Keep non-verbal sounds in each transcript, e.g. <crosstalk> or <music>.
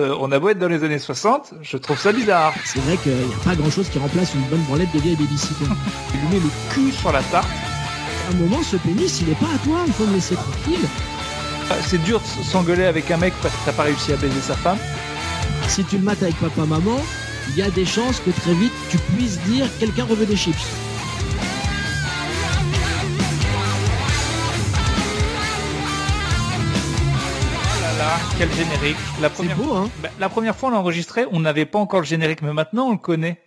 Euh, on a beau être dans les années 60, je trouve ça bizarre. C'est vrai qu'il n'y a pas grand chose qui remplace une bonne branlette de vieille babysitter. <laughs> Il lui met le cul sur la tarte. À un moment, ce pénis, il est pas à toi, il faut le laisser tranquille. Ah, C'est dur de s'engueuler avec un mec parce que t'as pas réussi à baiser sa femme. Si tu le mates avec papa-maman, il y a des chances que très vite tu puisses dire quelqu'un reveut des chips. Quel générique? La C'est première, beau, hein Bah, la première fois on l'a enregistré, on n'avait pas encore le générique, mais maintenant on le connaît.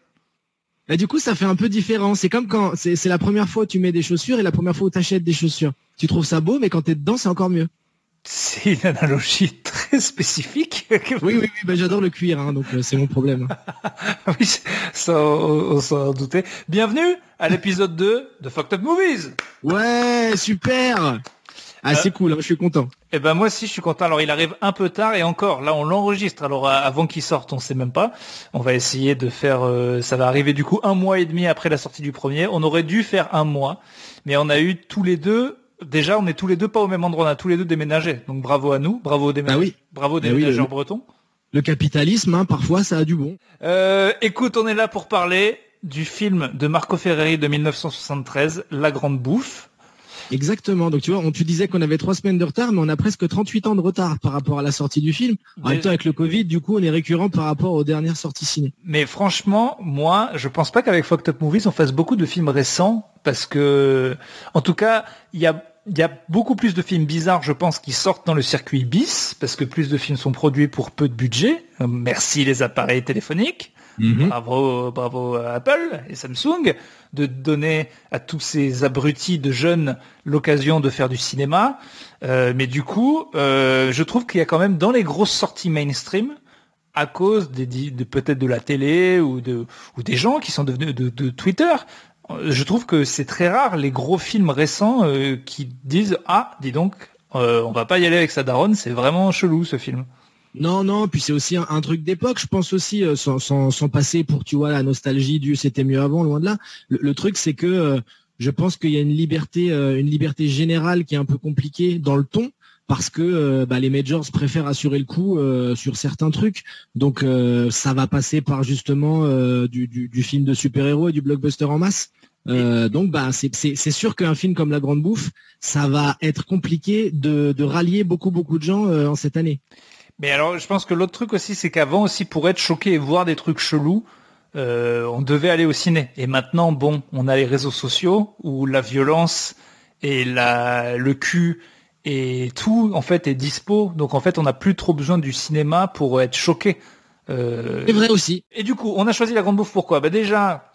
Et du coup, ça fait un peu différent. C'est comme quand c'est la première fois où tu mets des chaussures et la première fois où tu achètes des chaussures. Tu trouves ça beau, mais quand t'es dedans, c'est encore mieux. C'est une analogie <laughs> très spécifique. Oui, oui, oui, bah, j'adore le cuir, hein, donc euh, c'est mon problème. <laughs> Oui, ça, on, on s'en doutait. Bienvenue à l'épisode 2 de Fucked Up Movies. Ouais, super Ah, c'est cool, hein, je suis content. Eh ben moi aussi je suis content. Alors il arrive un peu tard et encore là on l'enregistre. Alors euh, avant qu'il sorte on sait même pas. On va essayer de faire. euh, ça va arriver du coup un mois et demi après la sortie du premier. On aurait dû faire un mois, mais on a eu tous les deux. Déjà on est tous les deux pas au même endroit. On a tous les deux déménagé. Donc bravo à nous, bravo aux déménageurs, Ah oui. bravo aux Ah oui, déménageurs le- bretons. Le capitalisme, hein, parfois, ça a du bon. Euh, écoute, on est là pour parler du film de Marco Ferreri de 1973, La Grande Bouffe. Exactement. Donc tu vois, on, tu disais qu'on avait trois semaines de retard, mais on a presque 38 ans de retard par rapport à la sortie du film. En Mais- même temps, avec le Covid, du coup, on est récurrent par rapport aux dernières sorties ciné. Mais franchement, moi, je pense pas qu'avec Fucked Up Movies, on fasse beaucoup de films récents, parce que, en tout cas, il y a, il y a beaucoup plus de films bizarres, je pense, qui sortent dans le circuit bis, parce que plus de films sont produits pour peu de budget. Merci les appareils téléphoniques. Bravo, bravo à Apple et Samsung de donner à tous ces abrutis de jeunes l'occasion de faire du cinéma. Euh, mais du coup, euh, je trouve qu'il y a quand même dans les grosses sorties mainstream, à cause des, de peut-être de la télé ou de ou des gens qui sont devenus de, Twitter. euh, Je trouve que c'est très rare les gros films récents qui disent ah dis donc on va pas y aller avec sa daronne c'est vraiment chelou ce film. Non, non, puis c'est aussi un, truc d'époque, je pense aussi, euh, sans, passer pour, tu vois, la nostalgie du c'était mieux avant, loin de là. Le, truc, c'est que euh, je pense qu'il y a une liberté, euh, une liberté générale qui est un peu compliquée dans le ton, parce que euh, bah, les majors préfèrent assurer le coup sur certains trucs. Donc ça va passer par justement du, film de super-héros et du blockbuster en masse. Donc bah c'est sûr qu'un film comme La Grande Bouffe, ça va être compliqué de, rallier beaucoup beaucoup de gens en cette année. Mais alors, je pense que l'autre truc aussi, c'est qu'avant aussi, pour être choqué et voir des trucs chelous, euh, on devait aller au ciné. Et maintenant, bon, on a les réseaux sociaux où la violence et la, le cul et tout, en fait, est dispo. Donc, en fait, on n'a plus trop besoin du cinéma pour être choqué. Euh, C'est vrai aussi. et du coup, on a choisi la grande bouffe pourquoi? Bah Déjà,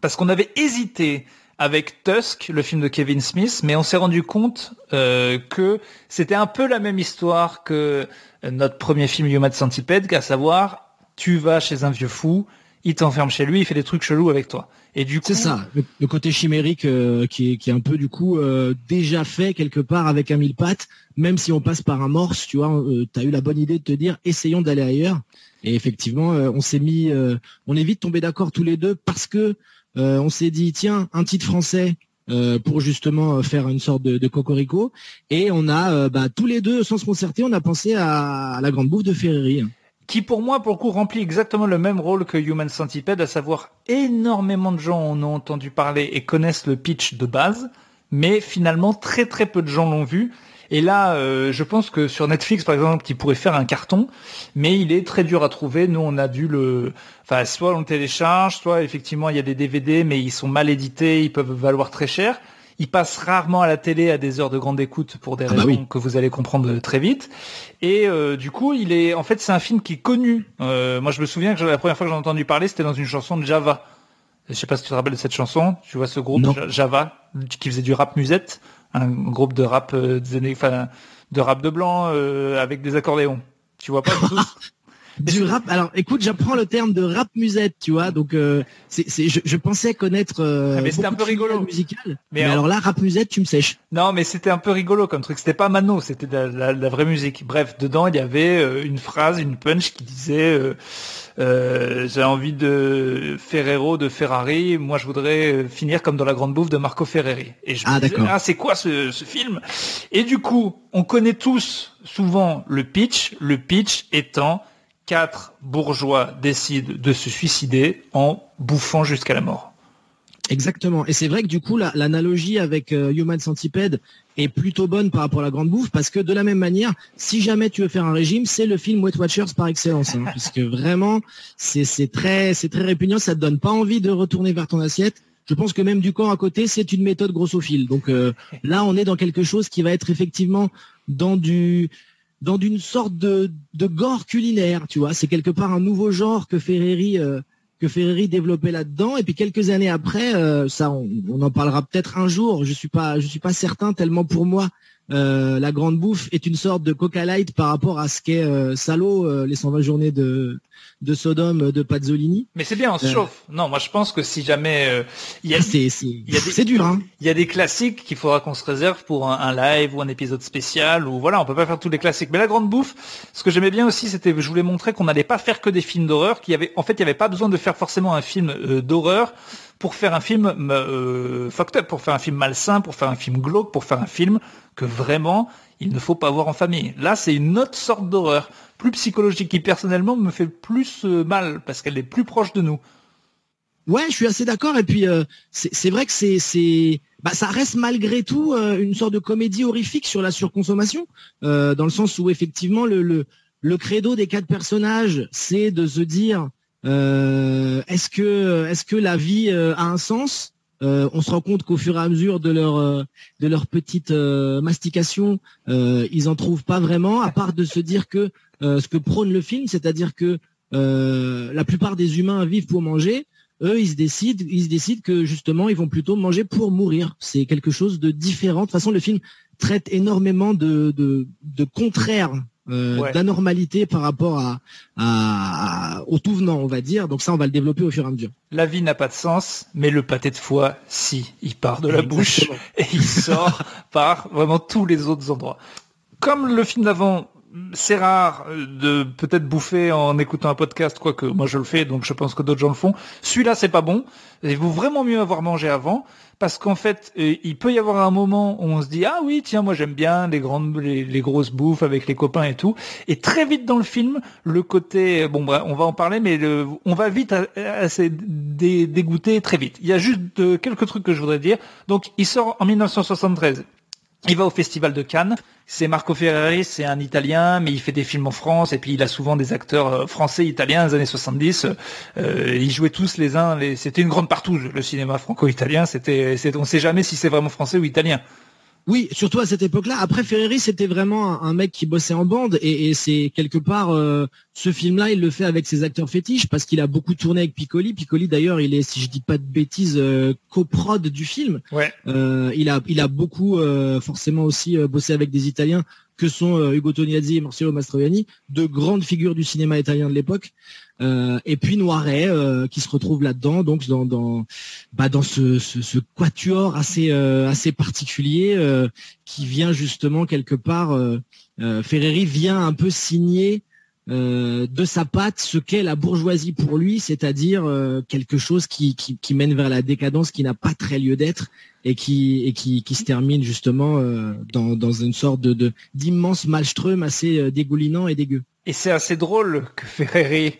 parce qu'on avait hésité avec Tusk, le film de Kevin Smith, mais on s'est rendu compte euh, que c'était un peu la même histoire que notre premier film Human Centipede, à savoir, tu vas chez un vieux fou, il t'enferme chez lui, il fait des trucs chelous avec toi. Et du coup, C'est ça, le, le côté chimérique euh, qui, est, qui est un peu du coup euh, déjà fait quelque part avec un mille pattes, même si on passe par un morse, tu vois, tu as eu la bonne idée de te dire essayons d'aller ailleurs. Et effectivement, euh, on s'est mis, euh, on est vite tombé d'accord tous les deux parce que euh, on s'est dit tiens un titre français euh, pour justement euh, faire une sorte de, cocorico et on a euh, bah, tous les deux sans se concerter, on a pensé à, à la grande bouffe de Ferreri. qui pour moi, pour le coup, remplit exactement le même rôle que Human Centipede, à savoir énormément de gens en ont entendu parler et connaissent le pitch de base, mais finalement très très peu de gens l'ont vu. Et là, euh, je pense que sur Netflix, par exemple, qui pourrait faire un carton, mais il est très dur à trouver. Nous, on a dû le, enfin, soit on le télécharge, soit effectivement il y a des DVD, mais ils sont mal édités, ils peuvent valoir très cher. Il passe rarement à la télé à des heures de grande écoute pour des Ah bah raisons oui. que vous allez comprendre très vite. Et euh, du coup, il est, en fait, c'est un film qui est connu. Euh, moi, je me souviens que la première fois que j'en ai entendu parler, c'était dans une chanson de Java. Je sais pas si tu te rappelles de cette chanson. Tu vois ce groupe Non. Java qui faisait du rap musette, un groupe de rap euh, des années, enfin, de rap de blanc euh, avec des accordéons. Tu vois pas du tout <laughs> Du rap. Alors, écoute, j'apprends le terme de rap musette, tu vois. Donc, euh, c'est, c'est, je, je pensais connaître. Euh, Ah, mais c'était beaucoup un peu de filiales rigolo. musicales. Mais Mais, alors- alors là, rap musette, tu me sèches. Non, mais c'était un peu rigolo comme truc. C'était pas Mano, c'était de la, la- de la vraie musique. Bref, dedans, il y avait euh, une phrase, une punch qui disait euh, euh, J'ai envie de Ferrero, de Ferrari. Moi, je voudrais finir comme dans la grande bouffe de Marco Ferreri. Et je me Ah, disais, d'accord. ah, c'est quoi ce, ce film? Et du coup, on connaît tous souvent le pitch. Le pitch étant quatre bourgeois décident de se suicider en bouffant jusqu'à la mort. Exactement. Et c'est vrai que du coup, l'analogie avec euh, Human Centipede est plutôt bonne par rapport à la grande bouffe, parce que de la même manière, si jamais tu veux faire un régime, c'est le film Weight Watchers par excellence, hein, puisque vraiment, c'est très, très répugnant, ça te donne pas envie de retourner vers ton assiette. Je pense que même du corps à côté, c'est une méthode grossophile. Donc euh, là, on est dans quelque chose qui va être effectivement dans du dans une sorte de, gore culinaire, tu vois. C'est quelque part un nouveau genre que Ferreri euh, que Ferreri développait là-dedans. Et puis quelques années après, euh, ça, on, on, en parlera peut-être un jour. Je suis pas, je suis pas certain tellement pour moi. Euh, la grande bouffe est une sorte de coca light par rapport à ce qu'est euh, Salo, euh, les 120 journées de de Sodome de Pazzolini. Mais c'est bien, on se chauffe. Non, moi je pense que si jamais il y a c'est c'est dur hein. Il y a des classiques qu'il faudra qu'on se réserve pour un, live ou un épisode spécial ou voilà, on peut pas faire tous les classiques. Mais la grande bouffe, ce que j'aimais bien aussi, c'était je voulais montrer qu'on n'allait pas faire que des films d'horreur, qu'il y avait en fait, il y avait pas besoin de faire forcément un film d'horreur pour faire un film euh, fucked up, pour faire un film malsain, pour faire un film glauque, pour faire un film que vraiment il ne faut pas voir en famille. Là, c'est une autre sorte d'horreur, plus psychologique, qui personnellement me fait plus euh, mal parce qu'elle est plus proche de nous. Ouais, je suis assez d'accord. Et puis euh, c'est vrai que c'est bah, ça reste malgré tout euh, une sorte de comédie horrifique sur la surconsommation, dans le sens où effectivement le, le, le credo des quatre personnages, c'est de se dire euh, est-ce que est-ce que la vie euh, a un sens? Euh, On se rend compte qu'au fur et à mesure de leur de leur petite mastication, ils en trouvent pas vraiment, à part de se dire que ce que prône le film, c'est-à-dire que la plupart des humains vivent pour manger. Eux, ils se décident, ils se décident que justement, ils vont plutôt manger pour mourir. C'est quelque chose de différent. De toute façon, le film traite énormément de, de, de contraires euh, d'anormalité par rapport à, au tout venant, on va dire. Donc ça, on va le développer au fur et à mesure. La vie n'a pas de sens, mais le pâté de foie, si, il part de la bouche et il sort <laughs> par vraiment tous les autres endroits. Comme le film d'avant, c'est rare de peut-être bouffer en écoutant un podcast, quoique moi je le fais, donc je pense que d'autres gens le font. Celui-là, c'est pas bon. Il vaut vraiment mieux avoir mangé avant parce qu'en fait, euh, il peut y avoir un moment où on se dit ah oui tiens moi j'aime bien les grandes les, grosses bouffes avec les copains et tout, et très vite dans le film le côté bon bref, on va en parler mais on va vite assez dégoûter très vite. Il y a juste quelques trucs que je voudrais dire. Donc il sort en 1973. Il va au festival de Cannes. C'est Marco Ferreri, c'est un Italien, mais il fait des films en France et puis il a souvent des acteurs euh, français, italiens, des années 70. Euh, ils jouaient tous les uns. Les... C'était une grande partouze le cinéma franco-italien. C'était, on ne sait jamais si c'est vraiment français ou italien. Oui, surtout à cette époque-là. Après, Ferreri, c'était vraiment un, mec qui bossait en bande, et, c'est quelque part euh, ce film-là, il le fait avec ses acteurs fétiches parce qu'il a beaucoup tourné avec Piccoli. Piccoli, d'ailleurs, il est, si je dis pas de bêtises, euh, coprod du film. Ouais. Euh, il a, il a beaucoup forcément aussi bossé avec des Italiens que sont Ugo Tognazzi et Marcello Mastroianni, de grandes figures du cinéma italien de l'époque. Euh, et puis Noiret euh, qui se retrouve là-dedans, donc dans dans, bah, dans ce, ce, ce, quatuor assez euh, assez particulier qui vient justement quelque part. Ferreri vient un peu signer de sa patte ce qu'est la bourgeoisie pour lui, c'est-à-dire quelque chose qui, qui, qui, mène vers la décadence, qui n'a pas très lieu d'être et qui et qui, qui se termine justement dans, dans une sorte de d'immense maelstrom assez dégoulinant et dégueu. Et c'est assez drôle que Ferreri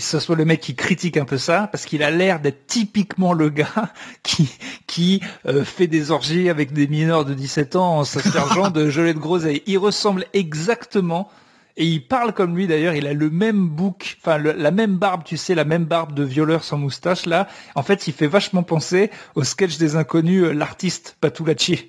ce soit le mec qui critique un peu ça, parce qu'il a l'air d'être typiquement le gars <laughs> qui qui euh, fait des orgies avec des mineurs de 17 ans en s'aspergeant de <laughs> gelée de groseille. Il ressemble exactement et il parle comme lui d'ailleurs, il a le même bouc, enfin la même barbe, tu sais, la même barbe de violeur sans moustache là. En fait, il fait vachement penser au sketch des inconnus, euh, l'artiste Patulacci.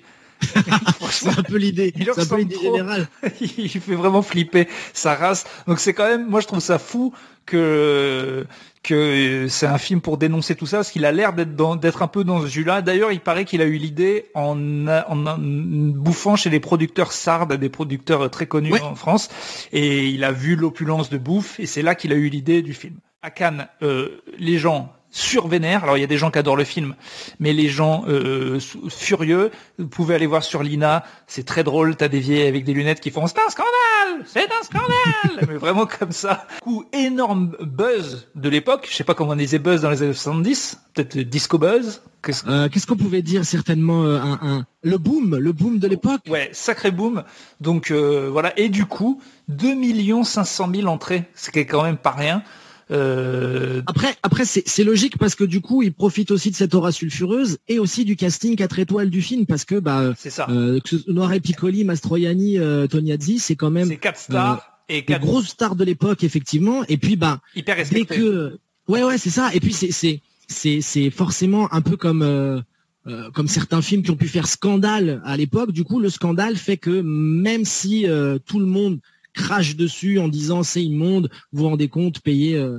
C'est un peu l'idée. C'est un peu l'idée générale. <laughs> il fait vraiment flipper sa race. Donc c'est quand même, moi je trouve ça fou que que c'est un film pour dénoncer tout ça, parce qu'il a l'air d'être d'être un peu dans ce jus-là. D'ailleurs, il paraît qu'il a eu l'idée en, en, bouffant chez les producteurs sardes, des producteurs très connus en France, et il a vu l'opulence de bouffe, et c'est là qu'il a eu l'idée du film. À Cannes, euh, les gens survénère. Alors il y a des gens qui adorent le film, mais les gens euh, furieux, vous pouvez aller voir sur Lina, c'est très drôle, t'as des vieilles avec des lunettes qui font c'est un scandale, c'est un scandale, <laughs> mais vraiment comme ça. Coup énorme buzz de l'époque, je sais pas comment on disait buzz dans les années 70, peut-être disco buzz. Euh, qu'est-ce qu'on pouvait dire certainement euh, un, le boom, le boom de l'époque? Ouais, sacré boom. Donc voilà, et du coup 2 500 000 entrées, ce qui est quand même pas rien. Euh... Après, après c'est logique parce que du coup, il profite aussi de cette aura sulfureuse et aussi du casting 4 étoiles du film parce que bah, ça. Euh, Noiré Piccoli, Mastroianni, euh, Toniazzi, c'est quand même quatre stars euh, et quatre grosses stars de l'époque effectivement. Et puis bah, hyper dès que ouais ouais c'est ça. Et puis c'est c'est c'est c'est forcément un peu comme euh, euh, comme certains films qui ont pu faire scandale à l'époque. Du coup, le scandale fait que même si tout le monde crache dessus en disant c'est immonde, vous vous rendez compte, payer, euh,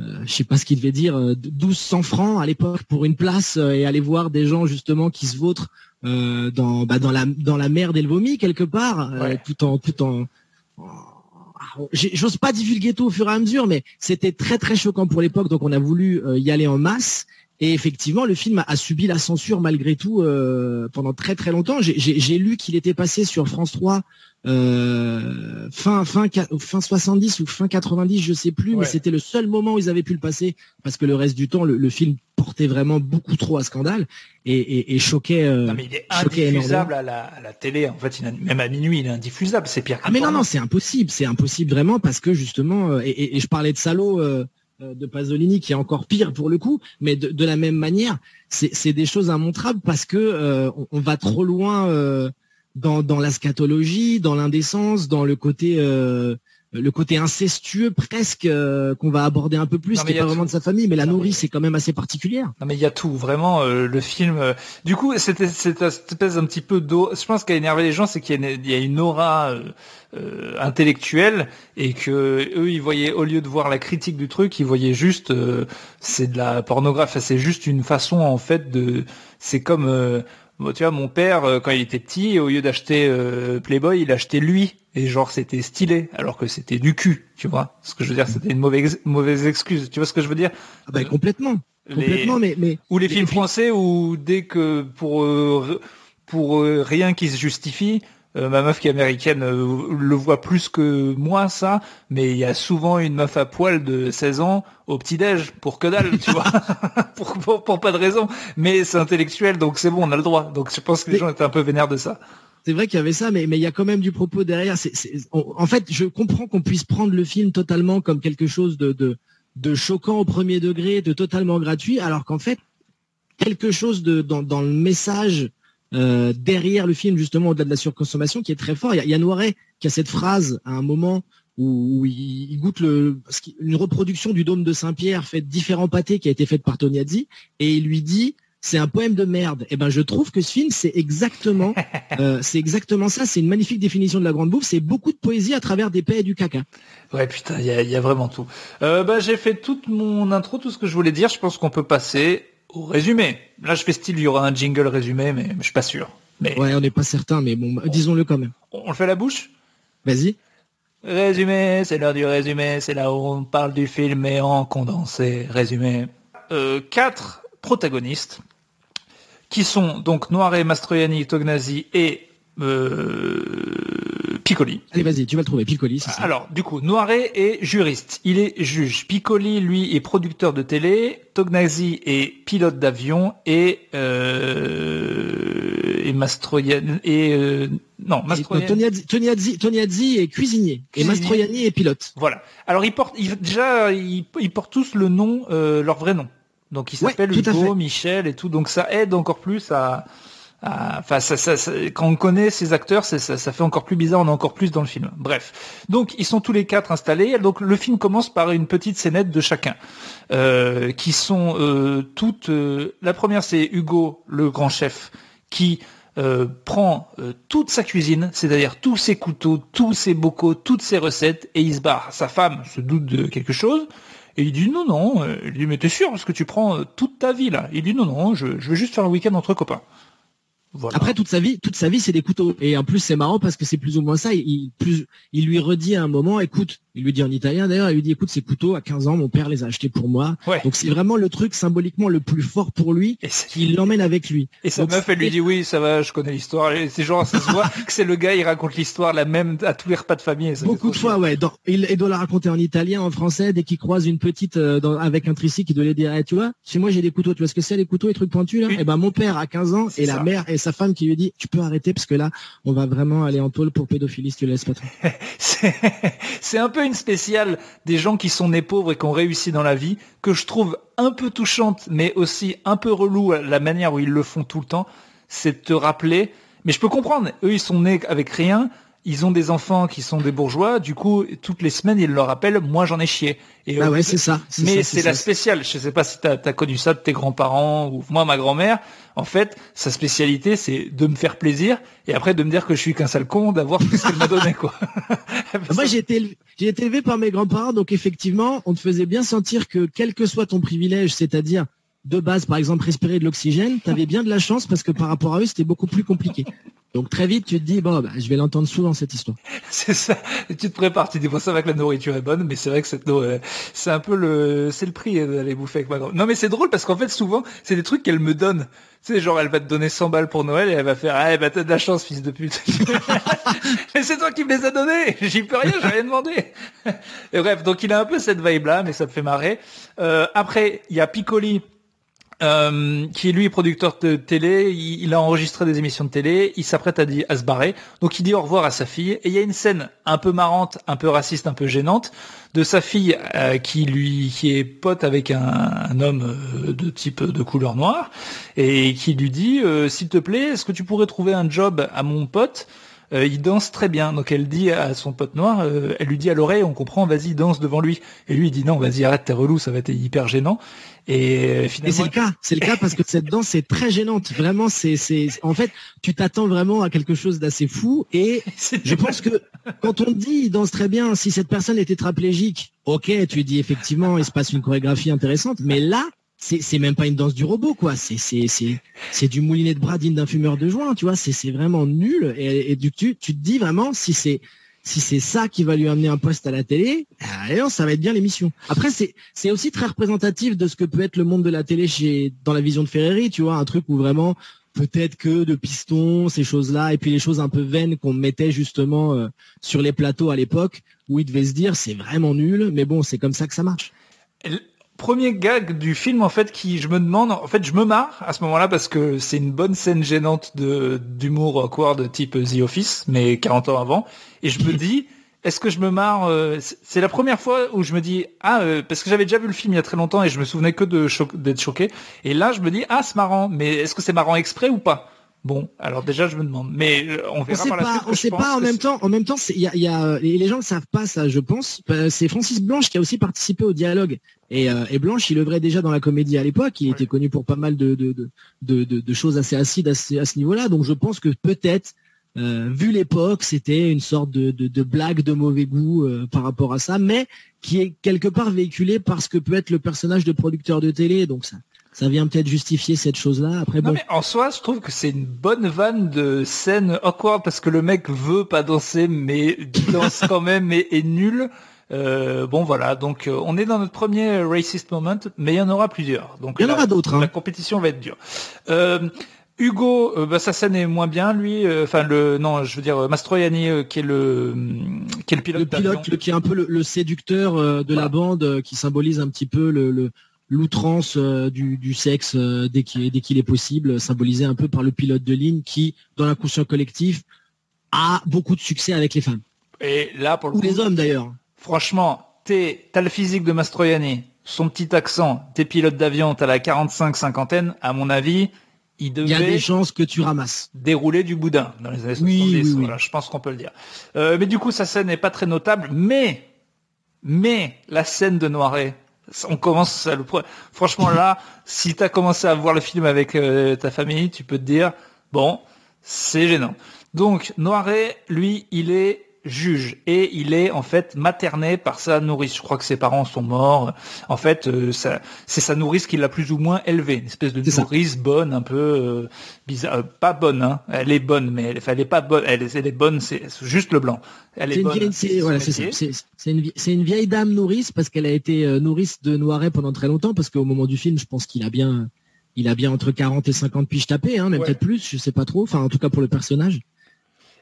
euh, je sais pas ce qu'il devait dire, 1200 euh, francs à l'époque pour une place et aller voir des gens justement qui se vautrent dans, bah, dans, la, dans la mer et vomi quelque part, tout en... Tout en J'ose pas divulguer tout au fur et à mesure, mais c'était très très choquant pour l'époque, donc on a voulu y aller en masse. Et effectivement, le film a, subi la censure malgré tout pendant très très longtemps. J'ai lu qu'il était passé sur France 3 euh, fin fin fin 70 ou fin 90, je sais plus, mais c'était le seul moment où ils avaient pu le passer parce que le reste du temps, le, film portait vraiment beaucoup trop à scandale et, et, choquait. Euh, non, mais il est indiffusable à la, à la, télé. En fait, même à minuit, il est indiffusable. C'est pire. Ah mais non non, c'est impossible, c'est impossible vraiment parce que justement, euh, et, je parlais de Salaud. Euh, de Pasolini qui est encore pire pour le coup, mais de, de la même manière, c'est des choses immontrables parce que on, va trop loin dans, dans la scatologie, dans l'indécence, dans le côté euh, le côté incestueux presque euh, qu'on va aborder un peu plus, qui n'est pas vraiment de sa famille, mais la nourrice c'est quand même assez particulière. Non mais il y a tout, vraiment euh, le film. du coup, c'était cette espèce un petit peu d'eau. Je pense qu'a énervé les gens, c'est qu'il y, y, a une aura intellectuelle et que eux ils voyaient au lieu de voir la critique du truc, ils voyaient juste c'est de la pornographie. C'est juste une façon en fait de. C'est comme tu vois, mon père, euh, quand il était petit, au lieu d'acheter euh, Playboy, il achetait lui. Et genre, c'était stylé, alors que c'était du cul, tu vois. Ce que je veux dire, c'était une mauvaise, mauvaise excuse. Tu vois ce que je veux dire? Ah bah, Complètement. complètement, mais, mais... Ou les films français où dès que pour, euh, pour rien qui se justifie, euh, ma meuf qui est américaine euh, le voit plus que moi ça, mais il y a souvent une meuf à poil de 16 ans au petit-déj pour que dalle, tu vois, <laughs> pour, pour, pas de raison. Mais c'est intellectuel, donc c'est bon, on a le droit. Donc je pense que les gens étaient un peu vénères de ça. C'est vrai qu'il y avait ça, mais mais il y a quand même du propos derrière. en fait, je comprends qu'on puisse prendre le film totalement comme quelque chose de, de, de choquant au premier degré, de totalement gratuit, alors qu'en fait, quelque chose de dans, dans le message euh, derrière le film, justement, au-delà de la surconsommation, qui est très fort. Il y a, Noiret qui a cette phrase à un moment où, il, goûte le, une reproduction du dôme de Saint-Pierre fait différents pâtés qui a été faite par Tognazzi, et il lui dit c'est un poème de merde. Et eh ben je trouve que ce film c'est exactement <laughs> euh, c'est exactement ça. C'est une magnifique définition de la grande bouffe. C'est beaucoup de poésie à travers des paix et du caca. Ouais putain, il y a, vraiment tout. Euh, bah, j'ai fait toute mon intro, tout ce que je voulais dire. Je pense qu'on peut passer au résumé. Là, je fais style, il y aura un jingle résumé, mais, je suis pas sûr. Mais... Ouais, on n'est pas certain, mais bon, disons-le quand même. On le fait la bouche? Vas-y. Résumé, c'est l'heure du résumé, c'est là où on parle du film mais en condensé. Résumé. Euh, quatre protagonistes qui sont donc Noiré, Mastroianni, Tognazzi et euh, Piccoli. Allez, vas-y, tu vas le trouver, Piccoli. Ça. Alors, du coup, Noiret est juriste. Il est juge. Piccoli, lui, est producteur de télé. Tognazzi est pilote d'avion et euh, et Mastroianni et euh, non Mastroianni. Tognazzi, est cuisinier, et Mastroianni est pilote. Voilà. Alors, ils portent déjà ils, portent tous le nom, euh, leur vrai nom. Donc, ils s'appellent Hugo, Michel et tout. Donc, ça aide encore plus à ah, enfin, quand on connaît ces acteurs, ça, fait encore plus bizarre, on est encore plus dans le film. Bref, donc ils sont tous les quatre installés. Donc le film commence par une petite scénette de chacun, euh, qui sont euh, toutes. Euh, la première, c'est Hugo, le grand chef, qui prend toute sa cuisine, c'est-à-dire tous ses couteaux, tous ses bocaux, toutes ses recettes, et il se barre. Sa femme se doute de quelque chose. Et il dit non, non. Il dit mais t'es sûr parce que tu prends toute ta vie là. Il dit non, non, je, vais juste faire un week-end entre copains. Après toute sa vie, toute sa vie, c'est des couteaux. Et en plus, c'est marrant parce que c'est plus ou moins ça. Il, il lui redit à un moment, écoute, Il lui dit en italien d'ailleurs, il lui dit écoute ces couteaux à 15 ans mon père les a achetés pour moi. Donc c'est vraiment le truc symboliquement le plus fort pour lui qui l'emmène avec lui. Et sa meuf elle lui dit oui ça va je connais l'histoire. C'est genre ça se voit <laughs> que c'est le gars il raconte l'histoire la même à tous les repas de famille. Beaucoup de fois ouais. il, doit la raconter en italien, en français dès qu'il croise une petite euh, avec un tricycle il doit lui dire eh, tu vois chez moi j'ai des couteaux tu vois ce que c'est les couteaux les trucs pointus là. Et eh ben mon père a 15 ans et la mère et sa femme qui lui dit tu peux arrêter parce que là on va vraiment aller en tôle pour pédophilie si tu laisses pas <laughs> trop. c'est un peu une spéciale des gens qui sont nés pauvres et qui ont réussi dans la vie, que je trouve un peu touchante, mais aussi un peu relou la manière où ils le font tout le temps, c'est de te rappeler. Mais je peux comprendre, eux ils sont nés avec rien, ils ont des enfants qui sont des bourgeois, du coup, toutes les semaines, ils leur rappellent, moi j'en ai chié. Et ah ouais, c'est ça. Mais c'est la spéciale. Je sais pas si tu as, connu ça de tes grands-parents ou moi, ma grand-mère. En fait, sa spécialité, c'est de me faire plaisir et après de me dire que je suis qu'un sale con d'avoir tout ce qu'elle m'a donné, quoi. <laughs> moi, j'ai été, élevé, j'ai été élevé par mes grands-parents, donc effectivement, on te faisait bien sentir que quel que soit ton privilège, c'est-à-dire de base, par exemple, respirer de l'oxygène, tu avais bien de la chance parce que par rapport à eux, c'était beaucoup plus compliqué. Donc très vite, tu te dis, bon, bah, je vais l'entendre souvent cette histoire. <laughs> C'est ça. tu te prépares, tu dis, bon, ça va que la nourriture est bonne, mais c'est vrai que cette euh, c'est un peu le, c'est le prix d'aller bouffer avec ma grand Non, mais c'est drôle parce qu'en fait, souvent, c'est des trucs qu'elle me donne. Tu sais, genre, elle va te donner 100 balles pour Noël et elle va faire, ah, bah, t'as de la chance, fils de pute. <laughs> mais c'est toi qui me les as donnés. <laughs> J'y peux rien, j'ai rien demandé. et bref, donc il a un peu cette vibe-là, mais ça me fait marrer. Euh, après, il y a Piccoli euh, qui est lui producteur de télé, il, a enregistré des émissions de télé, il s'apprête à, se barrer, donc il dit au revoir à sa fille, et il y a une scène un peu marrante, un peu raciste, un peu gênante, de sa fille euh, qui lui qui est pote avec un, homme euh, de type de couleur noire, et qui lui dit, s'il te plaît, est-ce que tu pourrais trouver un job à mon pote? Il danse très bien. Donc elle dit à son pote noir, elle lui dit à l'oreille, on comprend, vas-y, danse devant lui. Et lui, il dit non, vas-y, arrête, t'es relou, ça va être hyper gênant. Et finalement, c'est le cas, c'est le cas parce que cette danse est très gênante. Vraiment, c'est, c'est, en fait, tu t'attends vraiment à quelque chose d'assez fou. Et <laughs> je pense que quand on dit il danse très bien, si cette personne est tétraplégique, ok, tu dis effectivement, il se passe une chorégraphie intéressante. Mais là, c'est, même pas une danse du robot, quoi. C'est, du moulinet de bradine d'un fumeur de joint, tu vois. C'est, vraiment nul. Et, et du, tu, tu te dis vraiment si c'est si c'est ça qui va lui amener un poste à la télé, alors ça va être bien l'émission. Après, c'est c'est aussi très représentatif de ce que peut être le monde de la télé chez dans la vision de Ferreri, tu vois, un truc où vraiment peut-être que de pistons, ces choses-là, et puis les choses un peu vaines qu'on mettait justement euh, sur les plateaux à l'époque, où il devait se dire c'est vraiment nul, mais bon, c'est comme ça que ça marche premier gag du film en fait qui je me demande en fait je me marre à ce moment-là parce que c'est une bonne scène gênante de d'humour awkward type The Office mais 40 ans avant. Et je me <laughs> dis est-ce que je me marre euh, c'est la première fois où je me dis ah euh, parce que j'avais déjà vu le film il y a très longtemps et je me souvenais que de d'être choqué. Et là je me dis ah c'est marrant mais est-ce que c'est marrant exprès ou pas? Bon, alors déjà je me demande, mais euh, on verra par la suite. On sait pas en même temps. En même temps, il y a, y a, les gens ne savent pas ça, je pense. C'est Francis Blanche qui a aussi participé au dialogue. Et, euh, et Blanche, il œuvrait déjà dans la comédie à l'époque. Il était connu pour pas mal de de, de, de, de choses assez acides à ce, ce niveau-là. Donc je pense que peut-être, euh, vu l'époque, c'était une sorte de, de, blague de mauvais goût par rapport à ça, mais qui est quelque part véhiculé parce que peut être le personnage de producteur de télé. Donc ça ça vient peut-être justifier cette chose-là. Après, bon. en soi, je trouve que c'est une bonne vanne de scène awkward parce que le mec veut pas danser, mais danse <laughs> quand même et est nul. Euh, bon voilà, donc euh, on est dans notre premier racist moment, mais il y en aura plusieurs. Donc il y en aura d'autres. Hein. La compétition va être dure. Euh, Hugo, bah, sa scène est moins bien, lui. Enfin le, non, je veux dire Mastroianni, qui est le, qui est le pilote. Le pilote, qui est un peu le, séducteur de la bande, qui symbolise un petit peu le l'outrance euh, du, sexe euh, dès qu'il est possible, symbolisé un peu par le pilote de ligne qui, dans l'inconscient collectif, a beaucoup de succès avec les femmes. Et là, pour Ou les hommes d'ailleurs. Franchement, t'as le physique de Mastroianni, son petit accent, t'es pilote d'avion, t'as la 45 cinquantaine, à mon avis, il devait... Il y a des chances que tu ramasses. Dérouler du boudin dans les années 70, voilà, je pense qu'on peut le dire. Euh, mais du coup, sa scène n'est pas très notable, mais, mais, la scène de Noiret, on commence le franchement là <laughs> si tu as commencé à voir le film avec euh, ta famille tu peux te dire bon c'est gênant. Donc Noiret lui il est juge et il est en fait materné par sa nourrice. Je crois que ses parents sont morts. En fait, euh, c'est sa nourrice qui l'a plus ou moins élevé, une espèce de nourrice bonne, un peu euh, bizarre, euh, pas bonne. Hein. Elle est bonne, mais elle, elle est pas bonne. Elle, elle est bonne, c'est juste le blanc. Elle est, bonne. C'est voilà, une, une, vieille dame nourrice parce qu'elle a été nourrice de Noiret pendant très longtemps parce qu'au moment du film, je pense qu'il a bien il a bien entre 40 et 50 piges tapées, hein, même peut-être plus, je sais pas trop. Enfin, en tout cas pour le personnage.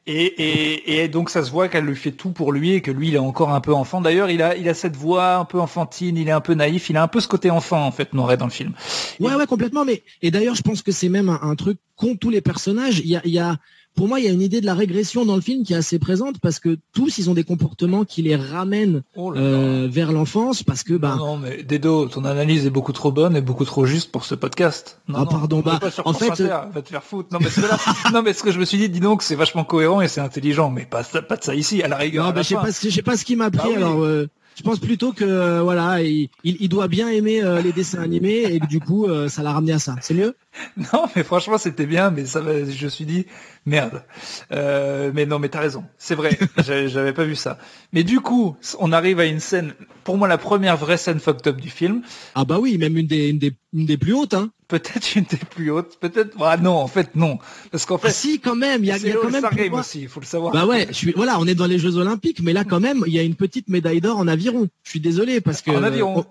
Et, donc ça se voit qu'elle lui fait tout pour lui et que lui il est encore un peu enfant. D'ailleurs il a, il a cette voix un peu enfantine, il est un peu naïf, il a un peu ce côté enfant en fait Noiret dans le film. Ouais ouais complètement. Mais et d'ailleurs je pense que c'est même un, truc qu'ont tous les personnages. Y a, y a pour moi, il y a une idée de la régression dans le film qui est assez présente parce que tous, ils ont des comportements qui les ramènent oh euh, vers l'enfance parce que bah. Non, mais Dedo, ton analyse est beaucoup trop bonne et beaucoup trop juste pour ce podcast. Non, ah pardon, bah en fait, va te faire foutre. Non mais, <laughs> non mais ce que je me suis dit, dis donc, c'est vachement cohérent et c'est intelligent, mais pas pas de ça ici à la rigueur. Non, bah, je sais pas, pas ce qui m'a pris bah alors. Euh, je pense plutôt que euh, voilà, il, il, doit bien aimer euh, les dessins animés et que du coup, euh, ça l'a ramené à ça. C'est mieux? Non, mais franchement, c'était bien, mais ça, je me suis dit merde. mais non, mais t'as raison. C'est vrai, <laughs> j'avais pas vu ça. Mais du coup, on arrive à une scène, pour moi, la première vraie scène fucked up du film. Ah bah oui, même une des, une des, une des plus hautes, hein peut-être une des plus hautes, peut-être. Ah non, en fait non, parce qu'en fait. Ah si, quand même, il y a, y a quand même. Game aussi, il faut le savoir. Bah ouais, je suis. Voilà, on est dans les Jeux Olympiques, mais là quand même, il y a une petite médaille d'or en aviron. Je suis désolé parce que. En aviron.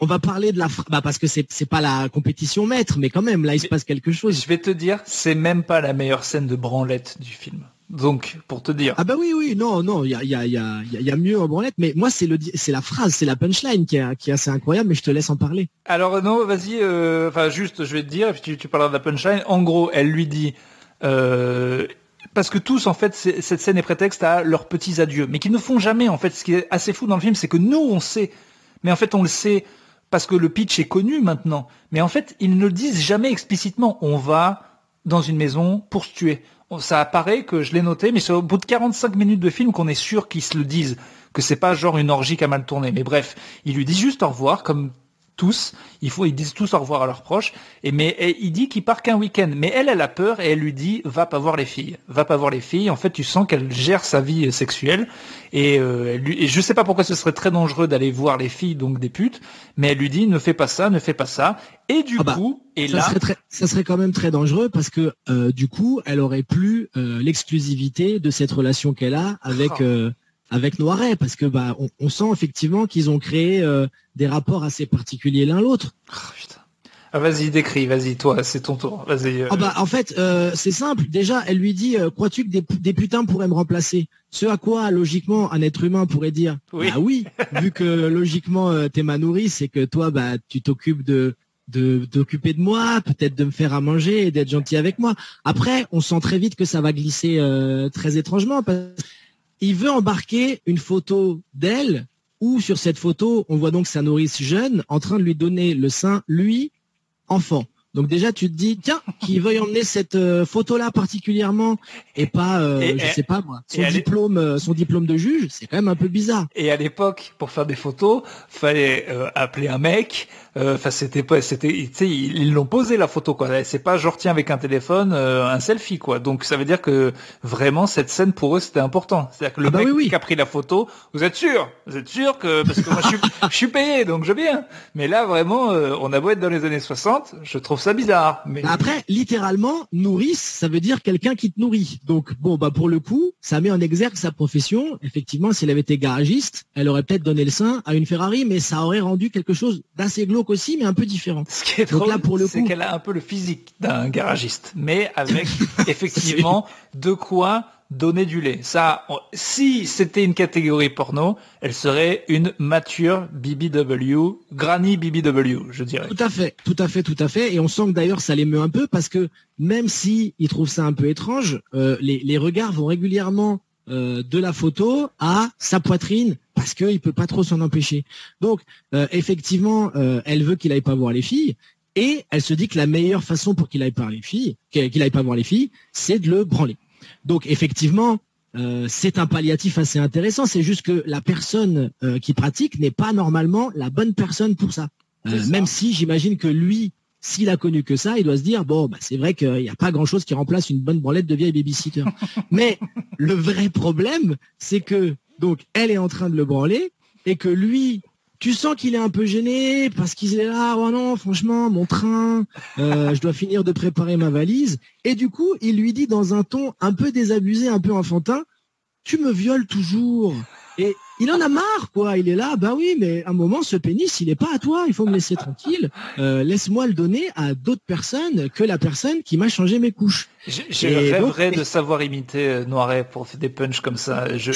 On, va parler de la, bah parce que c'est c'est pas la compétition maître, mais quand même là il se passe quelque chose. Je vais te dire, c'est même pas la meilleure scène de branlette du film. Donc, pour te dire. Ah bah oui, oui, non, non, il y a, y, a, y, a, y a mieux en branlette, mais moi c'est le, c'est la phrase, c'est la punchline qui est, qui est assez incroyable, mais je te laisse en parler. Alors non, vas-y, euh, enfin juste, je vais te dire, et puis tu, tu parleras de la punchline. En gros, elle lui dit, euh, parce que tous, en fait, cette scène est prétexte à leurs petits adieux, mais qu'ils ne font jamais. En fait, ce qui est assez fou dans le film, c'est que nous, on sait, mais en fait, on le sait parce que le pitch est connu maintenant. Mais en fait, ils ne le disent jamais explicitement. On va dans une maison pour se tuer ça apparaît que je l'ai noté, mais c'est au bout de 45 minutes de film qu'on est sûr qu'ils se le disent, que c'est pas genre une orgie qui a mal tourné. Mais bref, il lui dit juste au revoir, comme tous, il faut, ils disent tous au revoir à leurs proches, et mais il dit qu'il part qu'un week-end. Mais elle, elle a peur et elle lui dit va pas voir les filles, va pas voir les filles. En fait, tu sens qu'elle gère sa vie sexuelle et, euh, lui, et je sais pas pourquoi ce serait très dangereux d'aller voir les filles, donc des putes, mais elle lui dit ne fais pas ça, ne fais pas ça. Et du ah bah, coup, et ça là, serait très, ça serait quand même très dangereux parce que euh, du coup, elle aurait plus euh, l'exclusivité de cette relation qu'elle a avec. Oh avec Noiret parce que bah on, sent effectivement qu'ils ont créé euh, des rapports assez particuliers l'un l'autre. Oh, ah, vas-y, décris, vas-y, toi, c'est ton tour. Vas-y. Euh. Ah bah en fait, euh, c'est simple. Déjà, elle lui dit, crois-tu que des, des, putains pourraient me remplacer? Ce à quoi, logiquement, un être humain pourrait dire, oui. bah oui, <laughs> vu que logiquement t'es ma nourrice et que toi, bah tu t'occupes de de d'occuper de moi, peut-être de me faire à manger et d'être gentil avec moi. Après, on sent très vite que ça va glisser très étrangement parce il veut embarquer une photo d'elle où sur cette photo, on voit donc sa nourrice jeune en train de lui donner le sein, lui, enfant. Donc déjà, tu te dis, tiens, qu'il veuille emmener cette euh, photo-là particulièrement et pas, euh, je sais pas moi, son diplôme, euh, son diplôme de juge, c'est quand même un peu bizarre. Et à l'époque, pour faire des photos, fallait appeler un mec, euh, enfin, c'était pas, c'était, ils l'ont posé la photo quoi. C'est pas genre tiens avec un téléphone, euh, un selfie quoi. Donc ça veut dire que vraiment cette scène pour eux c'était important. C'est-à-dire que le ah bah mec qui a pris la photo, vous êtes sûr, vous êtes sûr que parce que moi je suis, <laughs> je suis payé donc je viens. Mais là vraiment, euh, on a beau être dans les années 60, je trouve ça bizarre. Mais après, littéralement, nourrice, ça veut dire quelqu'un qui te nourrit. Donc bon bah pour le coup, ça met en exergue sa profession. Effectivement, si elle avait été garagiste, elle aurait peut-être donné le sein à une Ferrari, mais ça aurait rendu quelque chose d'assez glauque aussi, mais un peu différent. Ce qui est drôle, c'est qu'elle a un peu le physique d'un garagiste, mais avec <laughs> effectivement de quoi donner du lait. Ça, si c'était une catégorie porno, elle serait une mature BBW, granny BBW, je dirais. Tout à fait, tout à fait, tout à fait. Et on sent que d'ailleurs ça l'émeut un peu parce que même si il trouve ça un peu étrange, euh, les, regards vont régulièrement euh, de la photo à sa poitrine parce qu'il peut pas trop s'en empêcher. Donc euh, effectivement, elle veut qu'il aille pas voir les filles et elle se dit que la meilleure façon pour qu'il aille pas les filles, qu'il aille pas voir les filles, c'est de le branler. Donc effectivement, c'est un palliatif assez intéressant. C'est juste que la personne qui pratique n'est pas normalement la bonne personne pour ça. Même si j'imagine que lui s'il a connu que ça, il doit se dire bon, bah, c'est vrai qu'il n'y a pas grand-chose qui remplace une bonne branlette de vieille babysitter. <laughs> Mais le vrai problème, c'est que donc elle est en train de le branler et que lui, tu sens qu'il est un peu gêné parce qu'il est là, oh non, franchement, mon train, euh, je dois finir de préparer ma valise. Et du coup, il lui dit dans un ton un peu désabusé, un peu enfantin, tu me violes toujours. Il en a marre, quoi. Il est là, bah oui, mais à un moment, ce pénis, il n'est pas à toi. Il faut me laisser tranquille. Euh, laisse-moi le donner à d'autres personnes que la personne qui m'a changé mes couches. Je, je rêverais de savoir imiter euh, Noiret pour faire des punchs comme ça. Je,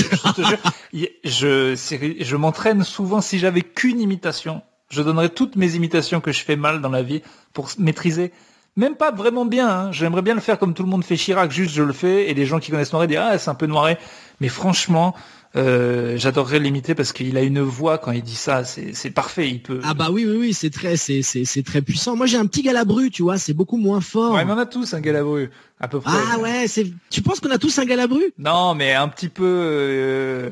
je, <laughs> je m'entraîne souvent. Si j'avais qu'une imitation, je donnerais toutes mes imitations que je fais mal dans la vie pour maîtriser même pas vraiment bien. Hein. J'aimerais bien le faire comme tout le monde fait Chirac, juste je le fais et les gens qui connaissent Noiret disent ah c'est un peu Noiret. Mais franchement, euh, j'adorerais l'imiter parce qu'il a une voix quand il dit ça, c'est parfait. Il peut. Ah bah oui oui oui, c'est très c'est c'est très puissant. Moi j'ai un petit galabru, tu vois, c'est beaucoup moins fort. Ouais, mais on a tous un galabru à peu près. Ah ouais, c'est. Tu penses qu'on a tous un galabru? Non, mais un petit peu. Euh...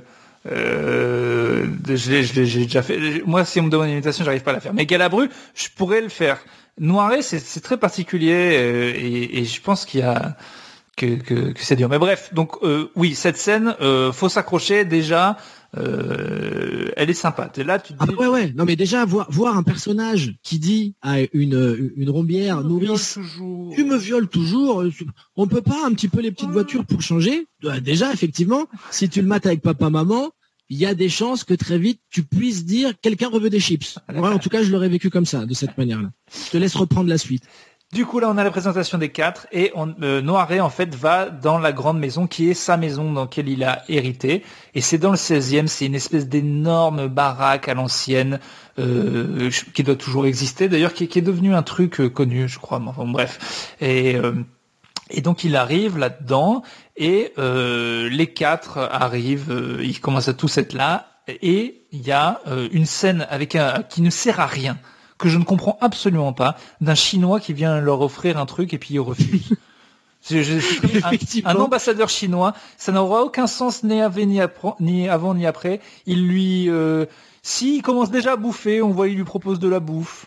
Euh, j'ai déjà fait. Moi, si on me demande une imitation, j'arrive pas à la faire. Mais Galabru, je pourrais le faire. Noiret, c'est très particulier euh, et, et, je pense qu'il y a que, que, que c'est dur. Mais bref, donc euh, oui, cette scène, euh, faut s'accrocher déjà. Euh, elle est sympa. Es là, tu te ah, dis... ouais, ouais. Non, mais déjà voir, voir un personnage qui dit à une une rombière nourrice, tu me violes toujours. Euh, on peut pas un petit peu les petites voitures pour changer? Déjà, effectivement, si tu le mates avec papa maman, il y a des chances que très vite tu puisses dire quelqu'un reveut des chips. Ouais, en tout cas, je l'aurais vécu comme ça, de cette manière-là. Je te laisse reprendre la suite. Du coup, là, on a la présentation des quatre et on, euh, Noiret, en fait, va dans la grande maison qui est sa maison dans laquelle il a hérité. Et c'est dans le 16e, c'est une espèce d'énorme baraque à l'ancienne euh, qui doit toujours exister, d'ailleurs, qui, est devenu un truc euh, connu, je crois. Enfin, bref. Et, euh, et donc, il arrive là-dedans et les quatre arrivent, ils commencent à tous être là et il y a une scène avec un, qui ne sert à rien que je ne comprends absolument pas d'un Chinois qui vient leur offrir un truc et puis il refuse. <laughs> un, un, ambassadeur chinois, ça n'aura aucun sens ni, ni, avant ni après. Il lui, euh, si il commence déjà à bouffer, on voit il lui propose de la bouffe.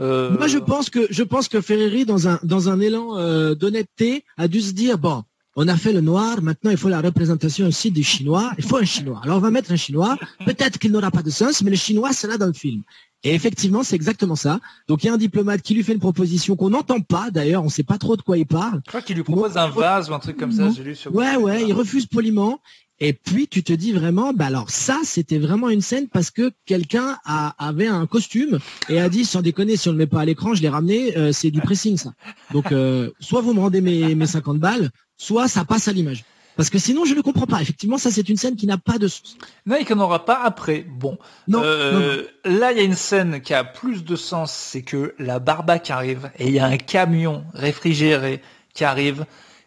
Euh... Moi, je pense que je pense que Ferreri, dans un dans un élan euh, d'honnêteté, a dû se dire bon, on a fait le noir, maintenant il faut la représentation aussi du chinois. Il faut un chinois. Alors on va mettre un chinois. Peut-être qu'il n'aura pas de sens, mais le chinois sera dans le film. Et effectivement, c'est exactement ça. Donc il y a un diplomate qui lui fait une proposition qu'on n'entend pas d'ailleurs, on ne sait pas trop de quoi il parle. Je crois qu'il lui propose un vase ou un truc comme ça, j'ai lu sur Ouais, ouais, il refuse poliment. Et puis tu te dis vraiment, bah alors ça c'était vraiment une scène parce que quelqu'un avait un costume et a dit sans déconner si on ne le met pas à l'écran, je l'ai ramené, euh, c'est du pressing ça. Donc euh, soit vous me rendez mes, mes 50 balles, soit ça passe à l'image. Parce que sinon, je ne comprends pas. Effectivement, ça, c'est une scène qui n'a pas de sens. Non, et qu'on n'aura pas après. Bon. Non, euh, Là, il y a une scène qui a plus de sens, c'est que la barbaque arrive et il y a un camion réfrigéré qui arrive,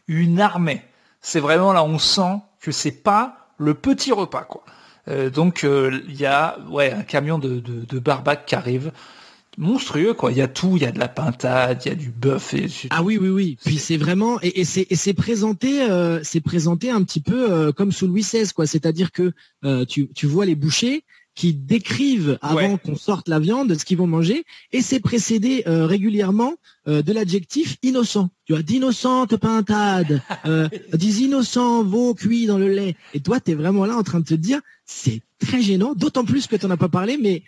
une armée. C'est vraiment là, on sent que c'est pas le petit repas, quoi. Euh, donc, euh, il y a ouais, un camion de, de, de barbaque qui arrive monstrueux quoi. Il y a tout, il y a de la pintade, il y a du bœuf et ah oui oui oui. Puis c'est vraiment et, c'est c'est présenté euh, c'est présenté un petit peu euh, comme sous Louis XVI quoi. C'est-à-dire que euh, tu tu vois les bouchers qui décrivent avant qu'on sorte la viande ce qu'ils vont manger et c'est précédé régulièrement de l'adjectif innocent. Tu as d'innocente pintade, <laughs> des innocents veaux cuits dans le lait. Et toi, tu es vraiment là en train de te dire, c'est très gênant, d'autant plus que tu n'en as pas parlé, mais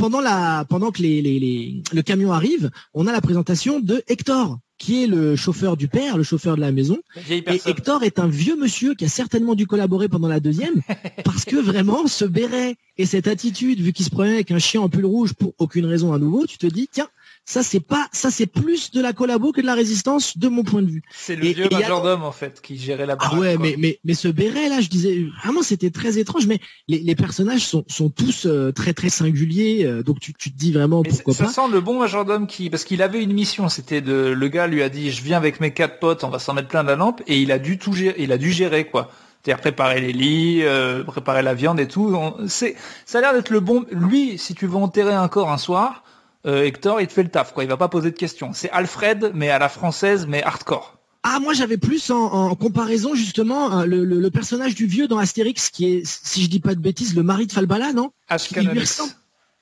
pendant la pendant que les, les, le camion arrive, on a la présentation de Hector, qui est le chauffeur du père, le chauffeur de la maison. Et Hector est un vieux monsieur qui a certainement dû collaborer pendant la deuxième, <laughs> parce que vraiment, ce béret et cette attitude, vu qu'il se prenait avec un chien en pull rouge pour aucune raison à nouveau, tu te dis, tiens, ça c'est pas, ça c'est plus de la collabo que de la résistance de mon point de vue. C'est le vieux majordome en fait qui gérait la baraque. Ah ouais, mais mais mais ce béret là, je disais vraiment c'était très étrange, mais les, les personnages sont sont tous euh, très très singuliers, euh, donc tu, tu te dis vraiment pourquoi ça pas. Ça sent le bon majordome qui parce qu'il avait une mission, c'était de le gars lui a dit je viens avec mes quatre potes, on va s'en mettre plein de la lampe et il a dû tout gérer, il a dû gérer quoi. C'est-à-dire préparer les lits, euh, préparer la viande et tout. C'est, ça a l'air d'être le bon. Lui, si tu veux enterrer un corps un soir, euh, Hector, il te fait le taf, quoi. Il va pas poser de questions. C'est Alfred, mais à la française, mais hardcore. Ah, moi j'avais plus en, comparaison justement hein, le, personnage du vieux dans Astérix, qui est, si je dis pas de bêtises, le mari de Falbala, non? Ashkanavix.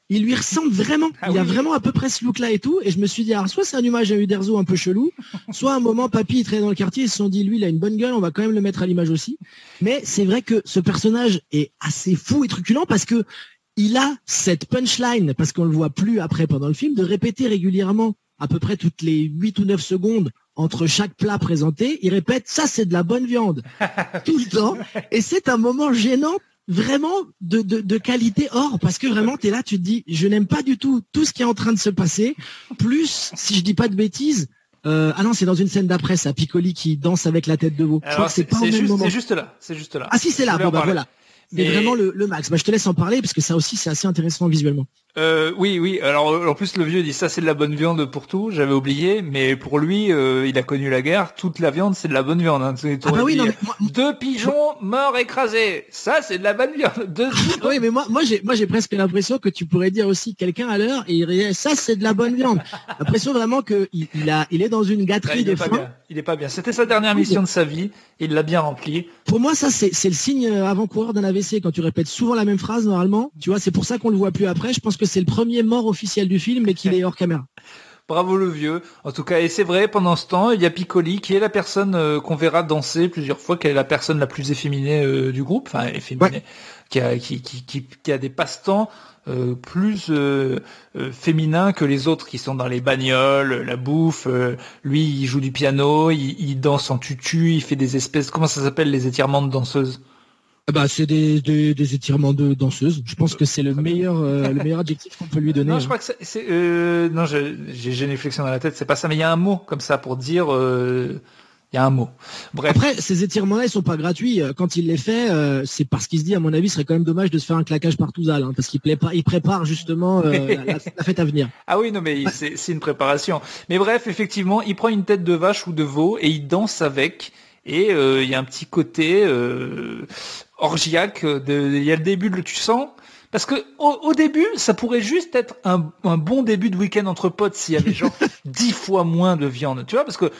il lui ressemble vraiment. Ah il a oui. vraiment à peu près ce look-là et tout. Et je me suis dit, alors, soit c'est un hommage à Uderzo un peu chelou, soit à un moment, papy, il traînait dans le quartier, ils se sont dit, lui, il a une bonne gueule, on va quand même le mettre à l'image aussi. Mais c'est vrai que ce personnage est assez fou et truculent parce que il a cette punchline, parce qu'on le voit plus après pendant le film, de répéter régulièrement, à peu près toutes les 8 ou 9 secondes, entre chaque plat présenté, il répète, ça c'est de la bonne viande, <laughs> tout le temps. Et c'est un moment gênant vraiment de, de, de qualité or parce que vraiment tu es là tu te dis je n'aime pas du tout tout ce qui est en train de se passer plus si je dis pas de bêtises euh, ah non c'est dans une scène d'après ça Piccoli qui danse avec la tête de veau je crois Alors, que c'est pas au même juste, moment c'est juste là. C'est juste là. ah si c'est là bon bah voilà Mais- vraiment le, le max. Bah, je te laisse en parler parce que ça aussi c'est assez intéressant visuellement Euh, oui, oui. Alors en plus le vieux dit ça c'est de la bonne viande pour tout. J'avais oublié, mais pour lui, euh, il a connu la guerre. Toute la viande c'est de la bonne viande. hein. Ah bah aurais oui dit, non mais moi, Deux pigeons morts écrasés. Ça c'est de la bonne viande. Deux. <laughs> oui mais moi moi j'ai moi j'ai presque l'impression que tu pourrais dire aussi quelqu'un à l'heure et il dirait ça c'est de la bonne viande l'impression vraiment que il, il a il est dans une gâterie il de est pas bien. Il est pas bien. C'était sa dernière mission de sa vie. Il l'a bien remplie. Pour moi, ça, c'est c'est le signe euh, avant-coureur d'un AVC. Quand tu répètes souvent la même phrase, normalement, tu vois, c'est pour ça qu'on le voit plus après. Je pense que c'est le premier mort officiel du film et qu'il est hors caméra. Bravo le vieux. En tout cas, et c'est vrai, pendant ce temps, il y a Piccoli qui est la personne euh, qu'on verra danser plusieurs fois, qui est la personne la plus efféminée euh, du groupe, enfin efféminée, qui, a, qui, qui, qui, qui a des passe-temps euh, plus féminins que les autres qui sont dans les bagnoles, la bouffe. lui, il joue du piano, il, il danse en tutu, il fait des espèces, comment ça s'appelle, les étirements de danseuse Ah Bah, c'est des, des, des étirements de danseuse. Je pense que c'est le meilleur, euh, le meilleur adjectif qu'on peut lui donner. Non, je crois que c'est, euh, non, j'ai réflexion dans la tête, c'est pas ça, mais il y a un mot comme ça pour dire, euh, il y a un mot. Bref. Après, ces étirements-là, ils sont pas gratuits. Euh, Quand il les fait, euh, c'est parce qu'il se dit, à mon avis, ce serait quand même dommage de se faire un claquage par Touzal, hein, parce qu'il plaît pas, il prépare justement euh, <laughs> la, la- fête à venir. Ah oui, non, mais c'est une préparation. Mais bref, effectivement, il prend une tête de vache ou de veau et il danse avec. Et euh, il y a un petit côté euh, orgiaque. Il y a le début, de, tu sens parce que au, au début, ça pourrait juste être un, un bon début de week-end entre potes s'il y avait genre <laughs> dix fois moins de viande. Tu vois, parce que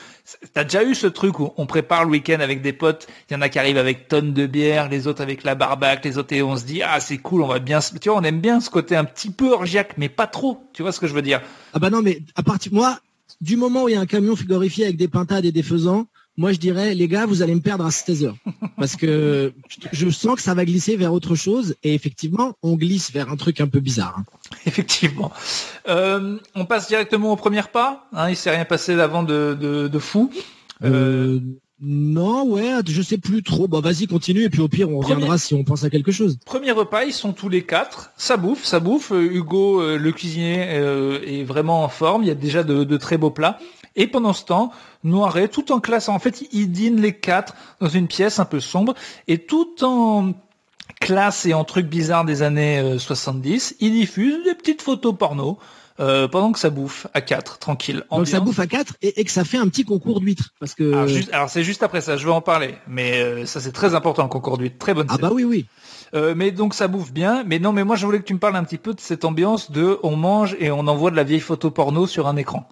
t'as déjà eu ce truc où on prépare le week-end avec des potes. Il y en a qui arrivent avec tonnes de bière, les autres avec la barbaque, les autres et on se dit ah c'est cool, on va bien. se- Tu vois, on aime bien ce côté un petit peu orgiaque, mais pas trop. Tu vois ce que je veux dire? Ah bah non, mais à partir moi, du moment où il y a un camion frigorifié avec des pintades et des faisans, moi je dirais les gars, vous allez me perdre à 16 heures parce que je sens que ça va glisser vers autre chose et effectivement, on glisse vers un truc un peu bizarre. hein. Effectivement. Euh, on passe directement au premier pas. Hein, il s'est rien passé d'avant de, de, de fou. Euh, Euh, non, ouais, je sais plus trop. Bon, vas-y, continue et puis au pire, on Premier- reviendra si on pense à quelque chose. Premier repas, ils sont tous les quatre. Ça bouffe, ça bouffe. Euh, Hugo, euh, le cuisinier, euh, est vraiment en forme. Il y a déjà de, de très beaux plats. Et pendant ce temps, Noiret, tout en classe, en fait, ils dînent les quatre dans une pièce un peu sombre. Et tout en classe et en trucs bizarres des années euh, 70, ils diffusent des petites photos porno euh, pendant que ça bouffe à quatre, tranquille. Donc ça bouffe à 4 et, et que ça fait un petit concours d'huîtres parce que Alors, juste- alors, c'est juste après ça, je vais en parler, mais euh, ça c'est très important le concours d'huîtres, très bonne ah bah oui oui. Euh, mais donc ça bouffe bien, mais non mais moi je voulais que tu me parles un petit peu de cette ambiance de on mange et on envoie de la vieille photo porno sur un écran.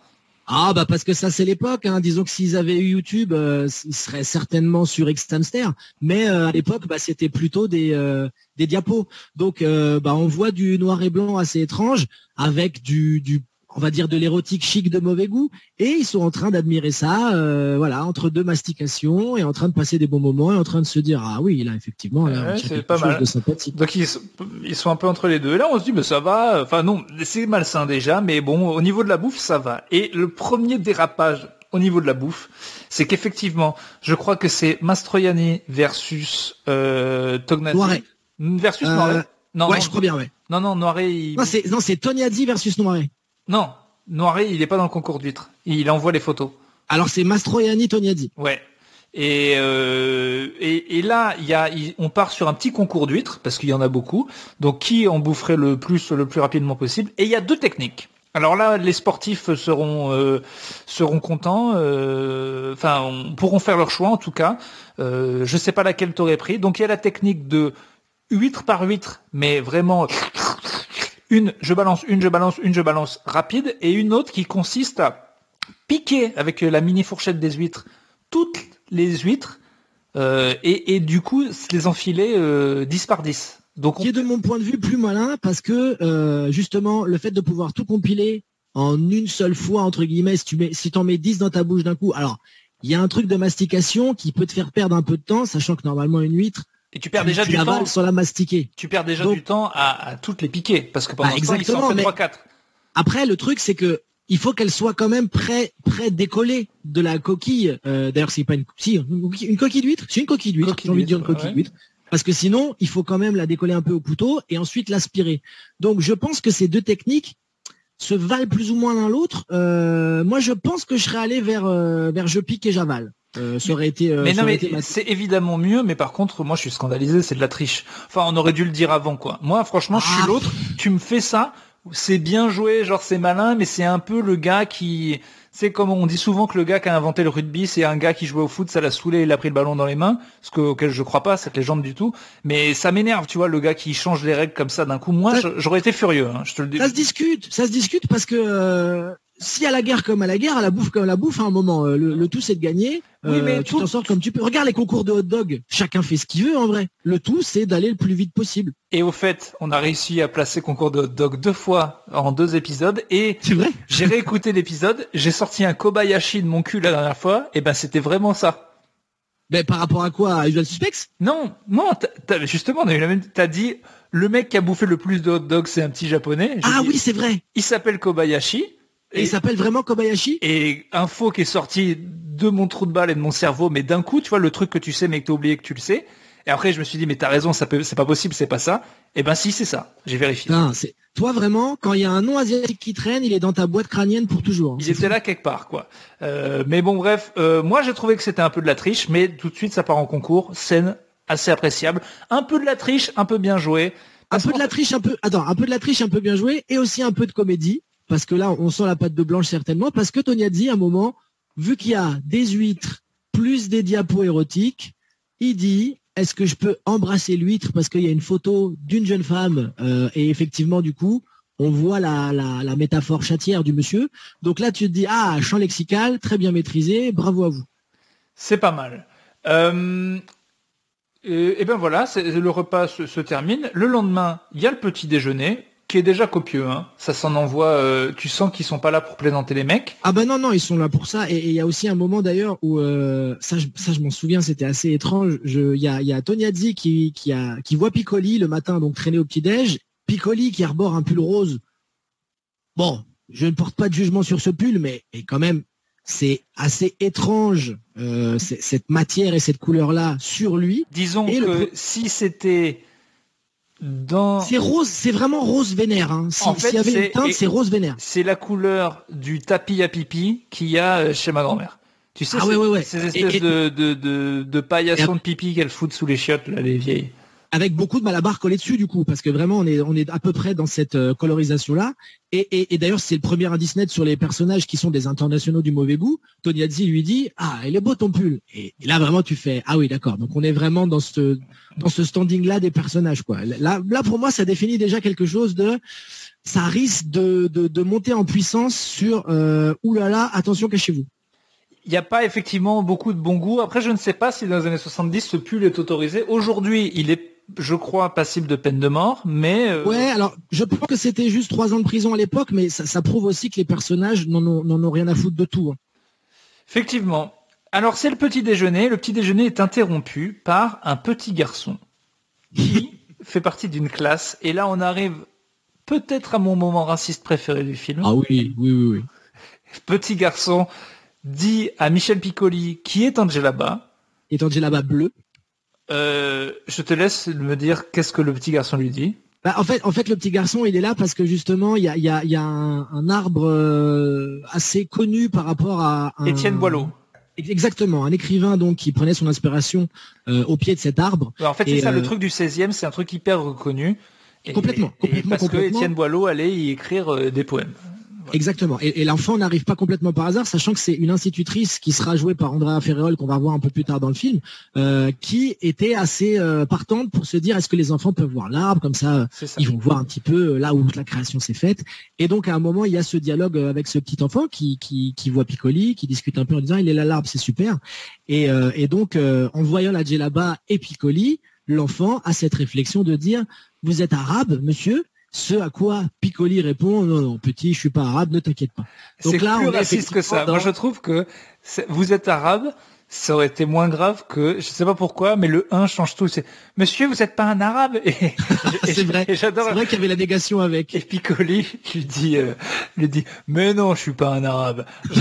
Ah bah parce que ça c'est l'époque. Hein. Disons que s'ils avaient eu YouTube, euh, ils seraient certainement sur Xtamster. Mais euh, à l'époque, bah, c'était plutôt des euh, des diapos. Donc euh, bah on voit du noir et blanc assez étrange avec du du on va dire de l'érotique chic de mauvais goût et ils sont en train d'admirer ça euh, voilà entre deux mastications et en train de passer des bons moments et en train de se dire ah oui là effectivement là Ouais, c'est pas mal. de sympathique Donc ils, sont- ils sont un peu entre les deux. Et là on se dit mais ça va, enfin non, c'est malsain déjà, mais bon au niveau de la bouffe ça va. Et le premier dérapage au niveau de la bouffe, c'est qu'effectivement, je crois que c'est Mastroianni versus euh, Tognazzi. Noiret. Versus Euh, Noiret. Non, ouais non, je crois bien ouais non, non, Noiret, il... non c'est non c'est Tognazzi versus Noiret Non, Noiret, il est pas dans le concours d'huîtres. Il envoie les photos. alors c'est Mastroianni Tognazzi Ouais. Et, euh, et, et là, il y a, on part sur un petit concours d'huîtres, parce qu'il y en a beaucoup. Donc, qui en boufferait le plus, le plus rapidement possible. Et il y a deux techniques. Alors là, les sportifs seront, euh, seront contents. euh, Enfin, on- pourront faire leur choix, en tout cas. Euh, je sais pas laquelle t'aurais pris. Donc, il y a la technique de huître par huître, mais vraiment une, je balance, une, je balance, une, je balance rapide, et une autre qui consiste à piquer avec la mini fourchette des huîtres toutes les huîtres euh, et, du coup les enfiler euh, 10 par 10. Donc qui est de mon point de vue plus malin parce que euh, justement le fait de pouvoir tout compiler en une seule fois entre guillemets, si tu mets, si mets 10 dans ta bouche d'un coup, alors il y a un truc de mastication qui peut te faire perdre un peu de temps, sachant que normalement une huître et tu perds déjà du temps sans la mastiquer. Tu perds déjà du temps à, toutes les piquer parce que pendant bah, exactement, temps, 3 4. Après le truc c'est que il faut qu'elle soit quand même près près décollée de la coquille. Euh, d'ailleurs, c'est pas une, si, une, coquille d'huître, c'est une coquille d'huître. J'ai envie de dire une coquille d'huître. Parce que sinon, il faut quand même la décoller un peu au couteau et ensuite l'aspirer. Donc, je pense que ces deux techniques se valent plus ou moins l'un l'autre. Euh, moi, je pense que je serais allé vers euh, vers je pique et j'avale. Ça aurait été. mais non, mais c'est évidemment mieux. Mais par contre, moi, je suis scandalisé. C'est de la triche. Enfin, on aurait dû le dire avant, quoi. Moi, franchement, je suis ah. l'autre. Tu me fais ça c'est bien joué, genre c'est malin, mais c'est un peu le gars qui, c'est comme on dit souvent que le gars qui a inventé le rugby, c'est un gars qui jouait au foot, ça l'a saoulé, il a pris le ballon dans les mains, ce que, auquel je crois pas cette légende du tout. Mais ça m'énerve, tu vois, le gars qui change les règles comme ça d'un coup. Moi, j'aurais été furieux, hein, je te le dis. Ça se discute, ça se discute parce que euh, si à la guerre comme à la guerre, à la bouffe comme à la bouffe, à un moment, euh, le, tout c'est de gagner. Oui, mais euh, tu t'en sors comme tu peux. Regarde les concours de hot dog. Chacun fait ce qu'il veut en vrai. Le tout c'est d'aller le plus vite possible. Et au fait, on a réussi à placer concours de hot dog deux fois en deux épisodes. Et c'est vrai. j'ai réécouté l'épisode. J'ai sorti un Kobayashi de mon cul la dernière fois. Et ben c'était vraiment ça. Ben par rapport à quoi? À Usual Suspects? Non, non. justement, on a eu la même. T'as dit le mec qui a bouffé le plus de hot dog, c'est un petit japonais. Ah oui, c'est vrai. Il s'appelle Kobayashi. Et, il s'appelle vraiment Kobayashi? Et info qui est sortie de mon trou de balle et de mon cerveau, mais d'un coup, tu vois, le truc que tu sais mais que tu as oublié que tu le sais. Et après, je me suis dit, mais t'as raison, ça peut, c'est pas possible, c'est pas ça. Et eh ben si, c'est ça. J'ai vérifié. Non, c'est toi vraiment. Quand il y a un nom asiatique qui traîne, il est dans ta boîte crânienne pour toujours. Il était là quelque part, quoi. Euh, mais bon, bref, euh, moi j'ai trouvé que c'était un peu de la triche, mais tout de suite ça part en concours. Scène assez appréciable. Un peu de la triche, un peu bien joué. Un peu de la triche, un peu. Attends, un peu de la triche, un peu bien joué, et aussi un peu de comédie parce que là, on sent la pâte de blanche certainement, parce que Toniazzi, à un moment, vu qu'il y a des huîtres plus des diapos érotiques, il dit est-ce que je peux embrasser l'huître parce qu'il y a une photo d'une jeune femme euh, et effectivement du coup on voit la, métaphore chatière du monsieur. Donc là tu te dis ah champ lexical très bien maîtrisé, bravo à vous. C'est pas mal. Euh, et, ben voilà, le repas se, termine. Le lendemain, il y a le petit déjeuner qui est déjà copieux. Hein. Ça s'en envoie. Euh, tu sens qu'ils sont pas là pour plaisanter les mecs. Ah ben non non, ils sont là pour ça. Et il y a aussi un moment d'ailleurs où euh, ça, je, ça je m'en souviens, c'était assez étrange. Il y a, y a Tognazzi qui, qui a qui voit Piccoli le matin donc traîner au petit déj. Piccoli qui arbore un pull rose. Bon, je ne porte pas de jugement sur ce pull, mais et quand même c'est assez étrange euh, cette matière et cette couleur là sur lui. Disons que si c'était c'est rose, c'est vraiment rose vénère. Hein. S'il y avait une teinte, c'est rose vénère. C'est la couleur du tapis à pipi qu'il y a euh, chez ma grand-mère. Tu sais, ah ces espèces de, de, de, de paillassons de pipi qu'elle fout sous les chiottes, là, les vieilles avec beaucoup de malabar collé dessus du coup, parce que vraiment on est on est à peu près dans cette euh, colorisation là. Et, et, d'ailleurs c'est le premier indice net sur les personnages qui sont des internationaux du mauvais goût. Toniazzi lui dit ah il est beau ton pull. Et, là vraiment tu fais ah oui d'accord. Donc on est vraiment dans ce dans ce standing là des personnages quoi. Là là pour moi ça définit déjà quelque chose de ça risque de, de, de monter en puissance sur euh, oulala attention cachez-vous il n'y a pas effectivement beaucoup de bon goût. Après, je ne sais pas si dans les années 70, ce pull est autorisé. Aujourd'hui, il est je crois, passible de peine de mort, mais... Euh, ouais, alors je pense que c'était juste trois ans de prison à l'époque, mais ça, prouve aussi que les personnages n'en ont, rien à foutre de tout. Hein. Effectivement. Alors c'est le petit déjeuner. Le petit déjeuner est interrompu par un petit garçon qui <laughs> fait partie d'une classe. Et là, on arrive peut-être à mon moment raciste préféré du film. Ah oui, oui, oui, oui. Petit garçon dit à Michel Piccoli, qui est Angela Bas. Est Angela Bas bleu. Euh, je te laisse me dire qu'est-ce que le petit garçon lui dit. Bah, en fait, en fait, le petit garçon, il est là parce que justement, il y a, y a, y a un, arbre euh, assez connu par rapport à Étienne Boileau. Exactement, un écrivain donc qui prenait son inspiration euh, au pied de cet arbre. en fait, c'est ça le truc du 16e, c'est un truc hyper reconnu. complètement, complètement, parce que Étienne Boileau allait y écrire des poèmes. Exactement. Et, l'enfant n'arrive pas complètement par hasard, sachant que c'est une institutrice qui sera jouée par Andrea Ferreol, qu'on va voir un peu plus tard dans le film, euh, qui était assez euh, partante pour se dire est-ce que les enfants peuvent voir l'arbre? Comme ça, ils vont voir un petit peu euh, là où la création s'est faite. Et donc à un moment il y a ce dialogue avec ce petit enfant qui, qui, qui voit Piccoli, qui discute un peu en disant il est là l'arbre, c'est super. Et, et donc en voyant la Djellaba et Piccoli, l'enfant a cette réflexion de dire vous êtes arabe, monsieur? Ce à quoi Piccoli répond non non petit je suis pas arabe ne t'inquiète pas. Donc là plus on raciste que ça. Moi je trouve que vous êtes arabe ça aurait été moins grave que je sais pas pourquoi mais le 1 change tout. C'est monsieur vous êtes pas un arabe? Et, c'est vrai. j'adore. C'est vrai qu'il y avait la négation avec. Et Piccoli lui dit euh, lui dit mais non je suis pas un arabe. <laughs>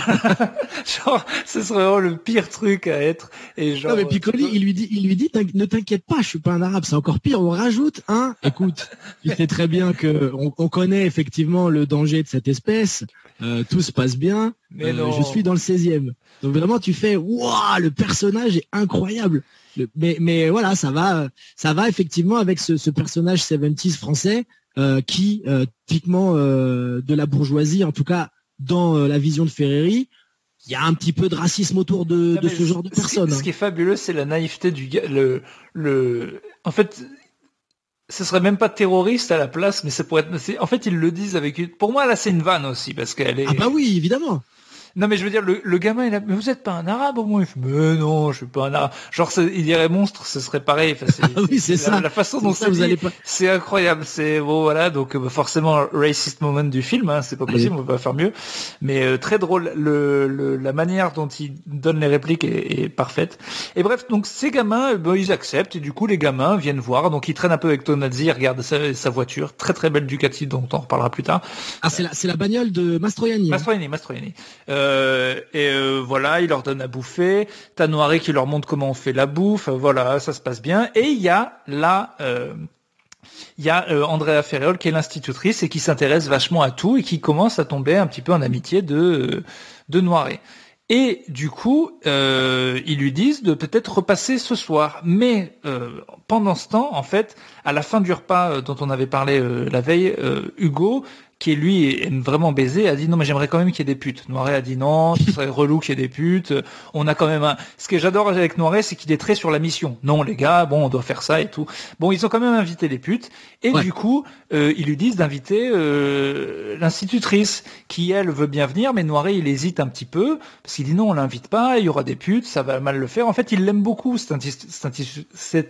Genre ce serait vraiment le pire truc à être. Et genre non mais Piccoli il lui dit il lui dit ne t'inquiète pas je suis pas un arabe c'est encore pire. On rajoute un. Écoute il sait très bien que on, on connaît effectivement le danger de cette espèce. Euh, tout se passe bien. Mais euh, je suis dans le 16e donc vraiment tu fais waouh le personnage est incroyable. mais, mais voilà, ça va, ça va effectivement avec ce, personnage 70s français euh, qui, euh, typiquement euh, de la bourgeoisie, en tout cas dans la vision de Ferreri, il y a un petit peu de racisme autour de, ce genre de personnes. Ce, qui est fabuleux, c'est la naïveté du gars. Le, le, en fait, ce serait même pas terroriste à la place, mais ça pourrait être. En fait, ils le disent avec. Pour moi, là, c'est une vanne aussi parce qu'elle est. Ah bah oui, évidemment. Non, mais je veux dire, le, le gamin, il a, mais vous êtes pas un arabe au moins il fait, Mais non, je suis pas un arabe. Genre, il dirait monstre, ce serait pareil. Enfin, <laughs> ah oui, c'est ça. La façon dont ça, vous allez pas... c'est incroyable. C'est bon, voilà. Donc, bah, forcément, racist moment du film, hein, c'est pas possible, on peut pas faire mieux. Mais euh, très drôle. Le, le, la manière dont il donne les répliques est, est parfaite. Et bref, donc ces gamins, bah, ils acceptent. Et du coup, les gamins viennent voir. Donc, ils traînent un peu avec Tonazzi, ils regardent sa, sa, voiture, très très belle Ducati, dont on reparlera plus tard. Ah, c'est la, c'est la bagnole de Mastroianni. Hein. Mastroianni, Mastroianni. Euh, euh, et euh, voilà, il leur donne à bouffer. T'as Noiré qui leur montre comment on fait la bouffe. Voilà, ça se passe bien. Et il y a là, euh, il y a Andrea Ferriol qui est l'institutrice et qui s'intéresse vachement à tout et qui commence à tomber un petit peu en amitié de de Noiret. Et du coup, ils lui disent de peut-être repasser ce soir. Mais pendant ce temps, en fait, à la fin du repas dont on avait parlé la veille, Hugo qui lui aime vraiment baiser, a dit non mais j'aimerais quand même qu'il y ait des putes. Noiret a dit non, ce <laughs> serait relou qu'il y ait des putes. On a quand même un. Ce que j'adore avec Noiret, c'est qu'il est très sur la mission. Non les gars, bon on doit faire ça et tout. Bon ils ont quand même invité les putes et du coup euh, ils lui disent d'inviter euh, l'institutrice qui elle veut bien venir, mais Noiret il hésite un petit peu parce qu'il dit non on l'invite pas, il y aura des putes, ça va mal le faire. En fait il l'aime beaucoup cette,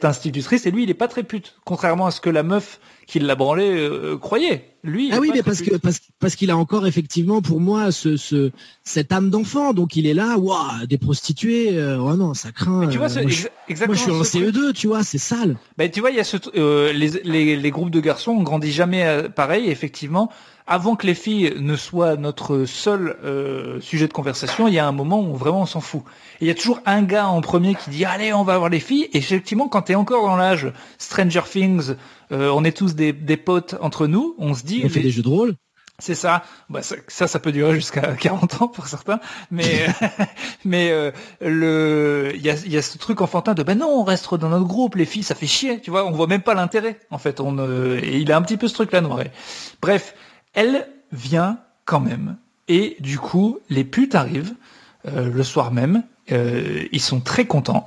institutrice et lui il est pas très pute, contrairement à ce que la meuf qui l'a branlé euh, croyait. Lui, ah oui, mais parce que parce, parce qu'il a encore effectivement pour moi ce, ce cette âme d'enfant, donc il est là, waouh, des prostituées, euh, oh non, ça craint. tu vois, euh, moi, je, exactement. Moi, je suis en CE2, tu vois, c'est sale. Ben tu vois, il y a ce, euh, les, les, les groupes de garçons, on grandit jamais pareil, effectivement avant que les filles ne soient notre seul euh, sujet de conversation, il y a un moment où vraiment on s'en fout. Et il y a toujours un gars en premier qui dit allez on va voir les filles. Et effectivement quand tu es encore dans l'âge Stranger Things, euh, on est tous des, des, potes entre nous, on se dit... On fait des jeux de rôle c'est ça. Bah, ça, ça peut durer jusqu'à <laughs> 40 ans pour certains, mais <laughs> mais euh, le il y a, y a ce truc enfantin de ben non, on reste dans notre groupe, les filles, ça fait chier, tu vois, on voit même pas l'intérêt. En fait, on et il a un petit peu ce truc là noir. Bref, elle vient quand même. Et du coup, les putes arrivent euh, le soir même. Euh, ils sont très contents.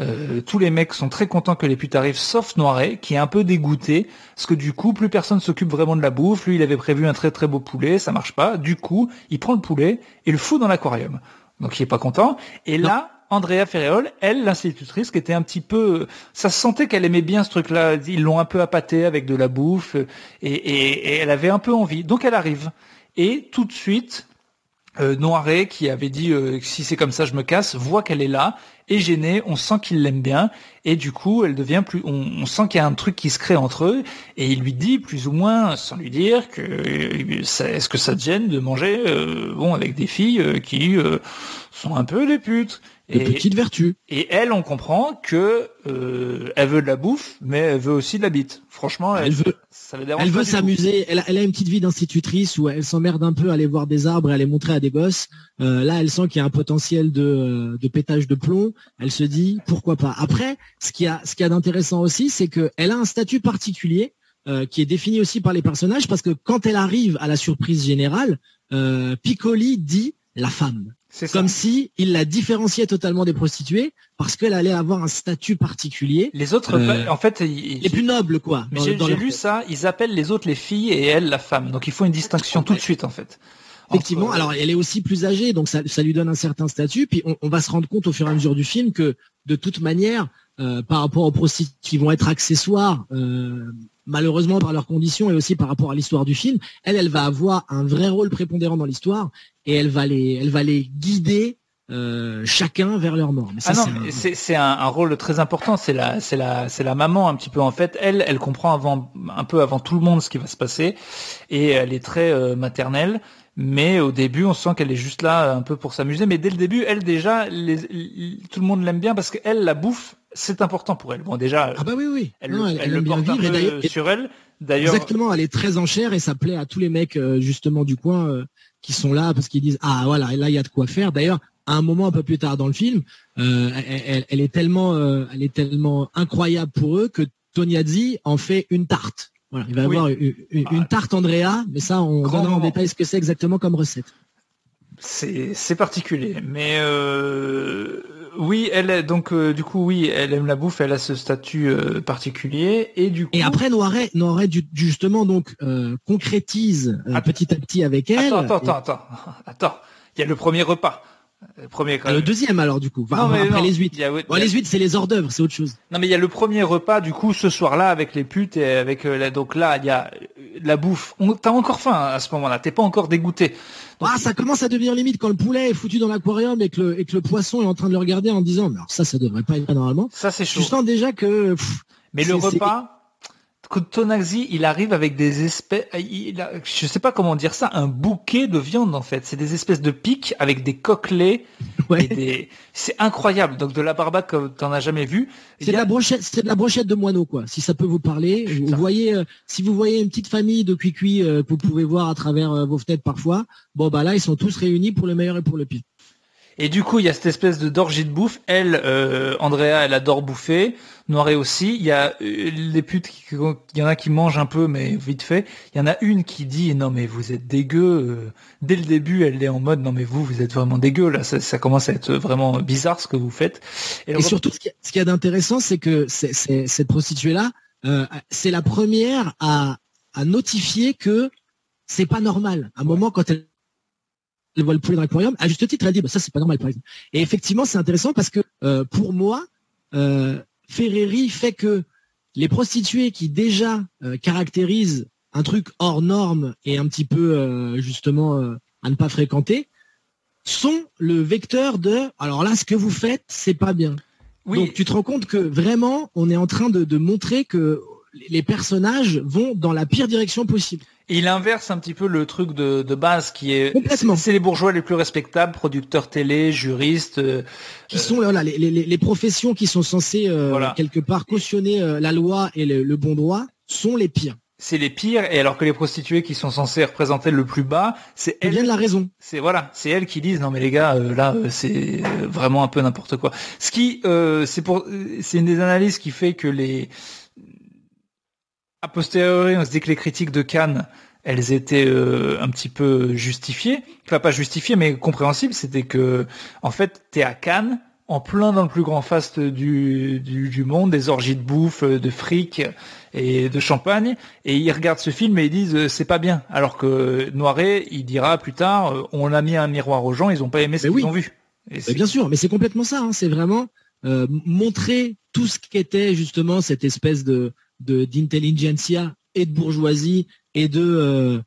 Euh, tous les mecs sont très contents que les putes arrivent, sauf Noiret, qui est un peu dégoûté, parce que du coup, plus personne s'occupe vraiment de la bouffe. Lui, il avait prévu un très très beau poulet, ça marche pas. Du coup, il prend le poulet et le fout dans l'aquarium. Donc il est pas content. Et là, Andrea Ferreol, elle, l'institutrice, qui était un petit peu, ça se sentait qu'elle aimait bien ce truc-là. Ils l'ont un peu appâté avec de la bouffe et, elle avait un peu envie. Donc elle arrive et tout de suite, euh, Noiret, qui avait dit euh, si c'est comme ça je me casse, voit qu'elle est là, est gênée, on sent qu'il l'aime bien et du coup elle devient plus, on, sent qu'il y a un truc qui se crée entre eux et il lui dit plus ou moins sans lui dire que euh, est-ce que ça te gêne de manger euh, bon avec des filles qui sont un peu des putes? De petites vertus. Et elle, on comprend que euh, elle veut de la bouffe, mais elle veut aussi de la bite. Franchement, elle, veut, elle veut s'amuser. Elle, elle, a une petite vie d'institutrice où elle s'emmerde un peu à aller voir des arbres et à les montrer à des gosses. Euh, là, elle sent qu'il y a un potentiel de, de pétage de plomb. Elle se dit pourquoi pas. Après, ce qui a, ce a d'intéressant aussi, c'est qu'elle a un statut particulier euh, qui est défini aussi par les personnages parce que quand elle arrive à la surprise générale, euh, Piccoli dit la femme. C'est comme si il la différenciait totalement des prostituées parce qu'elle allait avoir un statut particulier. Les autres, euh, en fait, les plus nobles, quoi. Mais j'ai lu ça. Ils appellent les autres les filles et elle la femme. Donc il faut une distinction tout de suite, en fait. Effectivement. Alors elle est aussi plus âgée, donc ça, ça lui donne un certain statut. Puis on, on, va se rendre compte au fur et à mesure du film que de toute manière, par rapport aux prostituées qui vont être accessoires, malheureusement par leurs conditions et aussi par rapport à l'histoire du film, elle, elle va avoir un vrai rôle prépondérant dans l'histoire et elle va les, elle va les guider euh, chacun vers leur mort. ah non, c'est un... un, rôle très important. C'est la, c'est la, c'est la maman un petit peu en fait. Elle, elle comprend avant, un peu avant tout le monde ce qui va se passer et elle est très euh, maternelle. Mais au début, on sent qu'elle est juste là un peu pour s'amuser. Mais dès le début, elle déjà, les, tout le monde l'aime bien parce qu'elle, la bouffe, c'est important pour elle. Bon, déjà, ah bah oui, oui. Elle, elle, le porte un peu sur elle. D'ailleurs, exactement, elle est très en chair et ça plaît à tous les mecs euh, justement du coin qui sont là parce qu'ils disent ah voilà, là il y a de quoi faire. D'ailleurs, à un moment un peu plus tard dans le film, euh, elle, est tellement, euh, elle est tellement incroyable pour eux que Toniazzi en fait une tarte. Voilà, il va y avoir une, ah. tarte Andrea, mais ça, on donnera en détail ce que c'est exactement comme recette. C'est particulier, mais euh, oui, elle est donc du coup oui, elle aime la bouffe, elle a ce statut particulier et du coup. Et après Noiret, Noiret justement donc concrétise petit à petit avec elle. Attends, attends, attends, attends. Il y a le premier repas. Le premier ah, Le deuxième alors du coup. après les huit. les huit c'est les hors d'œuvre, c'est autre chose. Non mais il y a le premier repas du coup ce soir-là avec les putes et avec euh, donc là il y a euh, la bouffe. T'as encore faim à ce moment-là. T'es pas encore dégoûté. ah ça commence à devenir limite quand le poulet est foutu dans l'aquarium et que le et que le poisson est en train de le regarder en disant mais alors ça ça devrait pas être normalement. Ça c'est chaud. Je sens déjà que. mais le repas Tonaxi, il arrive avec des espèces, il a, je sais pas comment dire ça, un bouquet de viande en fait. C'est des espèces de pics avec des coquelets. Ouais. C'est incroyable. Donc de la barbaque comme t'en as jamais vu. C'est de la brochette, c'est de la brochette de moineau quoi. Si ça peut vous parler, vous voyez, euh, si vous voyez une petite famille de cuicui euh, que vous pouvez voir à travers euh, vos fenêtres parfois, bon bah là ils sont tous réunis pour le meilleur et pour le pire. Et du coup, il y a cette espèce de d'orgie de bouffe. Elle, euh, Andrea, elle adore bouffer. Noiret aussi. Il y a euh, les putes, il y en a qui mangent un peu, mais vite fait. Il y en a une qui dit non mais vous êtes dégueu. Euh, dès le début, elle est en mode non mais vous, vous êtes vraiment dégueu. Là, ça, commence à être vraiment bizarre ce que vous faites. Et, surtout, ce qu'il y a, d'intéressant, c'est que cette prostituée là, c'est la première à, à notifier que c'est pas normal. À un moment, quand elle elle voit le poulet dans l'aquarium, à juste titre, elle dit, bah, ça, c'est pas normal, par exemple. Et effectivement, c'est intéressant parce que, euh, pour moi, euh, Ferreri fait que les prostituées qui déjà euh, caractérisent un truc hors norme et un petit peu, justement, à ne pas fréquenter, sont le vecteur de, alors là, ce que vous faites, c'est pas bien. Donc, tu te rends compte que vraiment, on est en train de montrer que les personnages vont dans la pire direction possible. Et il inverse un petit peu le truc de, base qui est c'est les bourgeois les plus respectables, producteurs télé, juristes, euh, qui sont là, les, les, professions qui sont censées euh, quelque part cautionner euh, la loi et le, bon droit sont les pires. C'est les pires, et alors que les prostituées qui sont censées représenter le plus bas, c'est elles. de la raison. C'est voilà, c'est elles qui disent non mais les gars, là c'est vraiment un peu n'importe quoi. Ce qui, c'est pour, c'est une des analyses qui fait que les a posteriori, on se dit que les critiques de Cannes, elles étaient euh, un petit peu justifiées. Enfin, pas justifiées, mais compréhensibles. C'était que, en fait, t'es à Cannes, en plein dans le plus grand faste du, du, monde, des orgies de bouffe, de fric et de champagne, et ils regardent ce film et ils disent euh, c'est pas bien. Alors que Noiret, il dira plus tard, euh, on a mis un miroir aux gens, ils ont pas aimé ce qu'ils ont vu. bien sûr, mais c'est complètement ça. Hein. C'est vraiment montrer tout ce qu'était justement cette espèce de d'intelligentsia et de bourgeoisie et de euh,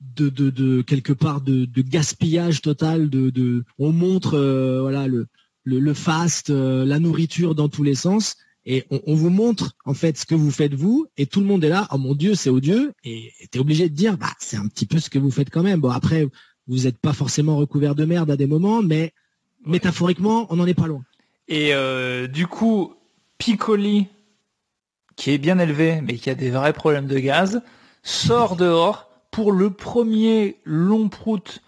de, de, de, quelque part de, de gaspillage total de, de on montre euh, voilà le, le, le fast euh, la nourriture dans tous les sens et on, on, vous montre en fait ce que vous faites vous et tout le monde est là. Oh mon dieu c'est odieux et tu es obligé de dire bah c'est un petit peu ce que vous faites quand même. Bon après vous n'êtes pas forcément recouvert de merde à des moments mais métaphoriquement on n'en est pas loin. Et du coup Piccoli qui est bien élevé, mais qui a des vrais problèmes de gaz, sort dehors pour le premier long prout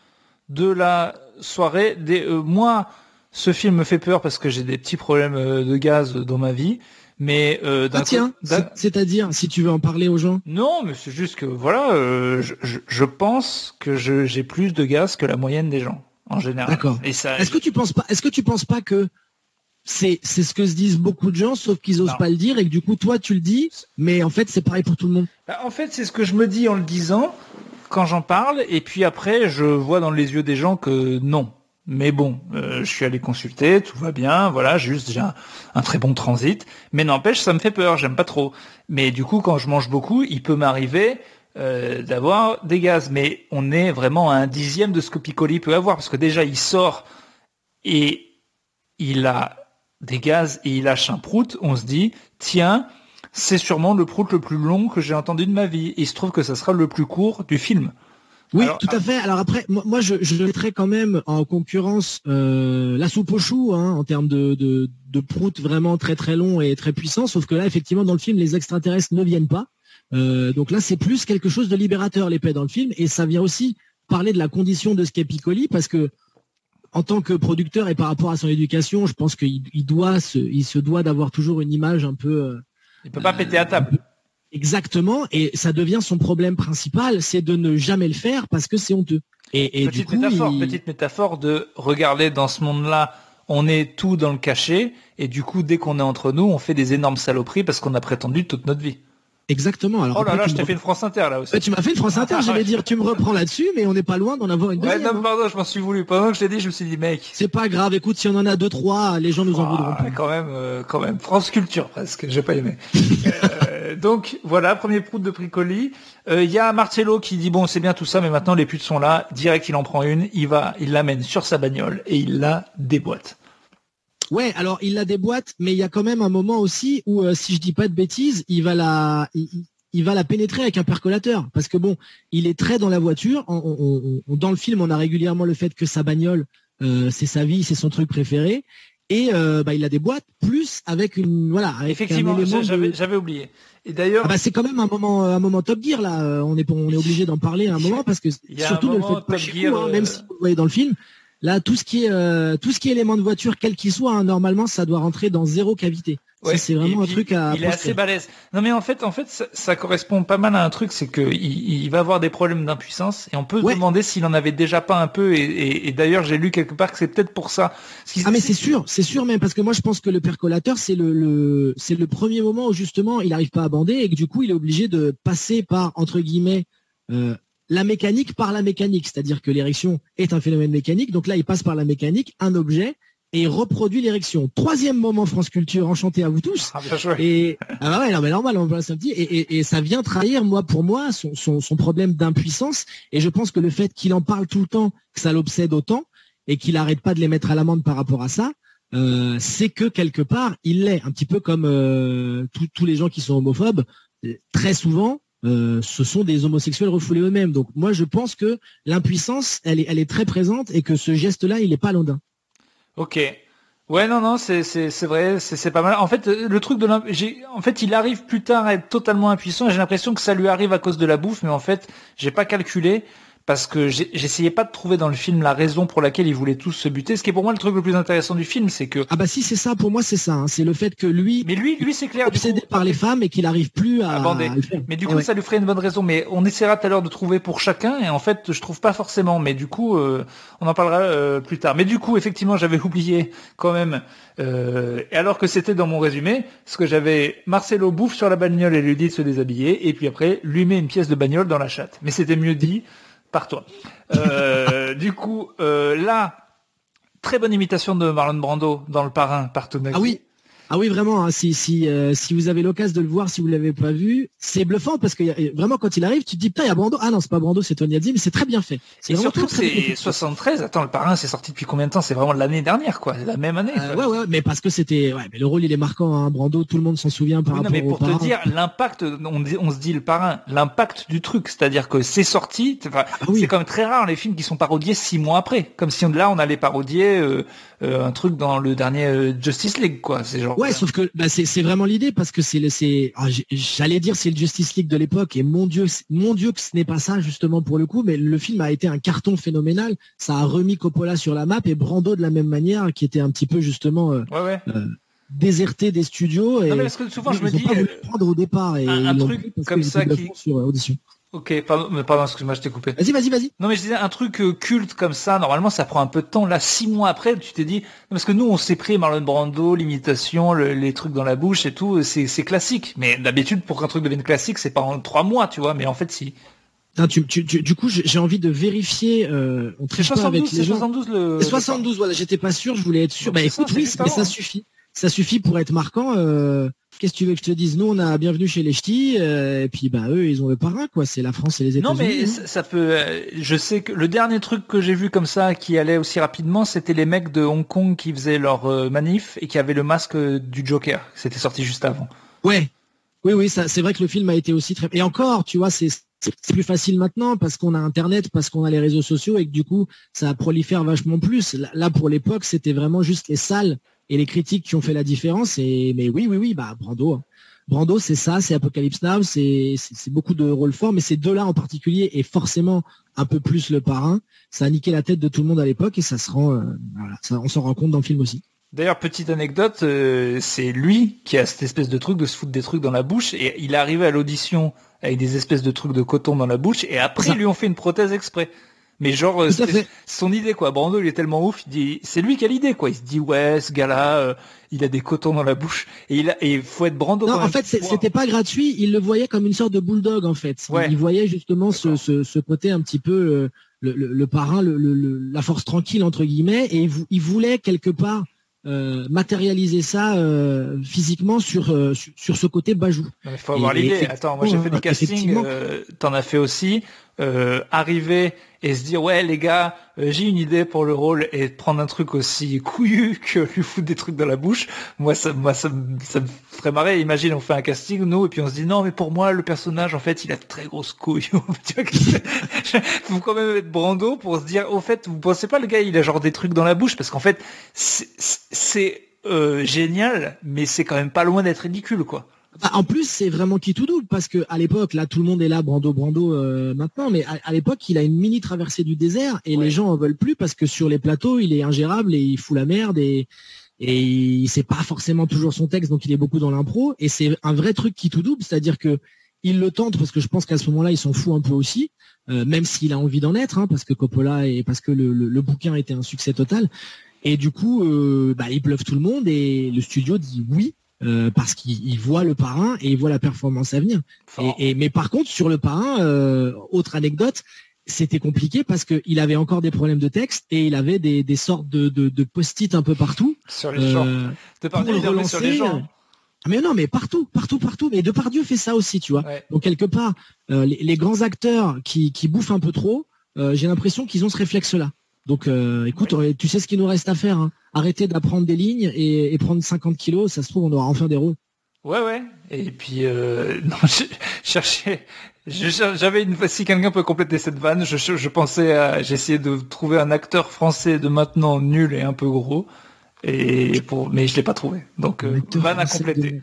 de la soirée. Des, euh, moi, ce film me fait peur parce que j'ai des petits problèmes euh, de gaz dans ma vie. Mais euh, ah tiens, c'est-à-dire si tu veux en parler aux gens? Non, mais c'est juste que voilà, euh, je, je, pense que j'ai plus de gaz que la moyenne des gens en général. D'accord. Est-ce que tu penses pas Est-ce que tu penses pas que c'est ce que se disent beaucoup de gens, sauf qu'ils osent pas le dire et que du coup toi tu le dis, mais en fait c'est pareil pour tout le monde. Bah, en fait c'est ce que je me dis en le disant quand j'en parle et puis après je vois dans les yeux des gens que non. Mais bon, euh, je suis allé consulter, tout va bien, voilà, juste j'ai un, très bon transit. Mais n'empêche, ça me fait peur, j'aime pas trop. Mais du coup, quand je mange beaucoup, il peut m'arriver euh, d'avoir des gaz. Mais on est vraiment à un dixième de ce que Piccoli peut avoir, parce que déjà, il sort et il a des gaz et il lâche un prout. On se dit, tiens, c'est sûrement le prout le plus long que j'ai entendu de ma vie. Et il se trouve que ça sera le plus court du film. Oui, tout à fait. Alors après, moi, je, je mettrais quand même en concurrence euh, la soupe au chou hein, en termes de, de, de prout vraiment très très long et très puissant. Sauf que là, effectivement, dans le film, les extraterrestres ne viennent pas. Euh, donc là, c'est plus quelque chose de libérateur l'épée dans le film, et ça vient aussi parler de la condition de ce qu'est Piccoli, parce que en tant que producteur et par rapport à son éducation, je pense qu'il il doit se, il se doit d'avoir toujours une image un peu. Euh, il peut pas péter à table. Exactement, et ça devient son problème principal, c'est de ne jamais le faire parce que c'est honteux. Et, petite, métaphore, petite métaphore de regarder dans ce monde-là, on est tout dans le cachet, et du coup, dès qu'on est entre nous, on fait des énormes saloperies parce qu'on a prétendu toute notre vie. Exactement. Alors, oh là là, je t'ai fait une France Inter là aussi. tu m'as fait une France Inter, j'allais dire, tu me reprends là-dessus, mais on n'est pas loin d'en avoir une deuxième. Ouais, non, pardon, je m'en suis voulu. Pendant que je l'ai dit, je me suis dit, mec. C'est pas grave, écoute, si on en a deux, trois, les gens nous en voudront pas. Quand même, euh, quand même. France Culture presque, j'ai pas aimé. Euh, <laughs> donc voilà, premier prout de Pricoli. Euh, il y a Marcello qui dit bon c'est bien tout ça, mais maintenant les putes sont là, direct il en prend une, il va, il l'amène sur sa bagnole et il la déboîte. Ouais, alors il la déboîte, mais il y a quand même un moment aussi où, si je dis pas de bêtises, il va la, il va la pénétrer avec un percolateur parce que bon, il est très dans la voiture. dans le film, on a régulièrement le fait que sa bagnole, euh, c'est sa vie, c'est son truc préféré, et euh, bah, il a des boîtes plus avec une voilà. Effectivement, j'avais oublié. Et d'ailleurs, ah bah, c'est quand même un moment, un moment Top Gear là. On est on est obligé d'en parler à un moment parce que surtout le fait de hein, même si vous voyez dans le film, là tout ce qui est euh, tout ce qui est élément de voiture, quel qu'il soit, hein, normalement ça doit rentrer dans zéro cavité. Ouais, c'est vraiment un truc à. Il est assez balèze. Non mais en fait, en fait, ça, correspond pas mal à un truc, c'est que il, va avoir des problèmes d'impuissance et on peut se demander s'il en avait déjà pas un peu. Et, d'ailleurs, j'ai lu quelque part que c'est peut-être pour ça. ah mais c'est sûr, c'est sûr même parce que moi je pense que le percolateur c'est le, c'est le premier moment où justement il n'arrive pas à bander et que du coup il est obligé de passer par entre guillemets euh, la mécanique par la mécanique, c'est-à-dire que l'érection est un phénomène mécanique. Donc là, il passe par la mécanique, un objet et reproduit l'érection. Troisième moment France Culture, enchanté à vous tous. Ah, et ah bah ouais, non, mais normal, on un petit et, et, et, ça vient trahir moi pour moi son, son, son problème d'impuissance. Et je pense que le fait qu'il en parle tout le temps, que ça l'obsède autant, et qu'il arrête pas de les mettre à l'amende par rapport à ça, euh, c'est que quelque part il l'est, un petit peu comme euh, tous les gens qui sont homophobes. Très souvent, euh, ce sont des homosexuels refoulés eux-mêmes. Donc moi je pense que l'impuissance, elle est, elle est très présente et que ce geste-là, il est pas anodin. Ok. Ouais, non, non, c'est vrai, c'est pas mal. En fait, le truc de en fait, il arrive plus tard à être totalement impuissant. J'ai l'impression que ça lui arrive à cause de la bouffe, mais en fait, j'ai pas calculé parce que j'essayais pas de trouver dans le film la raison pour laquelle ils voulaient tous se buter. Ce qui est pour moi le truc le plus intéressant du film, c'est que ah bah si c'est ça pour moi c'est ça, hein. c'est le fait que lui mais lui lui c'est clair obsédé par les femmes et qu'il arrive plus à. Mais du coup ça lui ferait une bonne raison. Mais on essaiera tout à l'heure de trouver pour chacun et en fait je trouve pas forcément. Mais du coup euh, on en parlera euh, plus tard. Mais du coup effectivement j'avais <laughs> oublié quand même. Euh, alors que c'était dans mon résumé, ce que j'avais Marcelo bouffe sur la bagnole et lui dit de se déshabiller et puis après lui met une pièce de bagnole dans la chatte. Mais c'était mieux dit par toi. Euh, du coup, euh, là, très bonne imitation de Marlon Brando dans Le Parrain par. Ah oui, ah oui, vraiment, hein, si, si, euh, si vous avez l'occasion de le voir, si vous l'avez pas vu, c'est bluffant parce que vraiment quand il arrive, tu te dis putain, il y a Brando. Ah non, c'est pas Brando, c'est Tony Adzi, mais c'est très bien fait. C'est surtout c'est 73. Attends, le parrain, c'est sorti depuis combien de temps? C'est vraiment l'année dernière, quoi, la même année. Euh, ouais, ouais, mais parce que c'était, ouais, mais le rôle il est marquant. Hein, Brando, tout le monde s'en souvient par rapport non, mais pour te dire l'impact, on, on, se dit le parrain, l'impact du truc, c'est-à-dire que c'est sorti. Ah c'est quand même très rare les films qui sont parodiés six mois après, comme si là on allait parodier euh, un truc dans le dernier Justice League, quoi. C'est genre. Ouais, sauf que bah, c'est vraiment l'idée parce que c'est c'est ah, j'allais dire c'est le Justice League de l'époque et mon dieu mon dieu que ce n'est pas ça justement pour le coup mais le film a été un carton phénoménal ça a remis Coppola sur la map et Brando de la même manière qui était un petit peu justement euh, euh, déserté des studios et non, mais parce que souvent je me dis pas prendre au départ et un, truc comme ça qui sur audition. Ok, pardon, pardon, excuse-moi, je t'ai coupé. Vas-y, vas-y, vas-y. Non, mais je disais un truc euh, culte comme ça. Normalement, ça prend un peu de temps. Là, six mois après, tu t'es dit parce que nous, on s'est pris Marlon Brando, l'imitation, les trucs dans la bouche et tout. C'est classique. Mais d'habitude, pour qu'un truc devienne classique, c'est pas en trois mois, tu vois. Mais en fait, si. du coup, j'ai envie de vérifier. Euh, on 72, les 72 le. 72, voilà, j'étais pas sûr, je voulais être sûr. bah écoute, oui, mais ça suffit. Ça suffit pour être marquant. Euh, Qu'est-ce que tu veux que je te dise? Nous, on a bienvenue chez les ch'tis, euh, et puis bah eux, ils ont le parrain, quoi. C'est la France et les États-Unis. Non, mais hein. ça, peut. Euh, je sais que le dernier truc que j'ai vu comme ça qui allait aussi rapidement, c'était les mecs de Hong Kong qui faisaient leur euh, manif et qui avaient le masque du Joker. C'était sorti juste avant. Ouais, oui, oui, c'est vrai que le film a été aussi très. Et encore, tu vois, c'est c'est plus facile maintenant parce qu'on a Internet, parce qu'on a les réseaux sociaux et que du coup, ça prolifère vachement plus. Là, pour l'époque, c'était vraiment juste les salles et les critiques qui ont fait la différence. Et mais oui, oui, oui, bah Brando. Hein. Brando, c'est ça, c'est Apocalypse Now, c'est beaucoup de rôles forts, mais ces deux-là en particulier et forcément un peu plus le parrain, ça a niqué la tête de tout le monde à l'époque et ça se rend, euh, voilà, on s'en rend compte dans le film aussi. D'ailleurs, petite anecdote, euh, c'est lui qui a cette espèce de truc de se foutre des trucs dans la bouche et il est arrivé à l'audition avec des espèces de trucs de coton dans la bouche et après ils lui ont fait une prothèse exprès. Mais genre, euh, c'est son idée quoi. Brando il est tellement ouf, il dit, c'est lui qui a l'idée quoi. Il se dit ouais, ce gars-là, euh, il a des cotons dans la bouche et il a, et faut être Brando. Non, en fait, c'était pas gratuit. Il le voyait comme une sorte de bulldog en fait. Il voyait justement ce, ce, ce, côté un petit peu le, le, le parrain, le, la force tranquille entre guillemets, et il, il voulait quelque part euh, matérialiser ça euh, physiquement sur, euh, sur, ce côté bajou. Il faut avoir l'idée. Attends, moi j'ai fait des castings, t'en as fait aussi. Arriver et se dire ouais les gars euh, j'ai une idée pour le rôle et prendre un truc aussi couillu <laughs> que lui foutre des trucs dans la bouche moi ça moi ça, ça me ferait marrer. Imagine on fait un casting nous et puis on se dit non mais pour moi le personnage en fait il a de très grosses couilles. <laughs> <laughs> Faut quand même être Brando pour se dire au fait vous pensez pas le gars il a genre des trucs dans la bouche parce qu'en fait c'est euh, génial mais c'est quand même pas loin d'être ridicule quoi bah, en plus, c'est vraiment qui tout double parce que à l'époque, là, tout le monde est là, Brando, Brando, euh, maintenant, mais à, l'époque, il a une mini traversée du désert et les gens en veulent plus parce que sur les plateaux, il est ingérable et il fout la merde et et il sait pas forcément toujours son texte, donc il est beaucoup dans l'impro et c'est un vrai truc qui tout double, c'est-à-dire que il le tente parce que je pense qu'à ce moment-là, il s'en fout un peu aussi, euh, même s'il a envie d'en être, hein, parce que Coppola et parce que le, le, bouquin était un succès total. Et du coup, euh, bah, il bluffe tout le monde et le studio dit oui euh, parce qu'il voit le parrain et il voit la performance à venir. Et, mais par contre, sur le parrain, euh, autre anecdote, c'était compliqué parce qu'il avait encore des problèmes de texte et il avait des, des sortes de, de, de post-it un peu partout. Sur les gens. Euh, pour le relancer. Sur les gens. Mais non, mais partout, partout, partout. Mais Depardieu fait ça aussi, tu vois. Donc quelque part, les, les, grands acteurs qui, qui bouffent un peu trop, j'ai l'impression qu'ils ont ce réflexe-là. Donc, euh, écoute, tu sais ce qu'il nous reste à faire. Hein. Arrêter d'apprendre des lignes et, prendre 50 kilos. Ça se trouve, on aura enfin des rôles. Ouais, ouais. Et puis, euh, <laughs> non, je cherchais. J'avais une. Si quelqu'un peut compléter cette vanne, je, je pensais à. J'ai de trouver un acteur français de maintenant nul et un peu gros. Et pour, mais je l'ai pas trouvé. Donc, euh, vanne à compléter.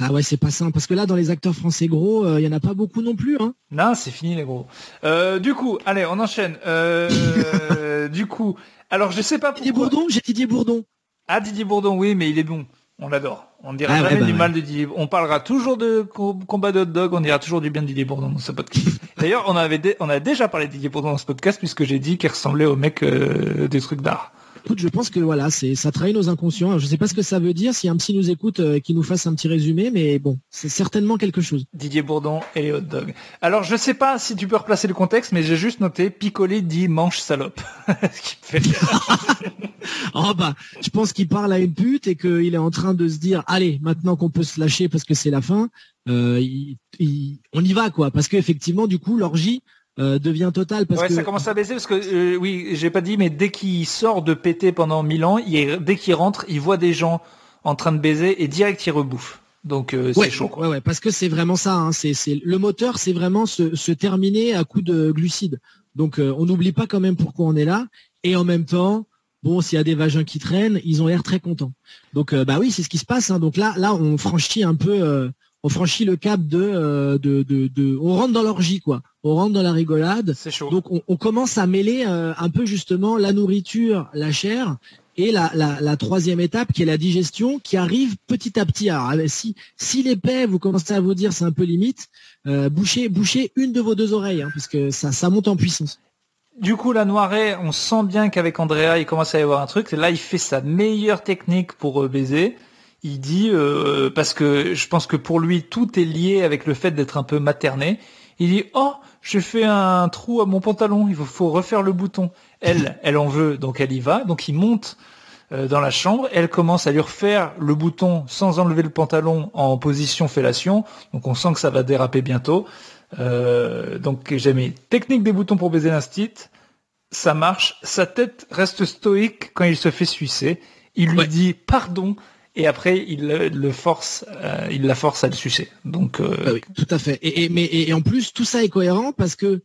Ah ouais, c'est pas simple. Parce que là, dans les acteurs français gros, il euh, y en a pas beaucoup non plus. Hein. Non, c'est fini les gros. Euh, du coup, allez, on enchaîne. Euh, <laughs> du coup, alors je sais pas pourquoi. Didier Bourdon, j'ai Didier Bourdon. Ah, Didier Bourdon, oui, mais il est bon. On l'adore. On dira ah jamais du bah mal de Didier. On parlera toujours de combat de hot dog. On dira toujours du bien de Didier Bourdon dans ce podcast. <laughs> D'ailleurs, on avait, on a déjà parlé de Didier Bourdon dans ce podcast puisque j'ai dit qu'il ressemblait au mec des trucs d'art je pense que voilà, c'est ça trahit nos inconscients. je ne sais pas ce que ça veut dire. Si un psy nous écoute, euh, qui nous fasse un petit résumé, mais bon, c'est certainement quelque chose. Didier Bourdon et les hot dogs. Alors, je sais pas si tu peux replacer le contexte, mais j'ai juste noté Picolé dit manche salope. <laughs> <laughs> oh bah, je pense qu'il parle à une pute et qu'il est en train de se dire, allez, maintenant qu'on peut se lâcher parce que c'est la fin, euh, on y va quoi. Parce qu'effectivement, du coup, l'orgie euh, devient total parce ouais, que ça commence à baisser parce que euh, oui, j'ai pas dit, mais dès qu'il sort de péter pendant mille ans, il, dès qu'il rentre, il voit des gens en train de baiser et direct il rebouffe. Donc euh, c'est chaud. Ouais, ouais, parce que c'est vraiment ça. Hein, c'est, c'est le moteur, c'est vraiment se, se, terminer à coup de glucides. Donc on n'oublie pas quand même pourquoi on est là. Et en même temps, bon, s'il y a des vagins qui traînent, ils ont l'air très contents. Donc bah oui, c'est ce qui se passe. Hein. Donc là, là, on franchit un peu on franchit le cap de, de, de, de, on rentre dans l'orgie quoi on rentre dans la rigolade. C'est chaud. Donc on, commence à mêler euh, un peu justement la nourriture, la chair et la, la, troisième étape qui est la digestion qui arrive petit à petit. Alors si, si l'épais, vous commencez à vous dire c'est un peu limite, euh, bouchez, bouchez une de vos deux oreilles hein, parce que ça, ça monte en puissance. Du coup, la noiret, on sent bien qu'avec Andrea, il commence à y avoir un truc. Là, il fait sa meilleure technique pour euh, baiser. Il dit, parce que je pense que pour lui, tout est lié avec le fait d'être un peu materné Il dit oh j'ai fait un trou à mon pantalon, il faut refaire le bouton. Elle, <laughs> elle en veut, donc elle y va, donc il monte euh, dans la chambre, elle commence à lui refaire le bouton sans enlever le pantalon en position fellation, donc on sent que ça va déraper bientôt. Euh, donc j'ai mis technique des boutons pour baiser l'instit, ça marche, sa tête reste stoïque quand il se fait sucer, il lui dit pardon, et après il le force, euh, il la force à le sucer. Donc ah oui, tout à fait. Et, mais et en plus tout ça est cohérent parce que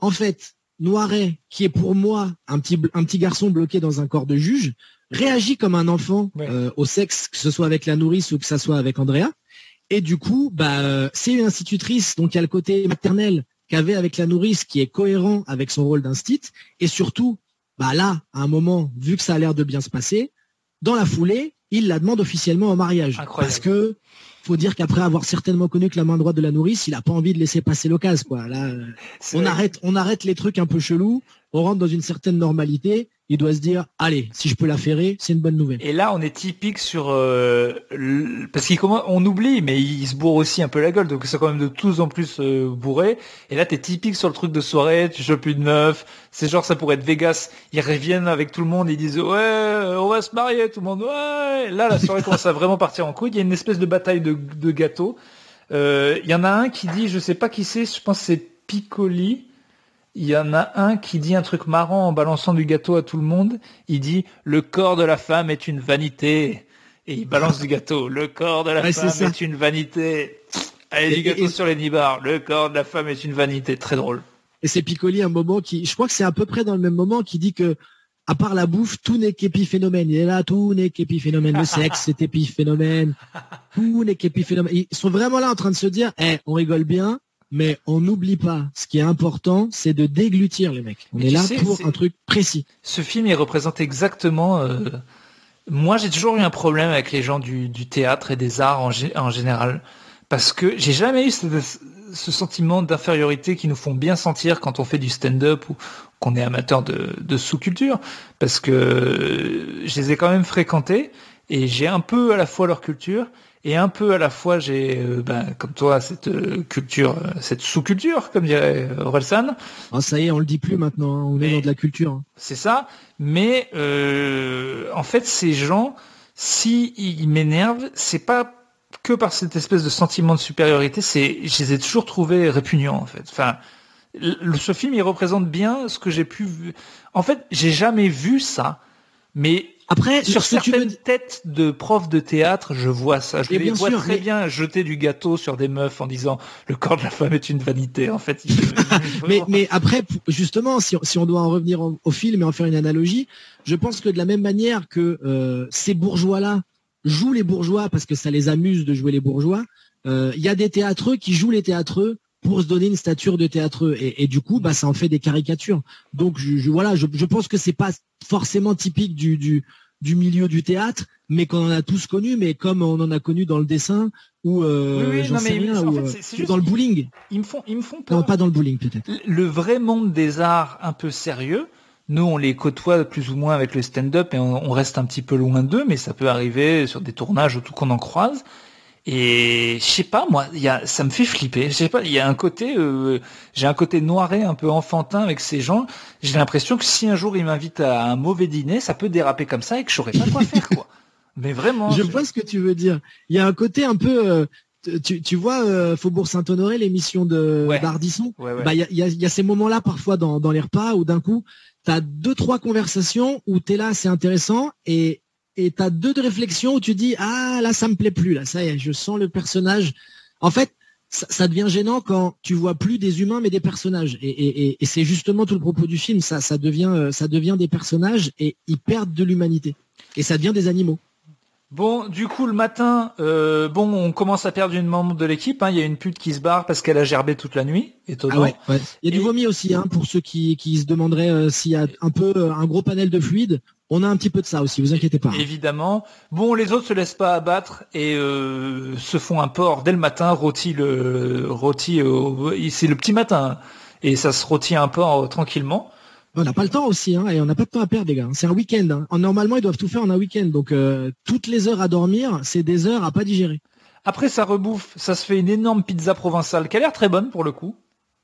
en fait Noiret, qui est pour moi un petit, un petit garçon bloqué dans un corps de juge, réagit comme un enfant euh, au sexe, que ce soit avec la nourrice ou que ce soit avec Andrea. Et du coup, bah, euh, c'est une institutrice, donc il y a le côté maternel qu'avait avec la nourrice qui est cohérent avec son rôle d'instit. Et surtout, bah là, à un moment, vu que ça a l'air de bien se passer, dans la foulée, il la demande officiellement en mariage. Parce que faut dire qu'après avoir certainement connu que la main droite de la nourrice, il a pas envie de laisser passer l'occasion, quoi. Là, on arrête, on arrête les trucs un peu chelous, on rentre dans une certaine normalité il doit se dire allez si je peux la ferrer c'est une bonne nouvelle. Et là on est typique sur euh, parce qu'il on oublie mais il se bourre aussi un peu la gueule donc c'est quand même de plus en plus euh, bourré et là t'es typique sur le truc de soirée tu chopes une meuf c'est genre ça pourrait être Vegas. Ils reviennent avec tout le monde ils disent ouais on va se marier tout le monde ouais. Là la soirée <laughs> commence à vraiment partir en couille. Il y a une espèce de bataille de, de gâteaux euh, il y en a un qui dit je sais pas qui c'est je pense c'est Piccoli il y en a un qui dit un truc marrant en balançant du gâteau à tout le monde. Il dit le corps de la femme est une vanité. Et il balance du gâteau. Le corps de la femme est, une vanité. Allez, du gâteau sur les nibards. Le corps de la femme est une vanité. Très drôle. Et c'est Piccoli un moment qui, je crois que c'est à peu près dans le même moment, qui dit que à part la bouffe, tout n'est qu'épiphénomène. Il est là, tout n'est qu'épiphénomène. Le sexe, c'est <laughs> épiphénomène. Tout n'est qu'épiphénomène. Ils sont vraiment là en train de se dire, eh, on rigole bien, mais on n'oublie pas, ce qui est important, c'est de déglutir les mecs. On est là pour un truc précis. Ce film, il représente exactement... Euh, moi, j'ai toujours eu un problème avec les gens du, théâtre et des arts en, général, parce que j'ai jamais eu ce, sentiment d'infériorité qui nous font bien sentir quand on fait du stand-up ou qu'on est amateur de, de sous-culture, parce que je les ai quand même fréquentés et j'ai un peu à la fois leur culture et un peu à la fois j'ai euh, ben, comme toi cette euh, culture euh, cette sous-culture comme dirait Orelsan. Ah, ça y est on le dit plus maintenant hein, on est dans de la culture hein. c'est ça. Mais en fait ces gens si ils m'énervent c'est pas que par cette espèce de sentiment de supériorité c'est je les ai toujours trouvés répugnants en fait. Enfin ce film il représente bien ce que j'ai pu en fait j'ai jamais vu ça mais après, sur certaines têtes de profs de théâtre, je vois ça. Je les vois très bien jeter du gâteau sur des meufs en disant le corps de la femme est une vanité. En fait, mais, mais après, justement, si, si, on doit en revenir au, film et en faire une analogie, je pense que de la même manière que euh, ces bourgeois-là jouent les bourgeois parce que ça les amuse de jouer les bourgeois, euh, il y a des théâtreux qui jouent les théâtreux pour se donner une stature de théâtreux et, et, du coup bah ça en fait des caricatures donc je, voilà je, je, pense que c'est pas forcément typique du, du, du milieu du théâtre mais qu'on en a tous connu mais comme on en a connu dans le dessin ou euh, j'en sais rien ou, dans le bowling ils me font ils me font peur. Non, pas dans le bowling peut-être le vrai monde des arts un peu sérieux nous, on les côtoie plus ou moins avec le stand-up et on, on reste un petit peu loin d'eux, mais ça peut arriver sur des tournages ou tout qu'on en croise. Et je sais pas, moi, y a, ça me fait flipper. Je sais pas, il y a un côté, euh, j'ai un côté noiré, un peu enfantin avec ces gens. J'ai l'impression que si un jour ils m'invitent à un mauvais dîner, ça peut déraper comme ça et que je saurais pas quoi faire, quoi. Mais vraiment. Je vois ce que tu veux dire. Il y a un côté un peu. Euh, tu, tu, vois euh, Faubourg Saint-Honoré, l'émission de ouais. Bardisson. Bah il y a, y, a, y a, ces moments-là parfois dans, dans les repas où d'un coup tu as deux trois conversations où tu es là, c'est intéressant et et tu as deux de réflexions où tu dis ah là ça me plaît plus là. Ça y est je sens le personnage. En fait ça, devient gênant quand tu vois plus des humains mais des personnages. Et, c'est justement tout le propos du film. Ça ça devient euh, ça devient des personnages et ils perdent de l'humanité. Et ça devient des animaux Bon, du coup, le matin, euh, bon, on commence à perdre une membre de l'équipe. Hein. Il y a une pute qui se barre parce qu'elle a gerbé toute la nuit. Étonnant. Ah ouais, ouais. Il y a du vomi aussi, hein, pour ceux qui, qui se demanderaient euh, s'il y a un peu un gros panel de fluide. On a un petit peu de ça aussi, vous inquiétez pas. Évidemment. Bon, les autres se laissent pas abattre et euh, se font un porc dès le matin, rôti le rôti c'est le petit matin et ça se rôtit un porc tranquillement. On n'a pas le temps aussi, hein, et on n'a pas de temps à perdre, les gars. C'est un week-end. Hein. Normalement, ils doivent tout faire en un week-end. Donc, euh, toutes les heures à dormir, c'est des heures à pas digérer. Après sa rebouffe, ça se fait une énorme pizza provençale qui a l'air très bonne pour le coup.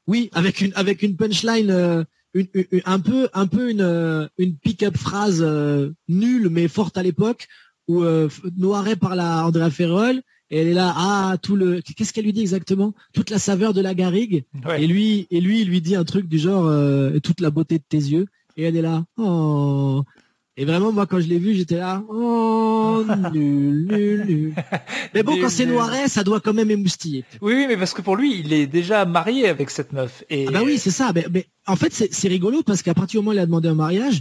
Oui, avec une avec une punchline euh, un peu un peu une euh, une pick-up phrase euh, nulle mais forte à l'époque où Noiret par la Andrea Ferrol et elle est là ah tout le qu'est-ce qu'elle lui dit exactement? Toute la saveur de la garrigue et lui et lui il lui dit un truc du genre toute la beauté de tes yeux et elle est là oh et vraiment, moi, quand je l'ai vu, j'étais là, oh, <laughs> nul, nul, nul. Mais bon, quand c'est noiret, ça doit quand même émoustiller. Oui, oui, mais parce que pour lui, il est déjà marié avec cette meuf. Et... Ah bah oui, c'est ça. Mais, en fait, c'est rigolo parce qu'à partir du moment où il a demandé un mariage,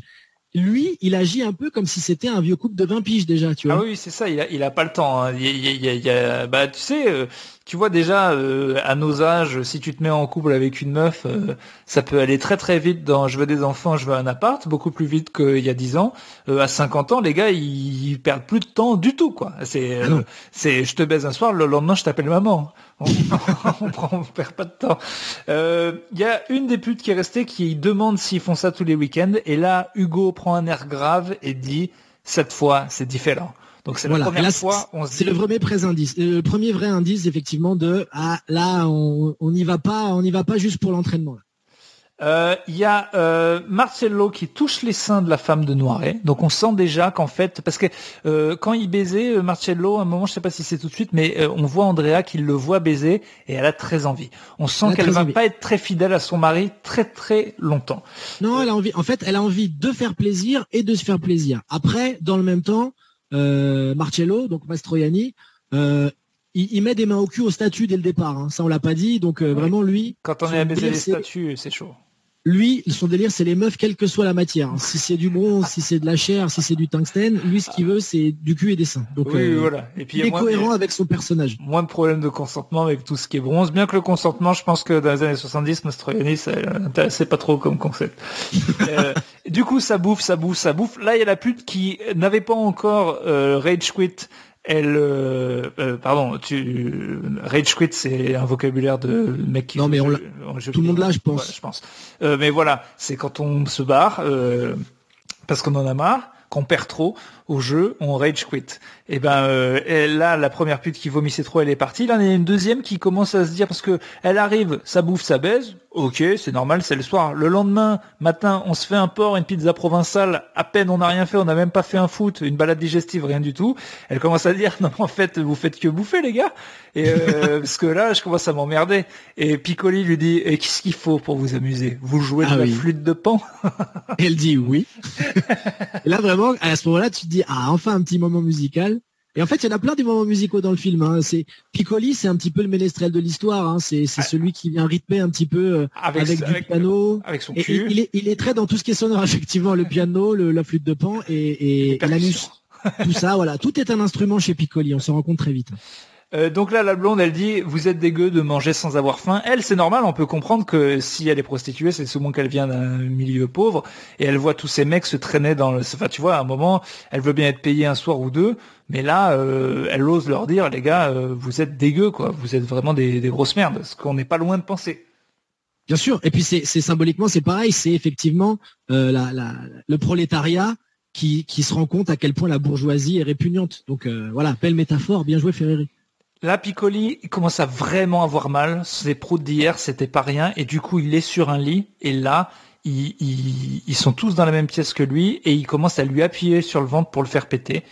lui, il agit un peu comme si c'était un vieux couple de 20 piges déjà, tu vois. Ah oui, c'est ça, il a, il a pas le temps. Hein. Il, a, bah, tu sais, euh, tu vois déjà, euh, à nos âges, si tu te mets en couple avec une meuf, euh, ça peut aller très très vite dans je veux des enfants, je veux un appart, beaucoup plus vite qu'il y a 10 ans. à 50 ans, les gars, ils, perdent plus de temps du tout, quoi. C'est, ah c'est, je te baise un soir, le lendemain, je t'appelle maman. On, <laughs> on, perd pas de temps. Il y a une des putes qui est restée qui demande s'ils font ça tous les week-ends, et là, Hugo prend un air grave et dit cette fois, c'est différent. Donc c'est la première fois. C'est le premier vrai indice, euh, le premier vrai indice effectivement de ah là on n'y va pas, on n'y va pas juste pour l'entraînement. Il euh, y a euh, Marcello qui touche les seins de la femme de Noiret. Donc on sent déjà qu'en fait, parce que euh, quand il baisait euh, Marcello, à un moment, je sais pas si c'est tout de suite, mais on voit Andrea qui le voit baiser et elle a très envie. On sent qu'elle va pas être très fidèle à son mari très très longtemps. Non, elle a envie. En fait, elle a envie de faire plaisir et de se faire plaisir. Après, dans le même temps, Marcello, donc Mastroianni, il, met des mains au cul au statut dès le départ. Hein. Ça, on l'a pas dit. Donc vraiment, lui. Quand on est à baiser les statues, c'est chaud lui, son délire, c'est les meufs, quelle que soit la matière. Si c'est du bronze, si c'est de la chair, si c'est du tungstène, lui, ce qu'il veut, c'est du cul et des seins. Donc, oui, euh, voilà. Et puis, il est cohérent avec son personnage. Moins de problèmes de consentement avec tout ce qui est bronze. Bien que le consentement, je pense que dans les années 70, Mastroianni, ça n'intéressait pas trop comme concept. <laughs> euh, du coup, ça bouffe, ça bouffe, ça bouffe. Là, il y a la pute qui n'avait pas encore euh, rage quit elle, euh, euh, pardon, tu, rage quit, c'est un vocabulaire de mec qui. Non, mais on tout le monde là, je pense. je pense. Euh, mais voilà, c'est quand on se barre parce qu'on en a marre, qu'on perd trop au jeu, on rage quit. Et eh ben là, la première pute qui vomissait trop, elle est partie. Là, il y a une deuxième qui commence à se dire parce que elle arrive, ça bouffe, ça baise. Ok, c'est normal, c'est le soir. Le lendemain matin, on se fait un porc, une pizza provençale. À peine, on n'a rien fait, on n'a même pas fait un foot, une balade digestive, rien du tout. Elle commence à dire <laughs> non, en fait, vous faites que bouffer, les gars. Et euh, <laughs> parce que là, je commence à m'emmerder. Et Piccoli lui dit et qu'est-ce qu'il faut pour vous amuser? Vous jouez de ah la flûte de pan? Elle dit oui. <laughs> et là, vraiment, à ce moment-là, tu te dis ah, enfin un petit moment musical. Et en fait, il y en a plein des moments musicaux dans le film. Hein. C'est Piccoli, c'est un petit peu le ménestrel de l'histoire. Hein. C'est ah. celui qui vient rythmer un petit peu euh, avec, du piano. Avec son cul. il, est, il est très dans tout ce qui est sonore, <laughs> effectivement, le piano, la flûte de pan et, et l'anus. tout ça, voilà. Tout est un instrument chez Piccoli. On s'en rend compte très vite. Euh, donc là, la blonde, elle dit, vous êtes dégueu de manger sans avoir faim. Elle, c'est normal, on peut comprendre que si elle est prostituée, c'est souvent qu'elle vient d'un milieu pauvre, et elle voit tous ces mecs se traîner dans le... Enfin, tu vois, à un moment, elle veut bien être payée un soir ou deux, mais là, euh, elle ose leur dire, les gars, euh, vous êtes dégueux, quoi. Vous êtes vraiment des, grosses merdes, ce qu'on n'est pas loin de penser. Bien sûr, et puis c'est symboliquement, c'est pareil, c'est effectivement le prolétariat qui, qui, se rend compte à quel point la bourgeoisie est répugnante. Donc voilà, belle métaphore, bien joué Ferreri. Là, Piccoli, il commence à vraiment avoir mal. Ses proutes d'hier, c'était pas rien. Et du coup, il est sur un lit. Et là, ils, sont tous dans la même pièce que lui. Et il commence à lui appuyer sur le ventre pour le faire péter.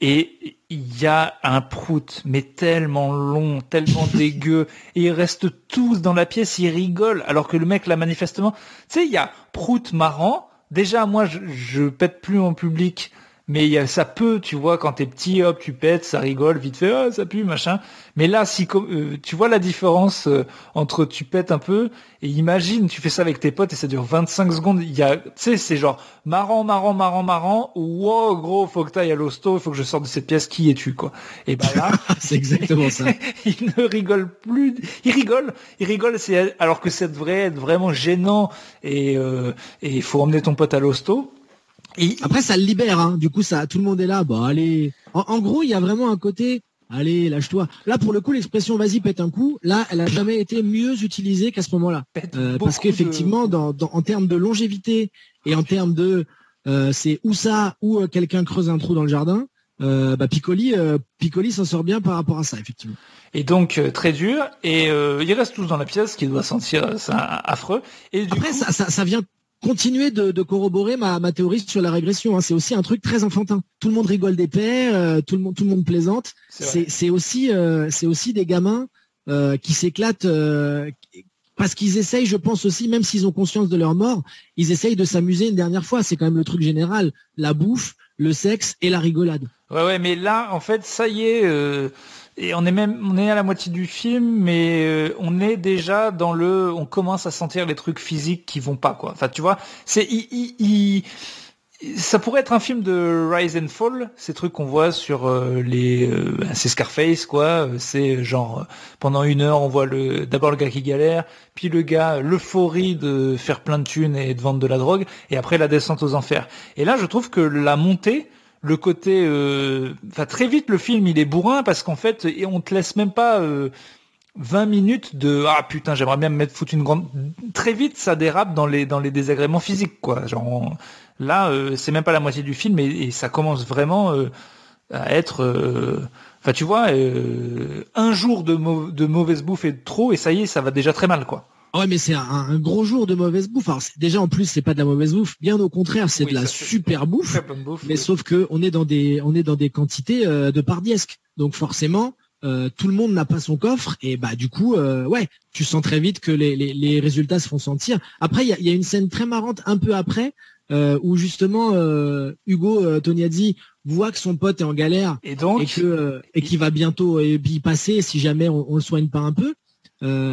Et il y a un prout, mais tellement long, tellement <laughs> dégueu. Et ils restent tous dans la pièce, ils rigolent. Alors que le mec, là, manifestement, tu sais, il y a prout marrant. Déjà, moi, je, je pète plus en public mais ça peut, tu vois, quand t'es petit, hop, tu pètes, ça rigole, vite fait, ah, ça pue, machin. Mais là, si euh, tu vois la différence euh, entre tu pètes un peu et imagine, tu fais ça avec tes potes et ça dure 25 secondes. Il y a, tu sais, c'est genre marrant, marrant, marrant, marrant. Wow, gros, faut que t'ailles à l'hosto, il faut que je sorte de cette pièce. Qui es-tu, quoi? Et ben là, <laughs> c'est exactement ça. <laughs> il ne rigole plus. Il rigole, il rigole. C'est alors que ça devrait être vraiment gênant et euh, et il faut emmener ton pote à l'hosto. Après, ça le libère. Hein. Du coup, ça, tout le monde est là. Bon, allez. En, gros, il y a vraiment un côté. Allez, lâche-toi. Là, pour le coup, l'expression "vas-y, pète un coup", là, elle a jamais été mieux utilisée qu'à ce moment-là. Euh, parce qu'effectivement, dans, en termes de longévité et en termes de, euh, c'est ou ça ou euh, quelqu'un creuse un trou dans le jardin. bah, Piccoli, Piccoli s'en sort bien par rapport à ça, effectivement. Et donc très dur. Et ils restent tous dans la pièce, qui doit sentir ça affreux. Et du Après, ça, ça, ça, vient continuer de, de corroborer ma, ma, théorie sur la régression. Hein. C'est aussi un truc très enfantin. Tout le monde rigole des pères, euh, tout le monde tout le monde plaisante. C'est aussi euh, aussi des gamins euh, qui s'éclatent parce qu'ils essayent, je pense aussi, même s'ils ont conscience de leur mort, ils essayent de s'amuser une dernière fois. C'est quand même le truc général, la bouffe, le sexe et la rigolade. Ouais ouais, mais là en fait ça y est et on est même on est à la moitié du film mais euh, on est déjà dans le on commence à sentir les trucs physiques qui vont pas quoi enfin tu vois c'est ça pourrait être un film de Rise and Fall, ces trucs qu'on voit sur euh, les, euh, c'est Scarface quoi. C'est genre pendant une heure on voit le, d'abord le gars qui galère, puis le gars l'euphorie de faire plein de thunes et de vendre de la drogue, et après la descente aux enfers. Et là je trouve que la montée, le côté, euh, enfin très vite le film il est bourrin parce qu'en fait et on te laisse même pas 20 euh, minutes de ah putain j'aimerais bien me mettre foutre une grande très vite ça dérape dans les dans les désagréments physiques quoi. Genre là euh, c'est même pas la moitié du film et, ça commence vraiment à être enfin tu vois un jour de, de mauvaise bouffe et de trop et ça y est ça va déjà très mal quoi Ouais, mais c'est un, gros jour de mauvaise bouffe. Alors, déjà, en plus, c'est pas de la mauvaise bouffe. Bien au contraire, c'est de la super bouffe. mais sauf que on est dans des, on est dans des quantités euh, de pardiesque. Donc, forcément, euh, tout le monde n'a pas son coffre. Et bah, du coup, euh, ouais, tu sens très vite que les, les, résultats se font sentir. Après, il y a, y a, une scène très marrante un peu après. où justement Hugo Toniazzi voit que son pote est en galère et donc et que et qu'il va bientôt y passer si jamais on, on le soigne pas un peu.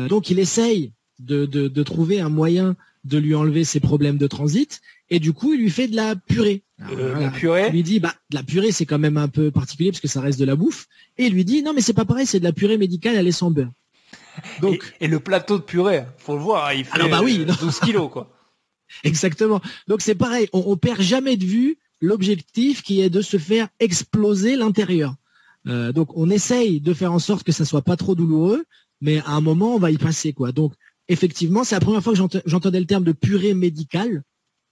donc il essaye de, de, trouver un moyen de lui enlever ses problèmes de transit et du coup il lui fait de la purée. Euh, la purée. Il lui dit bah de la purée c'est quand même un peu particulier parce que ça reste de la bouffe et il lui dit non mais c'est pas pareil c'est de la purée médicale elle est sans beurre. <laughs> Donc et, le plateau de purée faut le voir il fait bah oui, 12 euh, kilos quoi. <laughs> Exactement. Donc c'est pareil on, on perd jamais de vue l'objectif qui est de se faire exploser l'intérieur. Euh, donc on essaye de faire en sorte que ça soit pas trop douloureux mais à un moment on va y passer quoi. Donc effectivement, c'est la première fois que j'entendais le terme de purée médicale.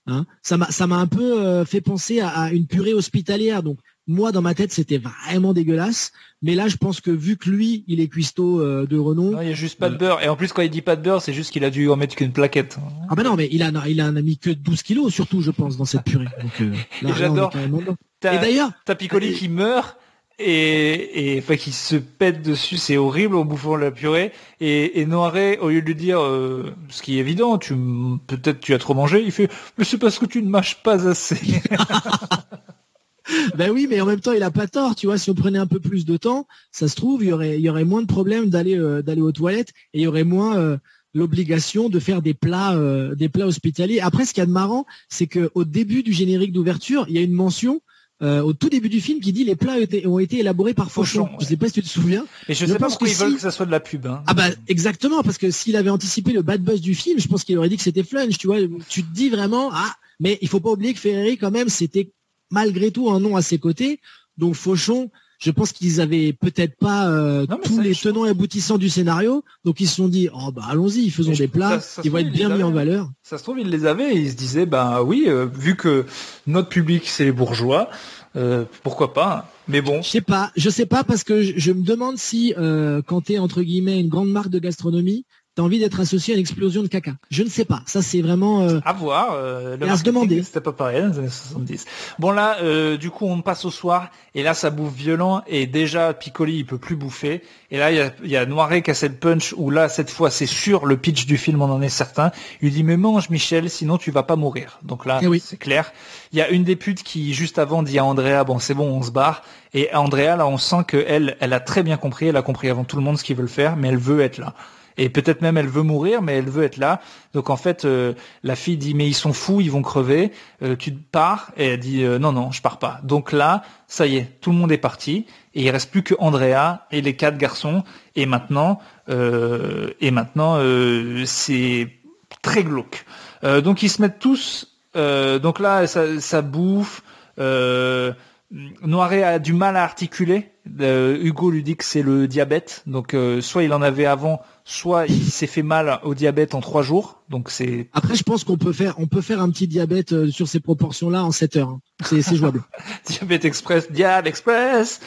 Hein. Ça m'a ça m'a un peu euh, fait penser à, une purée hospitalière. Donc moi dans ma tête c'était vraiment dégueulasse. Mais là je pense que vu que lui il est cuistot euh, de renom. Non, il n'y a juste pas de beurre. Et en plus quand il dit pas de beurre, c'est juste qu'il a dû en mettre qu'une plaquette. Ah ben non mais il a il a, mis que 12 kilos surtout je pense dans cette purée. Euh, et <laughs> j'adore. Et d'ailleurs, t'as Piccoli qui meurt et, et enfin qui se pète dessus, c'est horrible en bouffant la purée. Et, et Noiré, au lieu de lui dire, euh, ce qui est évident, tu peut-être tu as trop mangé, il fait, mais c'est parce que tu ne mâches pas assez. <laughs> ben oui, mais en même temps, il a pas tort, tu vois. Si on prenait un peu plus de temps, ça se trouve, il y aurait, moins de problèmes d'aller, euh, d'aller aux toilettes et il y aurait moins euh, l'obligation de faire des plats, des plats hospitaliers. Après, ce qu'il y a de marrant, c'est que au début du générique d'ouverture, il y a une mention euh, au tout début du film qui dit les plats ont été, élaborés par Fauchon. Je sais pas si tu te souviens. Et je, sais pas pourquoi ils veulent que ça soit de la pub. Hein. Ah bah exactement parce que s'il avait anticipé le bad buzz du film, je pense qu'il aurait dit que c'était flunch. Tu vois, tu te dis vraiment ah mais il faut pas oublier que Ferreri quand même c'était malgré tout un nom à ses côtés. Donc Fauchon, je pense qu'ils avaient peut-être pas euh, tous les tenants et aboutissants du scénario, donc ils se sont dit oh bah allons-y, faisons des plats, ils vont être bien mis en valeur. Ça se trouve ils les avaient, et ils se disaient bah oui, euh, vu que notre public c'est les bourgeois, euh, pourquoi pas. Mais bon. Je sais pas, je sais pas parce que je, me demande si quand tu es entre guillemets une grande marque de gastronomie, t'as envie d'être associé à l'explosion de caca. Je ne sais pas. Ça, c'est vraiment euh, à voir. Euh, à se demander. C'était pas pareil dans les années 70. Bon là, euh, du coup, on passe au soir et là, ça bouffe violent et déjà Piccoli, il peut plus bouffer. Et là, il y a, y a Noiret qui a cette punch où là, cette fois, c'est sûr, le pitch du film, on en est certain. Il lui dit mais mange Michel, sinon tu vas pas mourir. Donc là, eh c'est clair. Il y a une des putes qui juste avant dit à Andrea bon c'est bon, on se barre. Et Andrea là, on sent que elle, elle a très bien compris. Elle a compris avant tout le monde ce qu'ils veulent faire, mais elle veut être là et peut-être même elle veut mourir, mais elle veut être là. Donc en fait, euh, la fille dit mais ils sont fous, ils vont crever. Euh, tu pars? Et elle dit euh, non non, je pars pas. Donc là, ça y est, tout le monde est parti et il reste plus que Andrea et les quatre garçons. Et maintenant, et maintenant c'est très glauque. donc ils se mettent tous. donc là, ça, ça bouffe. Noiret a du mal à articuler Hugo lui dit que c'est le diabète. Donc soit il en avait avant, soit il s'est fait mal au diabète en trois jours. Donc c'est. Après, je pense qu'on peut faire, on peut faire un petit diabète sur ces proportions-là en 7 heures. Hein. C'est jouable. <laughs> diabète express, diabète express.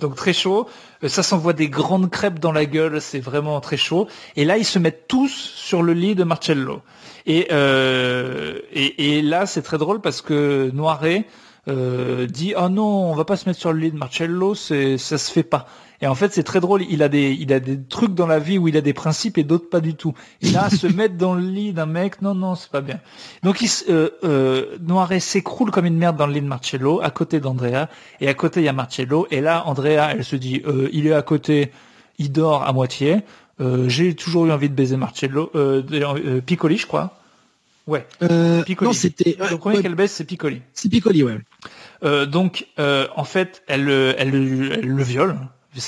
donc très chaud. Ça s'envoie des grandes crêpes dans la gueule. C'est vraiment très chaud. Et là, ils se mettent tous sur le lit de Marcello. Et, et, et là, c'est très drôle parce que Noiret euh, dit oh non, on va pas se mettre sur le lit de Marcello, c'est ça se fait pas. Et en fait, c'est très drôle. Il a des, il a des trucs dans la vie où il a des principes et d'autres pas du tout. Et là, se <laughs> mettre dans le lit d'un mec, non, non, c'est pas bien. Donc, il, euh, euh, Noiret s'écroule comme une merde dans le lit de Marcello, à côté d'Andrea. Et à côté, il y a Marcello. Et là, Andrea, elle se dit, euh, il est à côté, il dort à moitié. Euh, J'ai toujours eu envie de baiser Marcello, euh, Piccoli, je crois. Ouais. Euh, Piccoli. Non, c'était. Le premier qu'elle baisse, c'est Piccoli. C'est Piccoli, ouais. Euh, donc, euh, en fait, elle, elle, le viole.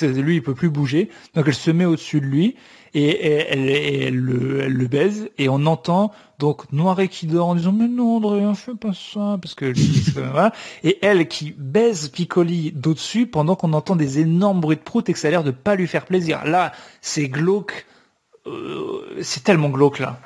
Lui, il peut plus bouger. Donc, elle se met au-dessus de lui et, elle, le, baise. Et on entend donc Noiret qui dort en disant mais non, André, fais pas ça parce que lui, voilà. Et elle qui baise Piccoli d'au-dessus pendant qu'on entend des énormes bruits de prout et que ça a l'air de pas lui faire plaisir. Là, c'est glauque. c'est tellement glauque là.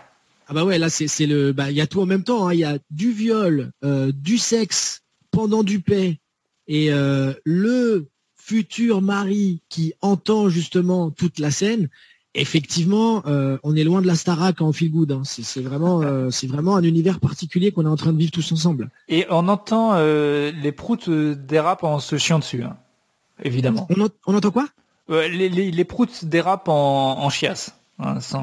Ah bah ouais, là c'est le, bah il y a tout en même temps. Hein. Il y a du viol, euh, du sexe pendant du paix et euh, le futur mari qui entend justement toute la scène. Effectivement, euh, on est loin de la Starac en feel good. Hein. C'est vraiment, c'est vraiment un univers particulier qu'on est en train de vivre tous ensemble. Et on entend les proutes dérapent en se chiant dessus, hein. évidemment. On, entend quoi? Les, les, proutes dérapent en, en chiasse.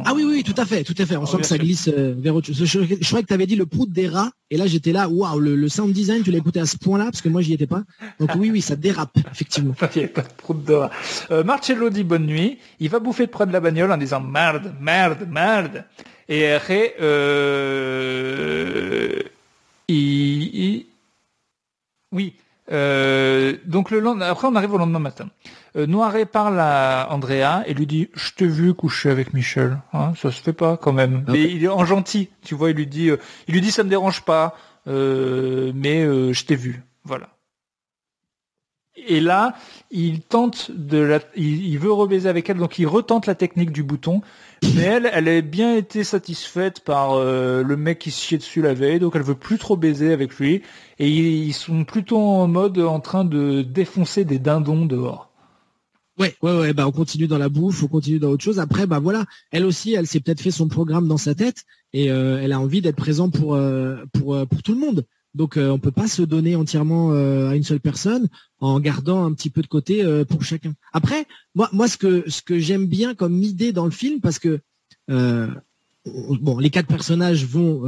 Ah oui, oui, tout à fait, tout à fait. On oh, sent que ça glisse euh, vers autre chose. Je, croyais que tu avais dit le prout des rats, et là j'étais là, waouh, le, sound design, tu l'as écouté à ce point-là, parce que moi j'y étais pas. Donc oui, oui, ça dérape, effectivement. <laughs> Il n'y pas de prout de rat. Euh, Marcello dit bonne nuit, il va bouffer de près de la bagnole en disant merde, merde, merde. Et après, euh, il, oui, euh, donc le lendemain, après on arrive au lendemain matin. Euh, Noiret parle à Andrea et lui dit je t'ai vu coucher avec Michel, hein, ça se fait pas quand même. Mais il est en gentil, tu vois, il lui dit, euh, il lui dit ça me dérange pas, euh, mais je t'ai vu, voilà. Et là, il tente de la, il, veut rebaiser avec elle, donc il retente la technique du bouton. Mais elle, elle a bien été satisfaite par le mec qui se chiait dessus la veille, donc elle veut plus trop baiser avec lui. Et ils sont plutôt en mode en train de défoncer des dindons dehors. Ouais, ouais, ouais, bah on continue dans la bouffe, on continue dans autre chose. Après, bah voilà, elle aussi, elle s'est peut-être fait son programme dans sa tête et euh, elle a envie d'être présente pour euh, pour euh, pour tout le monde. Donc on peut pas se donner entièrement à une seule personne en gardant un petit peu de côté pour chacun. Après, moi moi ce que ce que j'aime bien comme idée dans le film parce que bon, les quatre personnages vont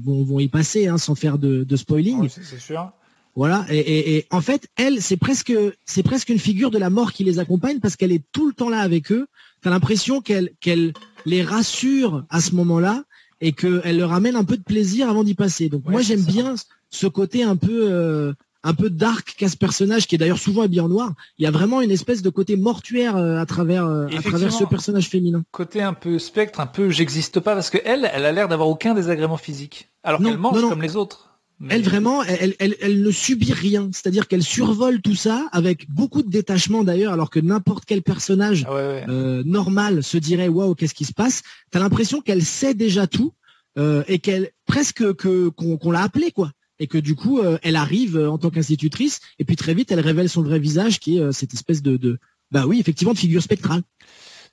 vont, vont y passer hein, sans faire de, de spoiling. c'est sûr. Voilà. Et, en fait, elle, c'est presque, c'est presque une figure de la mort qui les accompagne parce qu'elle est tout le temps là avec eux. T'as l'impression qu'elle, qu'elle les rassure à ce moment-là et qu'elle leur amène un peu de plaisir avant d'y passer. Donc moi, j'aime bien ce côté un peu, euh, un peu dark qu'a ce personnage qui est d'ailleurs souvent habillé en noir. Il y a vraiment une espèce de côté mortuaire euh, à travers, euh, à travers ce personnage féminin. Côté un peu spectre, un peu j'existe pas parce que elle, elle a l'air d'avoir aucun désagrément physique. Alors qu'elle mange comme les autres. Elle vraiment, elle, elle, elle, ne subit rien, c'est-à-dire qu'elle survole tout ça avec beaucoup de détachement d'ailleurs, alors que n'importe quel personnage ah euh, normal se dirait waouh qu'est-ce qui se passe? T'as l'impression qu'elle sait déjà tout euh, et qu'elle presque que qu'on l'a appelée quoi, et que du coup euh, elle arrive en tant qu'institutrice et puis très vite elle révèle son vrai visage qui est cette espèce de, de bah oui effectivement de figure spectrale.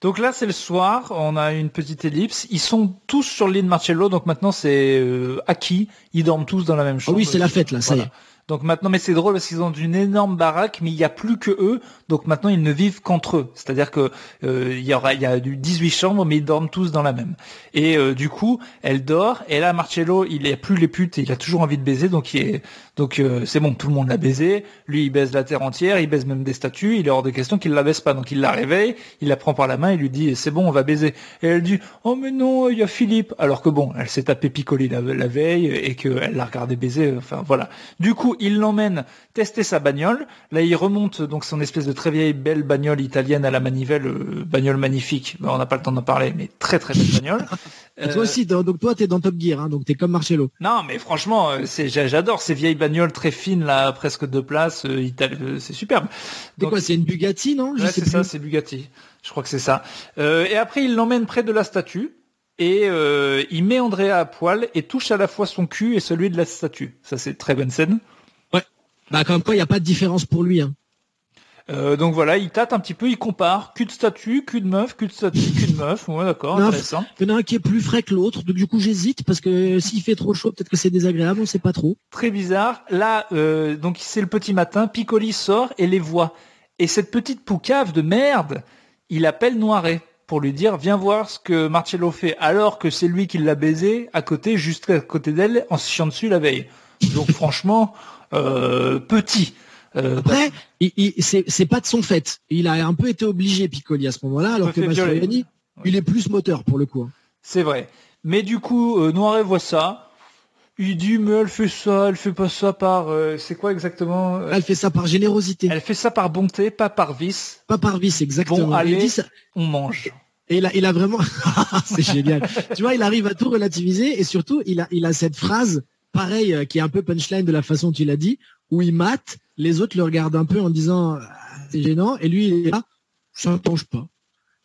Donc là, c'est le soir, on a une petite ellipse. Ils sont tous sur l'île Marcello, donc maintenant c'est euh, acquis. Ils dorment tous dans la même chambre. Ah oui, c'est la fête là, ça y est. Donc maintenant, mais c'est drôle parce qu'ils ont une énorme baraque, mais il n'y a plus que eux. Donc maintenant, ils ne vivent qu'entre eux. C'est-à-dire que euh, il y aura, il y a 18 chambres, mais ils dorment tous dans la même. Et euh, du coup, elle dort. Et là, Marcello, il a plus les putes et il a toujours envie de baiser. Donc il est, donc euh, c'est bon, tout le monde l'a baisé. Lui, il baise la terre entière, il baise même des statues. Il est hors de question qu'il la baisse pas. Donc il la réveille, il la prend par la main, il lui dit c'est bon, on va baiser. Et elle dit oh mais non, il y a Philippe. Alors que bon, elle s'est tapé Piccoli la, la veille et qu'elle l'a regardé baiser. Enfin voilà. Du coup, il l'emmène tester sa bagnole. Là, il remonte donc son espèce de très vieille belle bagnole italienne à la manivelle, euh, bagnole magnifique. on n'a pas le temps d'en parler, mais très très belle bagnole. <laughs> toi aussi, donc toi, t'es dans Top Gear, hein, donc t'es comme Marcello. Non, mais franchement, c'est j'adore ces vieilles bagnoles très fines là, presque deux places, c'est superbe. C'est quoi, c'est une Bugatti, non? C'est ça, c'est Bugatti. Je crois que c'est ça. et après, il l'emmène près de la statue et euh, il met Andrea à poil et touche à la fois son cul et celui de la statue. Ça, c'est très bonne scène. Ouais. Bah, comme quoi, il n'y a pas de différence pour lui. Hein. Euh, donc voilà, il tâte un petit peu, il compare cul de statue, cul de meuf, cul de statue, cul de meuf. Ouais, d'accord, intéressant. Il y en a un qui est plus frais que l'autre, donc du coup j'hésite parce que s'il fait trop chaud, peut-être que c'est désagréable, on sait pas trop. Très bizarre. Là, euh, donc c'est le petit matin, Piccoli sort et les voit. Et cette petite poucave de merde, il appelle Noiret pour lui dire viens voir ce que Marcello fait alors que c'est lui qui l'a baisé à côté, juste à côté d'elle, en se chiant dessus la veille. Donc <laughs> franchement, euh, petit. Euh, Après, c'est pas de son fait. Il a un peu été obligé Piccoli à ce moment-là, alors que Mastroianni, il est plus moteur pour le coup. Hein. C'est vrai. Mais du coup, euh, Noiret voit ça. Il dit mais elle fait ça, elle fait pas ça par euh, c'est quoi exactement Elle fait ça par générosité. Elle fait ça par bonté, pas par vice. Pas par vice exactement. Bon allez, on mange. Et il a, il a vraiment <laughs> c'est génial. tu vois, il arrive à tout relativiser et surtout il a il a cette phrase pareil euh, qui est un peu punchline de la façon dont il a dit où il mate, les autres le regardent un peu en disant ah, c'est gênant et lui il est là ça ne penche pas.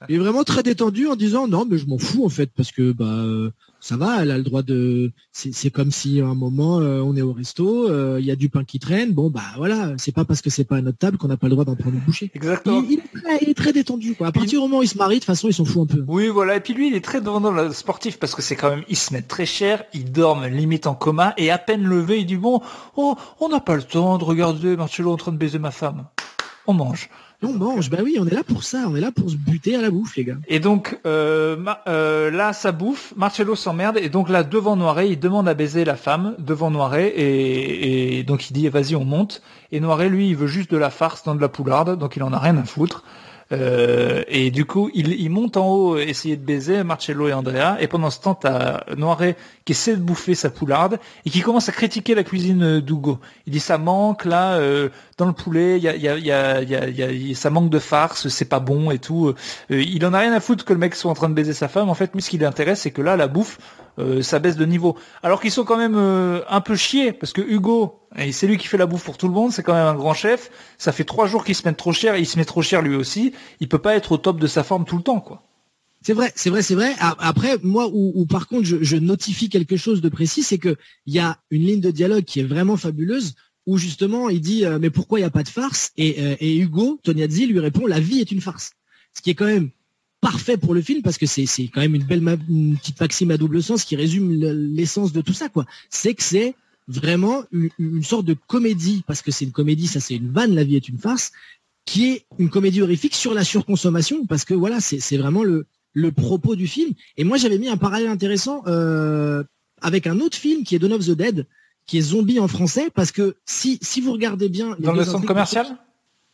Il est vraiment très détendu en disant non mais je m'en fous en fait parce que bah euh, ça va, elle a le droit de. C'est comme si à un moment euh, on est au resto, euh, il y a du pain qui traîne. Bon bah voilà, c'est pas parce que c'est pas à notre table qu'on n'a pas le droit d'en prendre une bouchée. Exactement. Il, est, très, détendu quoi. À partir du moment où il se marie, de toute façon il s'en fout un peu. Oui voilà. Et puis lui il est très dans le sportif parce que c'est quand même il se met très cher, il dorme limite en coma et à peine levé il dit bon oh on n'a pas le temps de regarder Marcello en train de baiser ma femme. On mange. On mange, bah oui, on est là pour ça, on est là pour se buter à la bouffe, les gars. Et donc euh, euh, là, ça bouffe, Marcello s'emmerde, et donc là, devant Noiret, il demande à baiser la femme, devant Noiret, et, donc il dit, vas-y, on monte. Et Noiret, lui, il veut juste de la farce dans de la poularde, donc il en a rien à foutre. Euh, et du coup, il, il, monte en haut essayer de baiser Marcello et Andrea. Et pendant ce temps, t'as Noiret qui essaie de bouffer sa poularde et qui commence à critiquer la cuisine d'Hugo. Il dit ça manque là euh, dans le poulet, ça manque de farce, c'est pas bon et tout. Euh, il en a rien à foutre que le mec soit en train de baiser sa femme. En fait, lui, ce qui l'intéresse, c'est que là, la bouffe, euh, ça baisse de niveau. Alors qu'ils sont quand même euh, un peu chiés, parce que Hugo, c'est lui qui fait la bouffe pour tout le monde, c'est quand même un grand chef. Ça fait trois jours qu'il se met trop cher, et il se met trop cher lui aussi. Il peut pas être au top de sa forme tout le temps, quoi. C'est vrai, c'est vrai, c'est vrai. Après, moi, où, par contre, je, notifie quelque chose de précis, c'est que il y a une ligne de dialogue qui est vraiment fabuleuse, où justement, il dit euh, mais pourquoi il n'y a pas de farce? Et, et Hugo Tognazzi lui répond la vie est une farce, ce qui est quand même parfait pour le film parce que c'est quand même une belle petite maxime à double sens qui résume l'essence de tout ça quoi. C'est que c'est vraiment une, sorte de comédie parce que c'est une comédie, ça c'est une vanne, la vie est une farce, qui est une comédie horrifique sur la surconsommation parce que voilà c'est c'est vraiment le le propos du film. Et moi j'avais mis un parallèle intéressant euh, avec un autre film qui est Dawn of the Dead qui est zombie en français parce que si si vous regardez bien dans le centre commercial?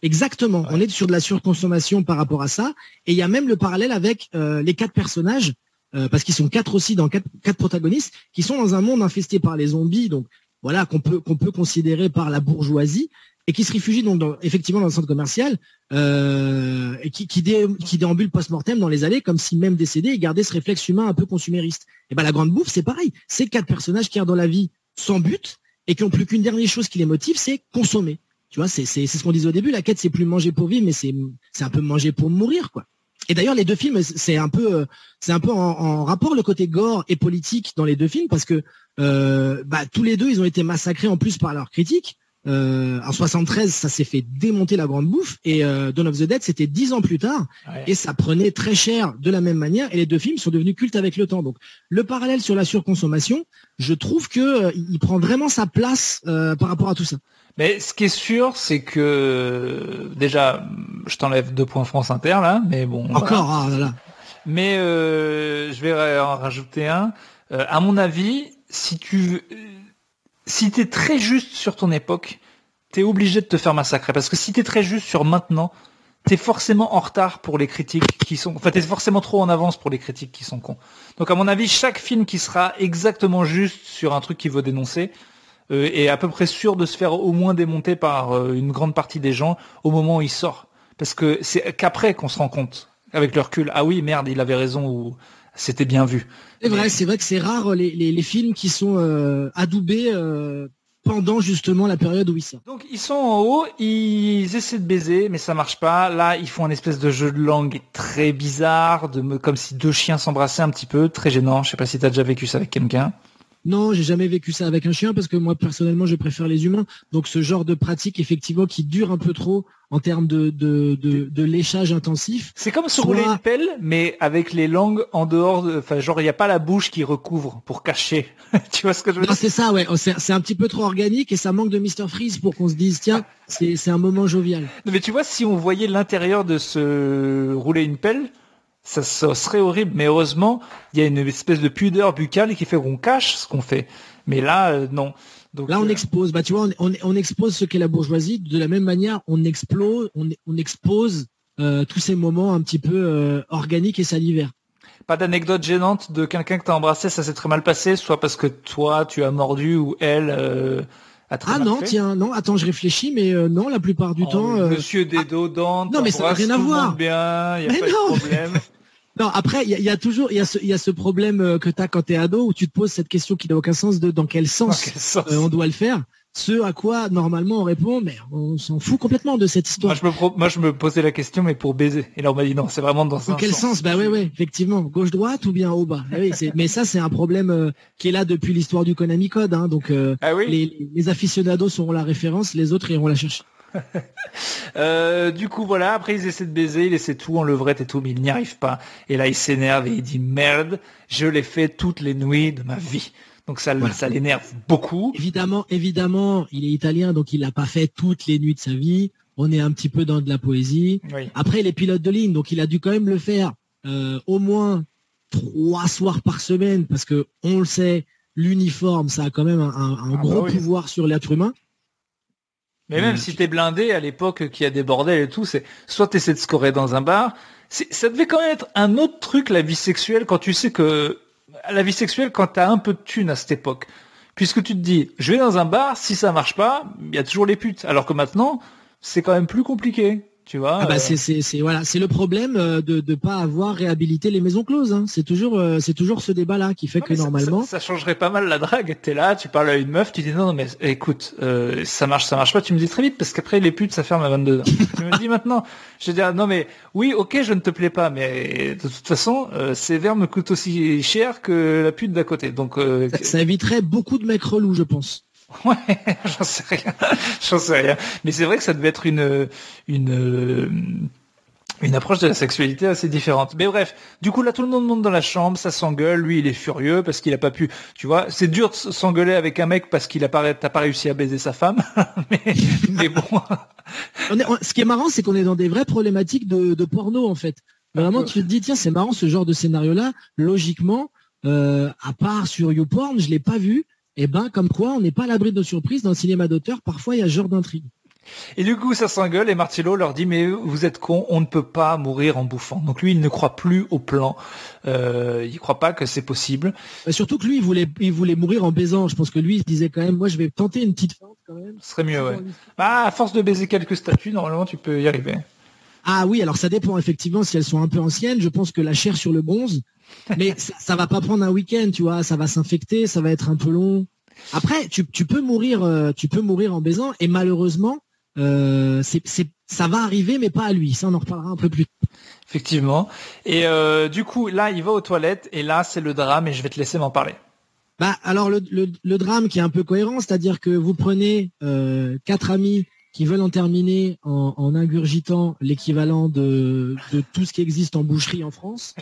Exactement. On est sur de la surconsommation par rapport à ça. Et il y a même le parallèle avec euh, les quatre personnages, euh, parce qu'ils sont quatre aussi dans quatre, quatre, protagonistes, qui sont dans un monde infesté par les zombies, donc voilà qu'on peut qu'on peut considérer par la bourgeoisie, et qui se réfugient donc effectivement dans le centre commercial, euh, et qui qui, dé, qui déambulent post-mortem dans les allées comme si même décédés, ils gardaient ce réflexe humain un peu consumériste. Et ben la grande bouffe, c'est pareil. C'est quatre personnages qui sont dans la vie sans but et qui ont plus qu'une dernière chose qui les motive, c'est consommer. Tu vois, c'est ce qu'on disait au début, la quête c'est plus manger pour vivre, mais c'est un peu manger pour mourir, quoi. Et d'ailleurs, les deux films, c'est un peu, c'est un peu en, rapport le côté gore et politique dans les deux films parce que euh, bah, tous les deux, ils ont été massacrés en plus par leurs critiques. Euh, en 73, ça s'est fait démonter la grande bouffe et euh, Dawn of the Dead, c'était dix ans plus tard et ça prenait très cher de la même manière et les deux films sont devenus cultes avec le temps. Donc le parallèle sur la surconsommation, je trouve que euh, il prend vraiment sa place euh, par rapport à tout ça. Mais ce qui est sûr, c'est que déjà, je t'enlève deux points France Inter là, mais bon. Encore, ah, là, là. Mais euh, je vais en rajouter un. Euh, à mon avis, si tu si t'es très juste sur ton époque, t'es obligé de te faire massacrer. Parce que si t'es très juste sur maintenant, t'es forcément en retard pour les critiques qui sont. Enfin, t'es forcément trop en avance pour les critiques qui sont cons. Donc à mon avis, chaque film qui sera exactement juste sur un truc qu'il veut dénoncer, est à peu près sûr de se faire au moins démonter par une grande partie des gens au moment où il sort. Parce que c'est qu'après qu'on se rend compte, avec le recul, ah oui, merde, il avait raison ou c'était bien vu. C'est vrai, c'est vrai que c'est rare les, films qui sont adoubés pendant justement la période où ils sont. Donc ils sont en haut, ils essaient de baiser, mais ça marche pas. Là, ils font un espèce de jeu de langue très bizarre, de comme si deux chiens s'embrassaient un petit peu, très gênant. Je sais pas si tu as déjà vécu ça avec quelqu'un. Non, j'ai jamais vécu ça avec un chien parce que moi personnellement je préfère les humains. Donc ce genre de pratique effectivement qui dure un peu trop en termes de, de, léchage intensif. C'est comme se rouler une pelle, mais avec les langues en dehors, enfin genre il n'y a pas la bouche qui recouvre pour cacher. <laughs> tu vois ce que je veux dire? C'est ça, ouais. Oh, c'est un petit peu trop organique et ça manque de Mr Freeze pour qu'on se dise tiens, c'est un moment jovial. mais tu vois, si on voyait l'intérieur de se rouler une pelle, ça, serait horrible, mais heureusement, il y a une espèce de pudeur buccale qui fait qu'on cache ce qu'on fait. Mais là, euh, non. Donc, là, on euh, expose. Bah, tu vois, on, expose ce qu'est la bourgeoisie. De la même manière, on explose, on, expose euh, tous ces moments un petit peu organiques et salivaires. Pas d'anecdote gênante de quelqu'un que tu as embrassé, ça s'est très mal passé, soit parce que toi, tu as mordu ou elle. a très ah non, tiens, non, attends, je réfléchis, mais non, la plupart du oh, temps. Monsieur des dos ah, non, mais ça n'a rien à voir. Bien, y a pas de problème. <laughs> Non, après, il y, a, toujours, il y, y, a ce problème euh, que tu as quand tu es ado où tu te poses cette question qui n'a aucun sens de dans quel sens, euh, on doit le faire. Ce à quoi normalement on répond, mais on s'en fout complètement de cette histoire. Moi je, me moi je me posais la question, mais pour baiser. Et là on m'a dit non, c'est vraiment dans, dans quel sens, Bah oui, oui, effectivement, gauche droite ou bien haut bas? Ah oui, mais ça c'est un problème euh, qui est là depuis l'histoire du Konami Code. Hein, donc ah les, les aficionados seront la référence, les autres iront la chercher. <laughs> Euh, du coup, voilà, après ils essaient de baiser, il essaie tout en levrette et tout, mais il n'y arrive pas. Et là, il s'énerve et il dit merde, je l'ai fait toutes les nuits de ma vie. Donc ça, ça l'énerve beaucoup. Évidemment, évidemment, il est italien, donc il l'a pas fait toutes les nuits de sa vie. On est un petit peu dans de la poésie. Après, il est pilote de ligne, donc il a dû quand même le faire euh, au moins trois soirs par semaine, parce que on le sait, l'uniforme, ça a quand même un, ah bah gros pouvoir sur l'être humain. Mais même si t'es blindé à l'époque qui a des bordels et tout, c'est soit t'essaies de scorer dans un bar. Ça devait quand même être un autre truc la vie sexuelle quand tu sais que la vie sexuelle quand t'as un peu de thunes à cette époque. Puisque tu te dis, je vais dans un bar, si ça marche pas, il y a toujours les putes. Alors que maintenant, c'est quand même plus compliqué. Tu vois, ah bah euh, c'est voilà, c'est le problème euh, de ne pas avoir réhabilité les maisons closes. Hein. C'est toujours euh, c'est toujours ce débat là qui fait que normalement ça, changerait pas mal la drague. T'es là, tu parles à une meuf, tu dis non, non mais écoute, ça marche ça marche pas. Tu me dis très vite parce qu'après les putes ça ferme à 22 ans. tu me dis maintenant, je dis non mais oui ok je ne te plais pas mais de toute façon ces verres me coûtent aussi cher que la pute d'à côté. Donc ça éviterait beaucoup de mecs relous je pense. <laughs> Ouais, j'en sais rien, j'en sais rien. Mais c'est vrai que ça devait être une une une approche de la sexualité assez différente. Mais bref, du coup là tout le monde monte dans la chambre, ça s'engueule, lui il est furieux parce qu'il a pas pu, tu vois, c'est dur de s'engueuler avec un mec parce qu'il a pas t'as pas réussi à baiser sa femme, <laughs> mais, bon. <laughs> ce qui est marrant, c'est qu'on est dans des vraies problématiques de, de porno en fait. Vraiment, tu te dis tiens c'est marrant ce genre de scénario là. Logiquement, euh, à part sur YouPorn, je l'ai pas vu eh ben comme quoi on n'est pas à l'abri de surprises dans le cinéma d'auteur, parfois il y a ce genre d'intrigue. Et du coup, ça s'engueule et Martillo leur dit mais vous êtes con, on ne peut pas mourir en bouffant. Donc lui, il ne croit plus au plan. Euh, il croit pas que c'est possible. Bah, surtout que lui, il voulait, il voulait mourir en baisant. Je pense que lui, il disait quand même, moi, je vais tenter une petite fente quand même. Ce serait mieux, ouais. Bah, à force de baiser quelques statues, normalement, tu peux y arriver. Ah oui, alors ça dépend effectivement si elles sont un peu anciennes. Je pense que la chair sur le bronze, mais ça, ça va pas prendre un week-end, tu vois. Ça va s'infecter, ça va être un peu long. Après, tu, peux mourir, euh, tu peux mourir en baisant, et malheureusement, euh, ça va arriver, mais pas à lui. Ça, on en reparlera un peu plus. Effectivement. Et euh, du coup, là, il va aux toilettes, et là, c'est le drame, et je vais te laisser m'en parler. Bah, alors le, drame qui est un peu cohérent, c'est-à-dire que vous prenez quatre amis qui veulent en terminer en, ingurgitant l'équivalent de, tout ce qui existe en boucherie en France.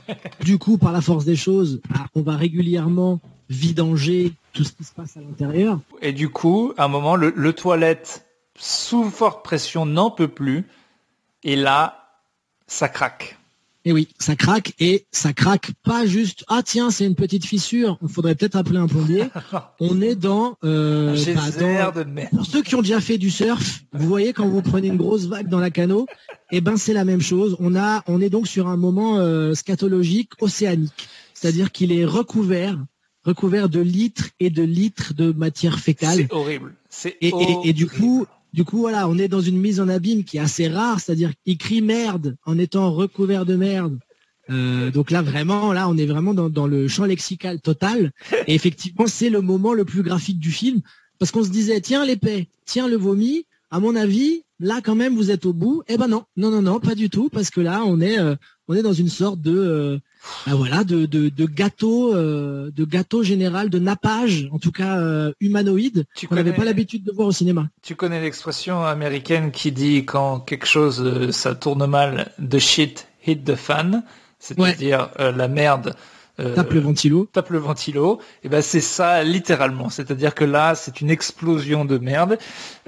Du coup, par la force des choses, bah, on va régulièrement vidanger tout ce qui se passe à l'intérieur. Et du coup, à un moment, le, toilette, sous forte pression, n'en peut plus. Et là, ça craque. Et oui, ça craque et ça craque pas juste. Ah tiens, c'est une petite fissure. Il faudrait peut-être appeler un plombier. <laughs> On est dans. Euh, bah, de merde. Pour ceux qui ont déjà fait du surf, vous voyez quand vous prenez une grosse vague dans la canot, et eh ben c'est la même chose. On a, on est donc sur un moment euh, scatologique océanique, c'est-à-dire qu'il est recouvert recouvert de litres et de litres de matière fécale. C'est horrible. C'est Et, et du coup, du coup, voilà, on est dans une mise en abîme qui est assez rare, c'est-à-dire qu'il crie merde en étant recouvert de merde. Euh, donc là, vraiment, là, on est vraiment dans, dans le champ lexical total. Et effectivement, c'est le moment le plus graphique du film, parce qu'on se disait, tiens l'épée, tiens le vomi. À mon avis, là, quand même, vous êtes au bout. Eh ben non, non, non, non, pas du tout, parce que là, on est, euh, on est dans une sorte de, euh, ben voilà, de, de, de gâteau, euh, de gâteau général, de nappage, en tout cas euh, humanoïde, qu'on n'avait pas l'habitude de voir au cinéma. Tu connais l'expression américaine qui dit quand quelque chose euh, ça tourne mal, the shit hit the fan, c'est-à-dire euh, la merde Tape le ventilo. tape le ventilo. Et ben c'est ça littéralement, c'est-à-dire que là c'est une explosion de merde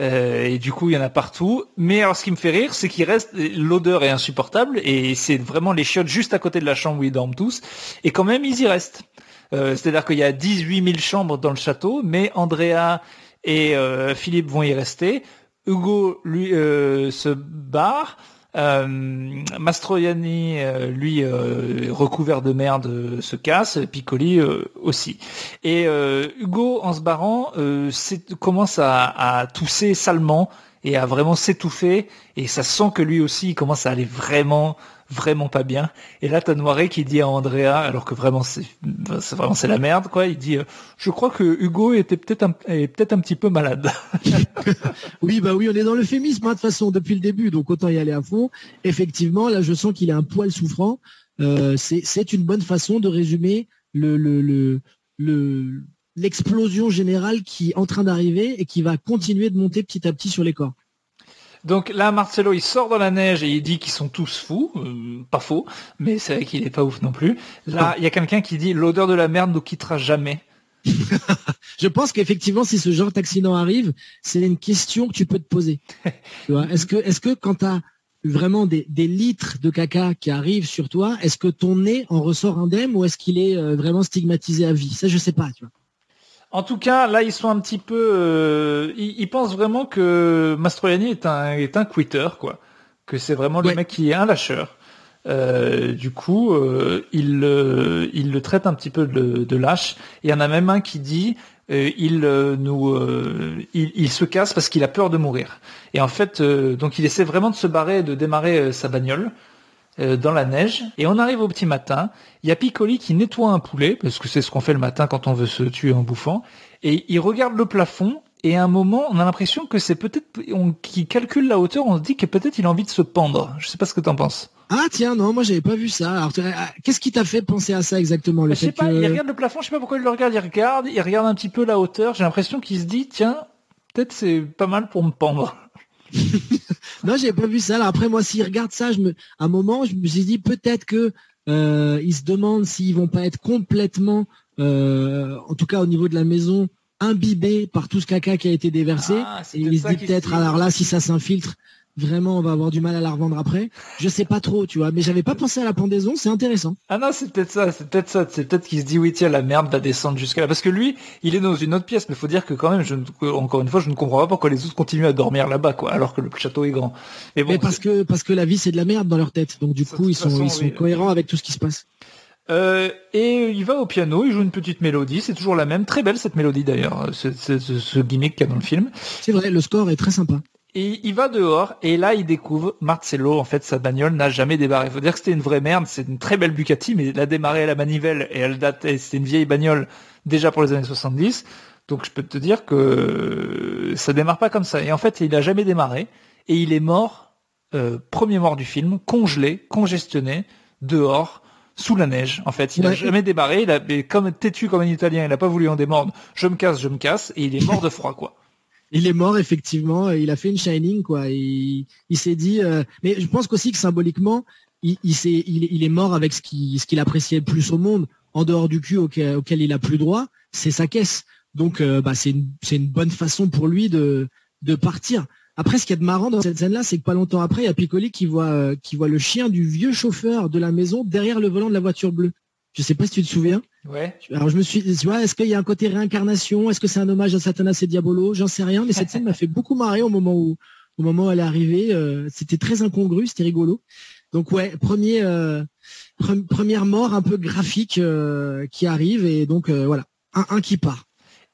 euh, et du coup il y en a partout. Mais alors ce qui me fait rire, c'est qu'il reste l'odeur est insupportable et c'est vraiment les chiottes juste à côté de la chambre où ils dorment tous et quand même ils y restent. Euh, c'est-à-dire qu'il y a 18 000 chambres dans le château, mais Andrea et euh, Philippe vont y rester. Hugo, lui, euh, se barre. Euh, Mastroianni, euh, lui, euh, recouvert de merde, se casse. Piccoli aussi. Et Hugo, en se barrant, commence à, à tousser salement et à vraiment s'étouffer. Et ça sent que lui aussi, il commence à aller vraiment, vraiment pas bien. Et là, t'as Noiret qui dit à Andrea, alors que vraiment c'est, vraiment c'est la merde, quoi. Il dit, euh, je crois que Hugo était peut-être un, peut-être un petit peu malade. <laughs> <laughs> Oui, bah oui, on est dans l'euphémisme hein, de toute façon depuis le début, donc autant y aller à fond. Effectivement, là, je sens qu'il est un poil souffrant. Euh, c'est c'est une bonne façon de résumer le le le- l'explosion générale qui est en train d'arriver et qui va continuer de monter petit à petit sur les corps. Donc là, Marcelo, il sort dans la neige et il dit qu'ils sont tous fous. Euh, pas faux, mais c'est vrai qu'il est pas ouf non plus. Là, il y a quelqu'un qui dit l'odeur de la merde nous quittera jamais. <laughs> Je pense qu'effectivement, si ce genre d'accident arrive, c'est une question que tu peux te poser. <laughs> Est-ce que, est-ce que quand tu as vraiment des, des litres de caca qui arrivent sur toi, est-ce que ton nez en ressort indemne ou est-ce qu'il est euh, vraiment stigmatisé à vie? Ça, je sais pas. Tu vois. En tout cas, là, ils sont un petit peu. euh, ils, ils pensent vraiment que Mastroianni est un est un quitter, quoi. Que c'est vraiment le Ouais. mec qui est un lâcheur. Euh, du coup, euh, il, le- il le traite un petit peu de, de lâche. Et il y en a même un qui dit euh, il euh, nous euh, il, il se casse parce qu'il a peur de mourir. Et en fait, euh, donc il essaie vraiment de se barrer, de démarrer euh, sa bagnole euh, dans la neige. Et on arrive au petit matin. Il y a Piccoli qui nettoie un poulet parce que c'est ce qu'on fait le matin quand on veut se tuer en bouffant. Et il regarde le plafond. Et à un moment, on a l'impression que c'est peut-être, on, qui calcule la hauteur, on se dit que peut-être il a envie de se pendre. Je sais pas ce que t'en penses. Ah tiens, non, moi j'avais pas vu ça. Alors, qu'est-ce qui t'a fait penser à ça exactement le Je sais fait pas, que- il regarde le plafond, je sais pas pourquoi il le regarde, il regarde, il regarde un petit peu la hauteur, j'ai l'impression qu'il se dit, tiens, peut-être c'est pas mal pour me pendre. Non, j'avais pas vu ça. Alors après, moi, s'il regarde ça, je me, à un moment, je me suis dit peut-être que euh, ils se demandent s'ils vont pas être complètement, euh, en tout cas au niveau de la maison, imbibés par tout ce caca qui a été déversé. Ah, et peut-être il se se peut-être, alors là, si ça s'infiltre, vraiment, on va avoir du mal à la revendre après. Je sais pas trop, tu vois. Mais j'avais pas pensé à la pendaison. C'est intéressant. Ah non, c'est peut-être ça, c'est peut-être ça, c'est peut-être qu'il se dit oui tiens la merde va descendre jusqu'à là parce que lui, il est dans une autre pièce, mais faut dire que quand même, je, ne- encore une fois, je ne comprends pas pourquoi les autres continuent à dormir là-bas quoi, alors que le château est grand. Mais bon, mais parce que parce que la vie c'est de la merde dans leur tête. Donc du coup, ils sont façon, ils sont oui. cohérents avec tout ce qui se passe. Euh, et il va au piano, il joue une petite mélodie, c'est toujours la même, très belle cette mélodie d'ailleurs, ce, ce- ce gimmick qu'il y a dans le film. C'est vrai, le score est très sympa. Et il va dehors et là il découvre Marcello en fait sa bagnole n'a jamais démarré. Faut dire que c'était une vraie merde, c'est une très belle Bugatti mais elle a démarré à la manivelle et elle date et c'était une vieille bagnole déjà pour les années 70. Donc je peux te dire que ça démarre pas comme ça. Et en fait il a jamais démarré et il est mort euh, premier mort du film, congelé, congestionné dehors sous la neige. En fait, il a Ouais. jamais démarré, il a comme têtu comme un Italien, il a pas voulu en démordre. Je me casse, je me casse et il est mort de froid quoi. Il est mort effectivement, il a fait une shining quoi. Il, s'est dit, euh, mais je pense qu'aussi que symboliquement, il, est- il est mort avec ce qu'il appréciait le plus au monde, en dehors du cul auquel, il a plus droit, c'est sa caisse. Donc euh, bah, c'est une, bonne façon pour lui de, partir. Après, ce qui est de marrant dans cette scène-là, c'est que pas longtemps après, il y a Piccoli qui voit, euh, qui voit le chien du vieux chauffeur de la maison derrière le volant de la voiture bleue. Je sais pas si tu te souviens. Ouais. Alors je me suis, tu vois, est-ce qu'il y a un côté réincarnation? Est-ce que c'est un hommage à Satanas et Diabolo? J'en sais rien, mais cette scène m'a fait beaucoup marrer au moment où, au moment où elle est arrivée. Euh, c'était très incongru, c'était rigolo. Donc ouais, premier, euh, pre- première mort un peu graphique euh, qui arrive et donc euh, voilà, un, un qui part.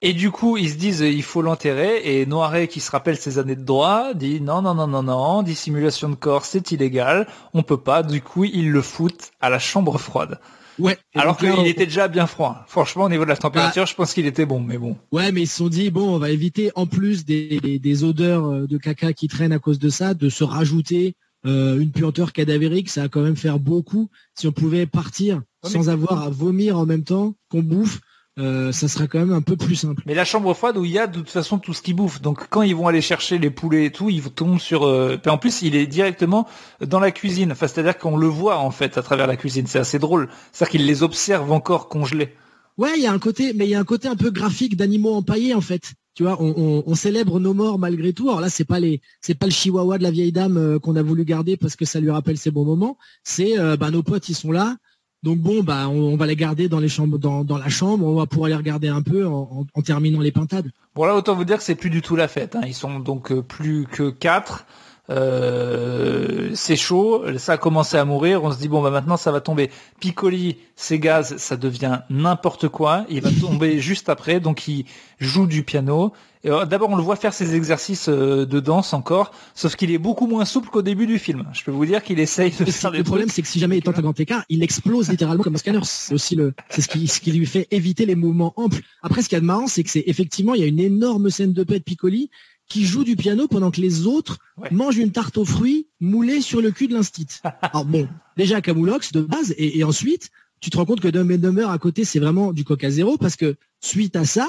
Et du coup, ils se disent il faut l'enterrer. Et Noiret, qui se rappelle ses années de droit, dit non, non, non, non, non, dissimulation de corps, c'est illégal, on peut pas. Du coup, ils le foutent à la chambre froide. Ouais. Alors qu'il était déjà bien froid. Franchement, au niveau de la température, bah, je pense qu'il était bon, mais bon. Ouais, mais ils se sont dit bon, on va éviter en plus des, des, odeurs euh, de caca qui traînent à cause de ça, de se rajouter euh, une puanteur cadavérique. Ça va quand même faire beaucoup. Si on pouvait partir sans avoir à vomir en même temps qu'on bouffe euh, ça sera quand même un peu plus simple. Mais la chambre froide où il y a de toute façon tout ce qui bouffe. Donc quand ils vont aller chercher les poulets et tout, ils tombent sur. Euh... en plus, il est directement dans la cuisine. Enfin, c'est-à-dire qu'on le voit en fait à travers la cuisine. C'est assez drôle. C'est-à-dire qu'il les observe encore congelés. Ouais, il y a un côté, mais il y a un côté un peu graphique d'animaux empaillés en fait. Tu vois, on, on, célèbre nos morts malgré tout. Alors là, c'est pas les, c'est pas le chihuahua de la vieille dame euh, qu'on a voulu garder parce que ça lui rappelle ses bons moments. C'est, euh, bah, nos potes, ils sont là. Donc bon, bah, on, va les garder dans les chambres, dans, la chambre. On va pouvoir les regarder un peu en, terminant les pintades. Bon là, autant vous dire que c'est plus du tout la fête. Hein. Ils sont donc euh, plus que quatre. Euh, c'est chaud, ça a commencé à mourir, on se dit bon bah maintenant ça va tomber. Piccoli, c'est gaz, ça devient n'importe quoi, il va tomber <laughs> juste après, donc il joue du piano. Euh, d'abord on le voit faire ses exercices euh, de danse encore, sauf qu'il est beaucoup moins souple qu'au début du film. Je peux vous dire qu'il essaye de faire Le problème c'est que si jamais il tente un grand écart, il explose littéralement comme un scanner. C'est aussi le, c'est ce qui, ce qui lui fait éviter les mouvements amples. Après ce qu'il y a de marrant c'est que c'est effectivement il y a une énorme scène de paix de Piccoli qui joue du piano pendant que les autres mangent une tarte aux fruits moulée sur le cul de l'instit. Alors bon, déjà Camoulox de base, et, ensuite, tu te rends compte que Dumb and Dumber à côté, c'est vraiment du coca zéro, parce que suite à ça,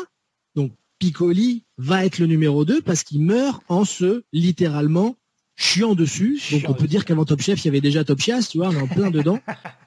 donc Piccoli va être le numéro 2 parce qu'il meurt en se littéralement chiant dessus. Donc on peut dire qu'avant Top Chef, il y avait déjà Top Chias, tu vois, on est en plein <laughs> dedans.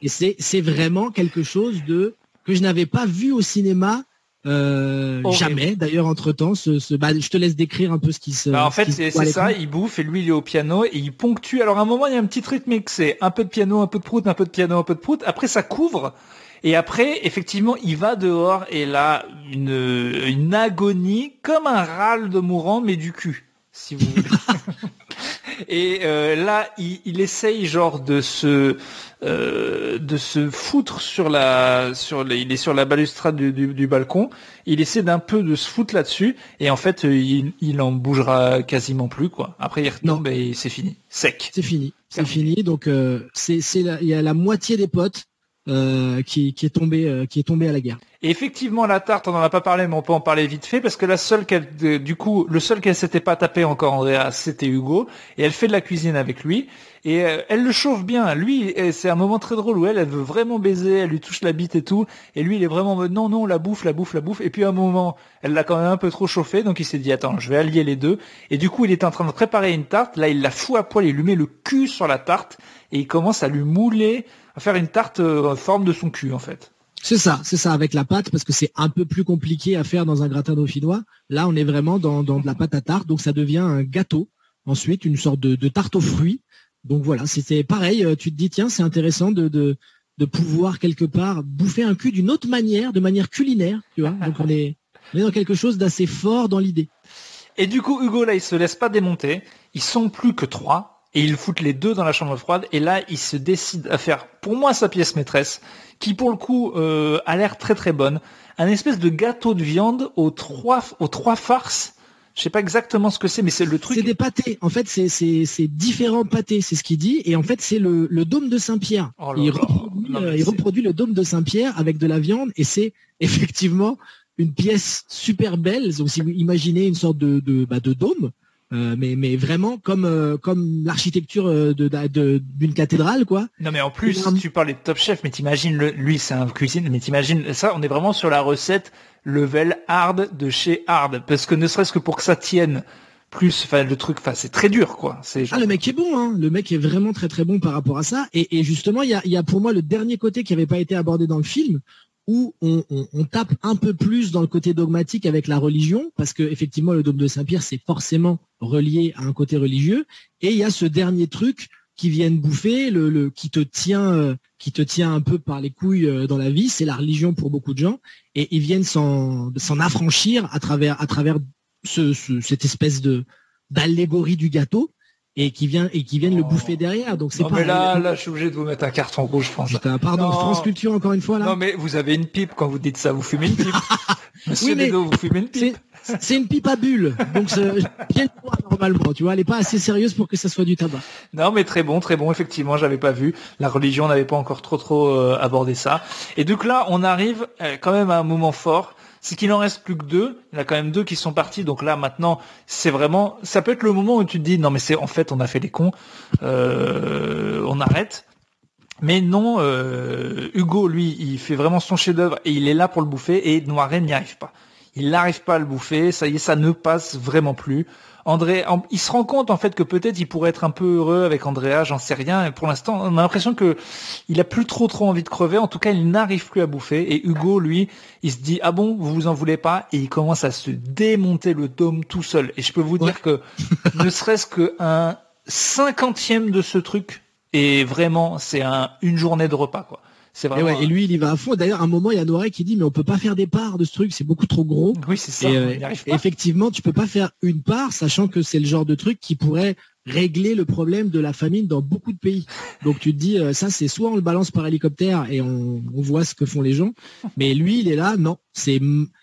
Et c'est, c'est vraiment quelque chose de que je n'avais pas vu au cinéma euh, jamais. D'ailleurs, entre temps, ce, bah, je te laisse décrire un peu ce qui se. Bah, en fait, c'est ça. Il bouffe et lui, il est au piano et il ponctue. Alors, à un moment, il y a un petit rythme c'est un peu de piano, un peu de prout, un peu de piano, un peu de prout. Après, ça couvre. Et après, effectivement, il va dehors et là, une, une agonie comme un râle de mourant, mais du cul, si vous voulez. <laughs> et euh, là, il, il, essaye genre de se euh, de se foutre sur la sur il est sur la balustrade du, du, balcon. Il essaie d'un peu de se foutre là-dessus. Et en fait euh, il, il en bougera quasiment plus quoi. Après il retombe et c'est fini. Sec. C'est fini. C'est fini. Donc euh, c'est c'est il y a la moitié des potes euh, qui, qui, est tombé euh, qui est tombé à la guerre. Et effectivement la tarte on n'en a pas parlé mais on peut en parler vite fait parce que la seule qu'elle du coup le seul qu'elle s'était pas tapé encore Andrea c'était Hugo et elle fait de la cuisine avec lui et euh, elle le chauffe bien lui c'est un moment très drôle où elle elle veut vraiment baiser elle lui touche la bite et tout et lui il est vraiment non non la bouffe la bouffe la bouffe et puis à un moment elle l'a quand même un peu trop chauffé donc il s'est dit attends je vais allier les deux et du coup il est en train de préparer une tarte là il la fout à poil il lui met le cul sur la tarte et il commence à lui mouler à faire une tarte euh, en forme de son cul en fait. C'est ça, c'est ça avec la pâte parce que c'est un peu plus compliqué à faire dans un gratin dauphinois. Là, on est vraiment dans, dans de la pâte à tarte, donc ça devient un gâteau. Ensuite, une sorte de, de tarte aux fruits. Donc voilà, c'était pareil. Euh, tu te dis tiens, c'est intéressant de, de, de pouvoir quelque part bouffer un cul d'une autre manière, de manière culinaire, tu vois. Donc on est, on est dans quelque chose d'assez fort dans l'idée. Et du coup, Hugo là, il se laisse pas démonter. Ils sont plus que trois et ils foutent les deux dans la chambre froide. Et là il se décide à faire pour moi sa pièce maîtresse qui pour le coup euh, a l'air très très bonne. Un espèce de gâteau de viande aux trois aux trois farces. Je sais pas exactement ce que c'est mais c'est le truc. C'est des pâtés. En fait c'est c'est différents pâtés c'est ce qu'il dit. Et en fait c'est le, le dôme de Saint-Pierre. Oh il, reproduit, euh, il reproduit le dôme de Saint-Pierre avec de la viande. Et c'est <laughs> effectivement une pièce super belle. Donc si vous imaginez une sorte de de, bah, de dôme euh, mais, mais vraiment comme euh, comme l'architecture euh, de, d'une cathédrale quoi. Non mais en plus tu parlais de Top Chef mais t'imagines lui c'est un cuisine mais t'imagines ça on est vraiment sur la recette level hard de chez hard. Parce que ne serait-ce que pour que ça tienne plus enfin le truc enfin c'est très dur quoi. Ah le mec est bon hein. Le mec est vraiment très très bon par rapport à ça. Et, et justement il y a, y a pour moi le dernier côté qui avait pas été abordé dans le film où on, tape un peu plus dans le côté dogmatique avec la religion, parce que effectivement le dôme de Saint-Pierre c'est forcément relié à un côté religieux, et il y a ce dernier truc qui viennent bouffer, qui te tient, euh, qui te tient un peu par les couilles euh, dans la vie, c'est la religion pour beaucoup de gens, et ils viennent s'en affranchir à travers cette espèce d'allégorie du gâteau. Et qui vient et qui viennent le bouffer derrière. Donc c'est pas. Mais là, là, je suis obligé de vous mettre un carton rouge, France. pardon, France Culture encore une fois là. Non mais vous avez une pipe quand vous dites ça, vous fumez une pipe. <laughs> Monsieur oui, vous fumez une pipe. C'est une pipe à bulles, donc bien <laughs> normalement, tu vois, elle est pas assez sérieuse pour que ça soit du tabac. Non, mais très bon, très bon, effectivement, j'avais pas vu. La religion n'avait pas encore trop trop euh, abordé ça. Et donc là, on arrive euh, quand même à un moment fort c'est qu'il en reste plus que deux. Il y en a quand même deux qui sont partis. Donc là, maintenant, c'est vraiment, ça peut être le moment où tu te dis, non, mais c'est, en fait, on a fait les cons, euh, on arrête. Mais non, euh, Hugo, lui, il fait vraiment son chef-d'œuvre et il est là pour le bouffer et Noiret n'y arrive pas. Il n'arrive pas à le bouffer, ça y est, ça ne passe vraiment plus. André, il se rend compte en fait que peut-être il pourrait être un peu heureux avec Andrea, j'en sais rien. Et pour l'instant, on a l'impression que il a plus trop trop envie de crever. En tout cas, il n'arrive plus à bouffer. Et Hugo, lui, il se dit ah bon, vous vous en voulez pas? Et il commence à se démonter le tome tout seul. Et je peux vous dire que <laughs> ne serait-ce qu'un cinquantième de ce truc, et vraiment, c'est un, une journée de repas quoi. Et, lui, il y va à fond. D'ailleurs, à un moment, il y a Noiré qui dit, mais on peut pas faire des parts de ce truc, c'est beaucoup trop gros. Oui, c'est ça. Euh, effectivement, tu peux pas faire une part, sachant que c'est le genre de truc qui pourrait régler le problème de la famine dans beaucoup de pays. Donc tu te dis, euh, ça c'est soit on le balance par hélicoptère et on, on voit ce que font les gens, mais lui, il est là, non, c'est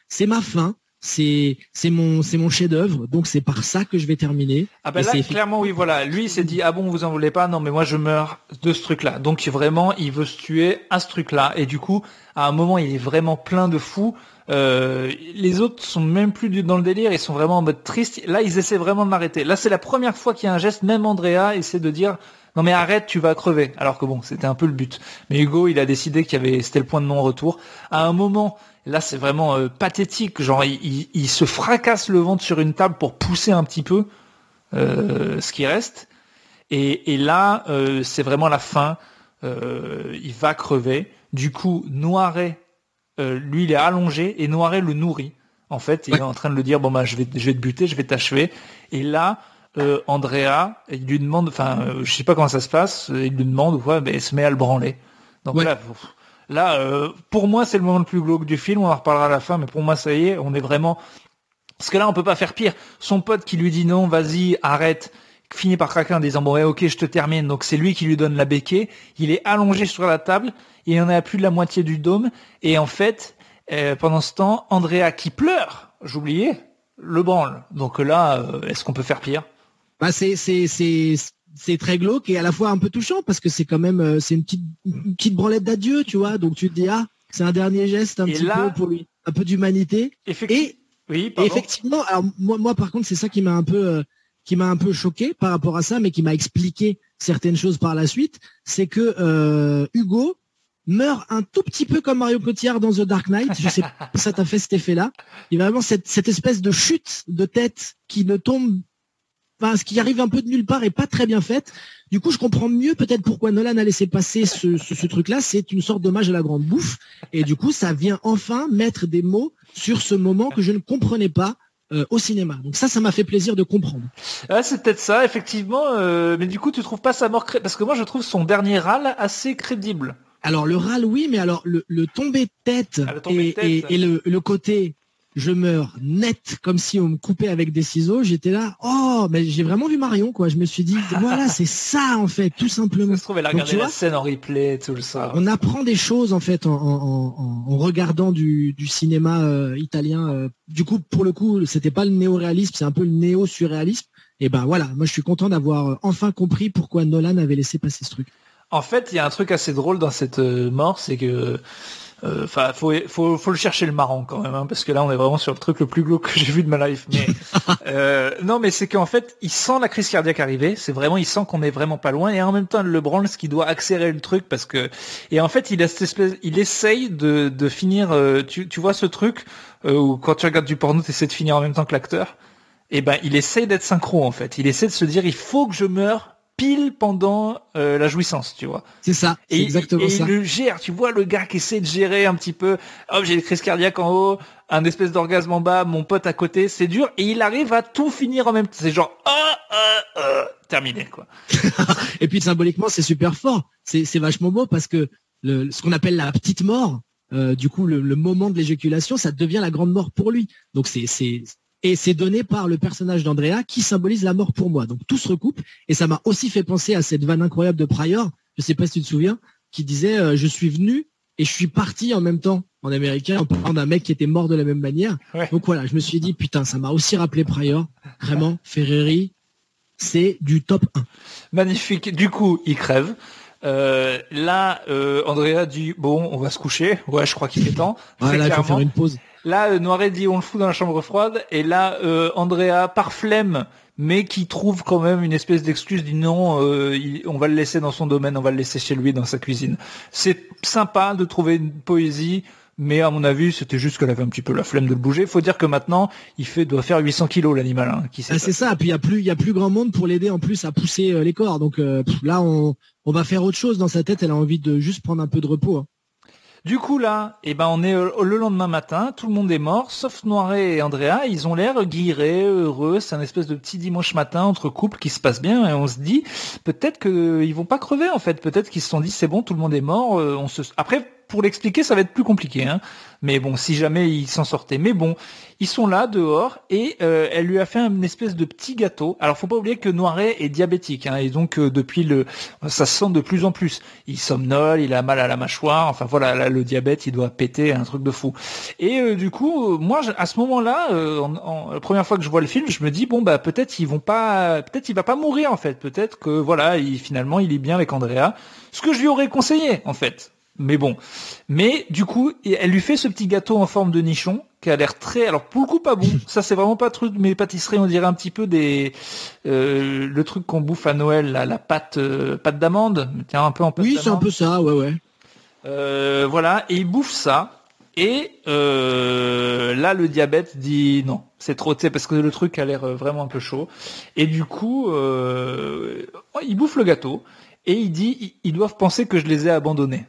c'est ma faim, c'est c'est mon c'est mon chef-d'œuvre, donc c'est par ça que je vais terminer. Ah ben là clairement oui voilà, lui il s'est dit ah bon vous en voulez pas? Non mais moi je meurs de ce truc-là. Donc vraiment il veut se tuer à ce truc-là et du coup à un moment il est vraiment plein de fous. Euh, les autres sont même plus dans le délire, ils sont vraiment en mode triste. Là ils essaient vraiment de m'arrêter. Là c'est la première fois qu'il y a un geste, même Andrea essaie de dire non mais arrête, tu vas crever. Alors que bon, c'était un peu le but. Mais Hugo, il a décidé qu'il y avait, c'était le point de non-retour. À un moment, Là, c'est vraiment euh, pathétique. Genre, il, se fracasse le ventre sur une table pour pousser un petit peu euh, ce qui reste. Et, là, euh, c'est vraiment la fin. il va crever. Du coup, Noiret, lui, il est allongé et Noiret le nourrit. En fait, il est en train de le dire bon bah je vais, je vais te buter, je vais t'achever. Et là, Andrea, il lui demande, enfin, je sais pas comment ça se passe, il lui demande quoi, ben, il se met à le branler. Donc là, Là, euh, pour moi, c'est le moment le plus glauque du film. On en reparlera à la fin, mais pour moi, ça y est, on est vraiment. Parce que là, on peut pas faire pire. Son pote qui lui dit non, vas-y, arrête, finit par craquer en disant bon, ouais, ok, je te termine. Donc c'est lui qui lui donne la béquée. Il est allongé sur la table. Il en a plus de la moitié du dôme. Et en fait, euh, pendant ce temps, Andrea qui pleure, j'oubliais, le branle. Donc là, euh, est-ce qu'on peut faire pire? Bah c'est c'est c'est c'est très glauque et à la fois un peu touchant parce que c'est quand même euh, c'est une petite petite branlette d'adieu, tu vois. Donc tu te dis ah, c'est un dernier geste un petit peu pour lui, un peu d'humanité. Et, oui, effectivement, alors moi moi par contre c'est ça qui m'a un peu euh, qui m'a un peu choqué par rapport à ça, mais qui m'a expliqué certaines choses par la suite, c'est que euh, Hugo meurt un tout petit peu comme Mario Cotillard dans The Dark Knight. Je sais pas <laughs> si ça t'a fait cet effet-là. Il y a vraiment cette, cette espèce de chute de tête qui ne tombe ce qui arrive un peu de nulle part et pas très bien faite. Du coup, je comprends mieux peut-être pourquoi Nolan a laissé passer ce, truc-là. C'est une sorte d'hommage à la grande bouffe. Et du coup, ça vient enfin mettre des mots sur ce moment que je ne comprenais pas euh, au cinéma. Donc ça, ça m'a fait plaisir de comprendre. c'est peut-être ça, effectivement. Euh, mais du coup, tu trouves pas sa mort parce que moi, je trouve son dernier râle assez crédible. Alors le râle, oui, mais alors le, le tombé de tête, ah, et, et, le, le, côté je meurs net comme si on me coupait avec des ciseaux. J'étais là, oh, mais j'ai vraiment vu Marion, quoi. Je me suis dit, <laughs> voilà, c'est ça en fait, tout simplement. Se trouve, elle a regardé la scène en replay, tout ça. On apprend des choses en fait en, regardant du, cinéma euh, italien. Euh. Du coup, pour le coup, c'était pas le néo-réalisme, c'est un peu le néo-surréalisme. Et ben voilà, moi je suis content d'avoir euh, enfin compris pourquoi Nolan avait laissé passer ce truc. En fait, il y a un truc assez drôle dans cette mort, c'est que euh, enfin, faut, faut, faut le chercher le marrant quand même, hein, parce que là, on est vraiment sur le truc le plus glauque que j'ai vu de ma life. Mais <laughs> euh, non, mais c'est qu'en fait, il sent la crise cardiaque arriver. C'est vraiment, il sent qu'on est vraiment pas loin, et en même temps, le branle, ce qui doit accélérer le truc, parce que et en fait, il a cette espèce, il essaye de, de finir. Euh, tu, tu vois ce truc où quand tu regardes du porno, tu essaies de finir en même temps que l'acteur. Et eh ben, il essaye d'être synchro en fait. Il essaie de se dire, il faut que je meure pile pendant euh, la jouissance, tu vois. C'est ça, c'est exactement ça. Et il le gère, tu vois le gars qui essaie de gérer un petit peu. Oh, j'ai une crise cardiaque en haut, un espèce d'orgasme en bas, mon pote à côté, c'est dur. Et il arrive à tout finir en même temps. C'est genre, oh, oh, oh, terminé, quoi. <laughs> et puis symboliquement, c'est super fort. C'est vachement beau parce que le, ce qu'on appelle la petite mort, euh, du coup, le, le moment de l'éjaculation, ça devient la grande mort pour lui. Donc c'est et c'est donné par le personnage d'Andrea qui symbolise la mort pour moi. Donc tout se recoupe et ça m'a aussi fait penser à cette vanne incroyable de Pryor, je sais pas si tu te souviens, qui disait euh, je suis venu et je suis parti en même temps en américain en parlant d'un mec qui était mort de la même manière. Donc voilà, je me suis dit putain, ça m'a aussi rappelé Pryor. Vraiment, Ferreri, c'est du top 1. Magnifique. Du coup, il crève. Euh, là, euh, Andrea dit bon, on va se coucher. Ouais, je crois qu'il est temps. Ouais, là, il faut faire une pause. Là, euh, Noiret dit on le fout dans la chambre froide. Et là, euh, Andrea, par flemme, mais qui trouve quand même une espèce d'excuse, dit non, euh, on va le laisser dans son domaine, on va le laisser chez lui dans sa cuisine. C'est sympa de trouver une poésie mais à mon avis, c'était juste qu'elle avait un petit peu la flemme de le bouger. Faut dire que maintenant, il fait doit faire 800 kilos l'animal. Hein, ah, c'est ça. Puis il y a plus, il y a plus grand monde pour l'aider en plus à pousser euh, les corps. Donc euh, là, on, on va faire autre chose dans sa tête. Elle a envie de juste prendre un peu de repos. Hein. Du coup là, eh ben on est euh, le lendemain matin, tout le monde est mort, sauf Noiret et Andrea, ils ont l'air guirés, heureux, c'est un espèce de petit dimanche matin entre couples qui se passe bien et on se dit peut-être qu'ils vont pas crever en fait, peut-être qu'ils se sont dit c'est bon, tout le monde est mort, on se après pour l'expliquer, ça va être plus compliqué. Hein. Mais bon, si jamais il s'en sortait. Mais bon, ils sont là dehors et euh, elle lui a fait une espèce de petit gâteau. Alors, faut pas oublier que Noiret est diabétique hein, et donc euh, depuis le, ça se sent de plus en plus. Il somnole, il a mal à la mâchoire. Enfin voilà, le diabète, il doit péter un truc de fou. Et euh, du coup, moi, à ce moment-là, la première fois que je vois le film, je me dis bon bah peut-être ils vont pas, peut-être il va pas mourir en fait. Peut-être que voilà, il, finalement il est bien avec Andrea. Ce que je lui aurais conseillé en fait. Mais bon. Mais du coup, elle lui fait ce petit gâteau en forme de nichon qui a l'air très. Alors pour le coup pas bon. <laughs> Ça c'est vraiment pas truc. Mais pâtisserie, on dirait un petit peu des euh, le truc qu'on bouffe à Noël, la pâte euh, pâte d'amande. Tiens un peu en Oui, c'est un peu ça. Ouais ouais. Euh, voilà. Et il bouffe ça. Et là, le diabète dit non, c'est trop, tu parce que le truc a l'air vraiment un peu chaud. Et du coup, il bouffe le gâteau et il dit, ils doivent penser que je les ai abandonnés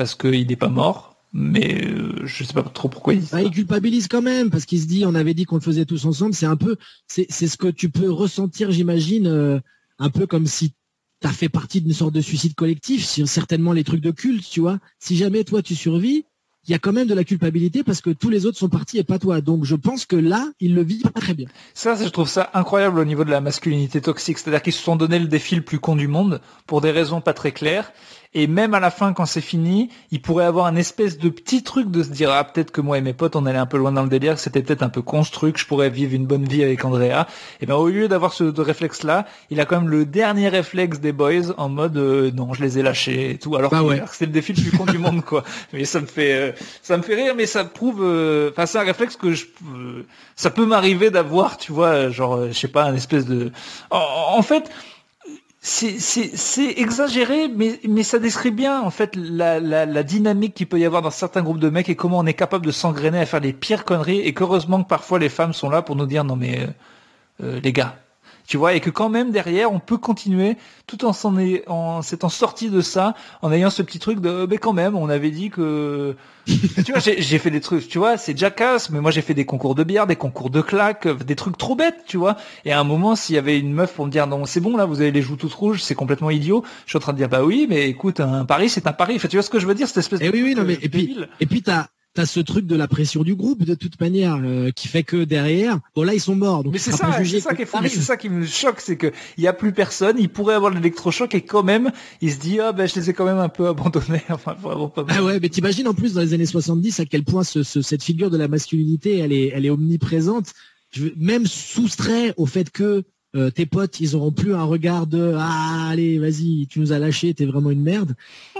parce qu'il n'est pas mort, mais euh, je sais pas trop pourquoi il dit bah, il culpabilise quand même parce qu'il se dit on avait dit qu'on le faisait tous ensemble. C'est un peu, c'est ce que tu peux ressentir, j'imagine, euh, un peu comme si tu as fait partie d'une sorte de suicide collectif. certainement les trucs de culte, tu vois. Si jamais toi tu survis, il y a quand même de la culpabilité parce que tous les autres sont partis et pas toi. Donc je pense que là, il le vit pas très bien. Ça, je trouve ça incroyable au niveau de la masculinité toxique. C'est-à-dire qu'ils se sont donné le défi le plus con du monde pour des raisons pas très claires. Et même à la fin, quand c'est fini, il pourrait avoir un espèce de petit truc de se dire ah peut-être que moi et mes potes on allait un peu loin dans le délire, c'était peut-être un peu construit, que je pourrais vivre une bonne vie avec Andrea. Et ben au lieu d'avoir ce réflexe là, il a quand même le dernier réflexe des boys en mode euh, non je les ai lâchés et tout. Alors, bah que c'est le défi le plus con du monde quoi. Mais ça me fait euh, ça me fait rire, mais ça prouve. Euh, enfin c'est un réflexe que je ça peut m'arriver d'avoir, tu vois, genre je sais pas un espèce de. en fait c'est exagéré, mais, mais ça décrit bien en fait la, la, la dynamique qu'il peut y avoir dans certains groupes de mecs et comment on est capable de s'engrainer à faire les pires conneries et qu'heureusement que parfois les femmes sont là pour nous dire non mais euh, euh les gars, tu vois, et que quand même derrière, on peut continuer tout en s'étant sorti de ça, en ayant ce petit truc de, mais quand même, on avait dit que, <laughs> tu vois, j'ai fait des trucs, tu vois, c'est jackass, mais moi j'ai fait des concours de bière, des concours de claques, des trucs trop bêtes, tu vois. Et à un moment, s'il y avait une meuf pour me dire, non, c'est bon, là, vous avez les joues toutes rouges, c'est complètement idiot, je suis en train de dire, bah oui, mais écoute, un pari, c'est un pari. Enfin, tu vois ce que je veux dire, cette espèce et eh oui, oui, non, mais, et puis, et puis t'as, t'as ce truc de la pression du groupe de toute manière euh, qui fait que derrière, bon là ils sont morts. Donc mais c'est ça, c'est ça qui c'est ça qui me choque, c'est que il y a plus personne, il pourrait avoir l'électrochoc et quand même il se dit ah ben je les ai quand même un peu abandonnés. <laughs> Enfin vraiment pas. Ah ouais, mais t'imagines en plus dans les années 70 à quel point ce, cette figure de la masculinité elle est elle est omniprésente, je, même soustrait au fait que euh, tes potes, ils auront plus un regard de ah allez vas-y tu nous as lâché t'es vraiment une merde.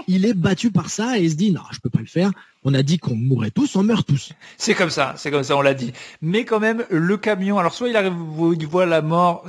Il est battu par ça et il se dit non je peux pas le faire. On a dit qu'on mourrait tous, on meurt tous. C'est comme ça, c'est comme ça, on l'a dit. Mais quand même le camion, alors soit il arrive, il voit la mort,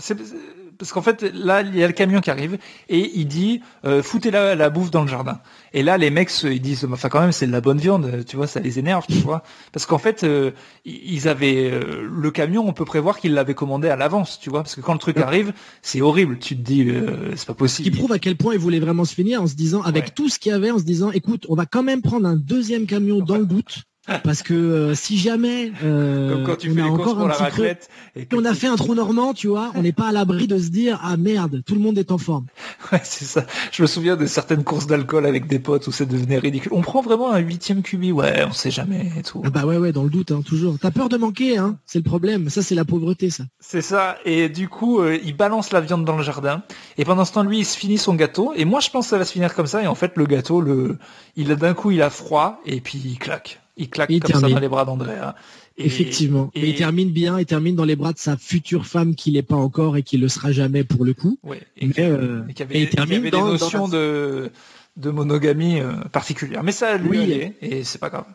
parce qu'en fait là il y a le camion qui arrive et il dit euh, foutez la, la bouffe dans le jardin. Et là les mecs ils disent enfin quand même c'est de la bonne viande, tu vois ça les énerve, tu vois. Parce qu'en fait euh, ils avaient euh, le camion on peut prévoir qu'ils l'avaient commandé à l'avance, tu vois. Parce que quand le truc arrive c'est horrible, tu te dis c'est pas possible. Qui prouve à quel point ils voulaient vraiment se finir en se disant avec tout ce qu'il y avait en se disant écoute on va quand même prendre un deuxième camion dans le doute Parce que euh, si jamais euh, Comme quand tu on fais a les encore pour un la petit creux. Et que on a fait un trou normand, tu vois, on n'est pas à l'abri de se dire ah merde, tout le monde est en forme. <laughs> Ouais, c'est ça. Je me souviens de certaines courses d'alcool avec des potes où ça devenait ridicule. On prend vraiment un huitième cubi, ouais, on sait jamais et tout. Ah bah ouais ouais, dans le doute, hein, toujours. T'as peur de manquer, hein, c'est le problème. Ça c'est la pauvreté, ça. C'est ça. Et du coup, euh, il balance la viande dans le jardin. Et pendant ce temps, lui, il se finit son gâteau. Et moi, je pense que ça va se finir comme ça. Et en fait, le gâteau, le, il a d'un coup, il a froid. Et puis, il claque. Il claque Il comme ça termine. dans les bras d'Andrea. Et- Effectivement. et- Et il termine bien, il termine dans les bras de sa future femme qu'il n'est pas encore et qui le sera jamais pour le coup. Ouais. Et, Mais, qui- euh, et qui avait, et il et qui termine avait dans- des dans notions de, de monogamie euh, particulières. Mais ça, lui, Oui. allait, et c'est pas grave.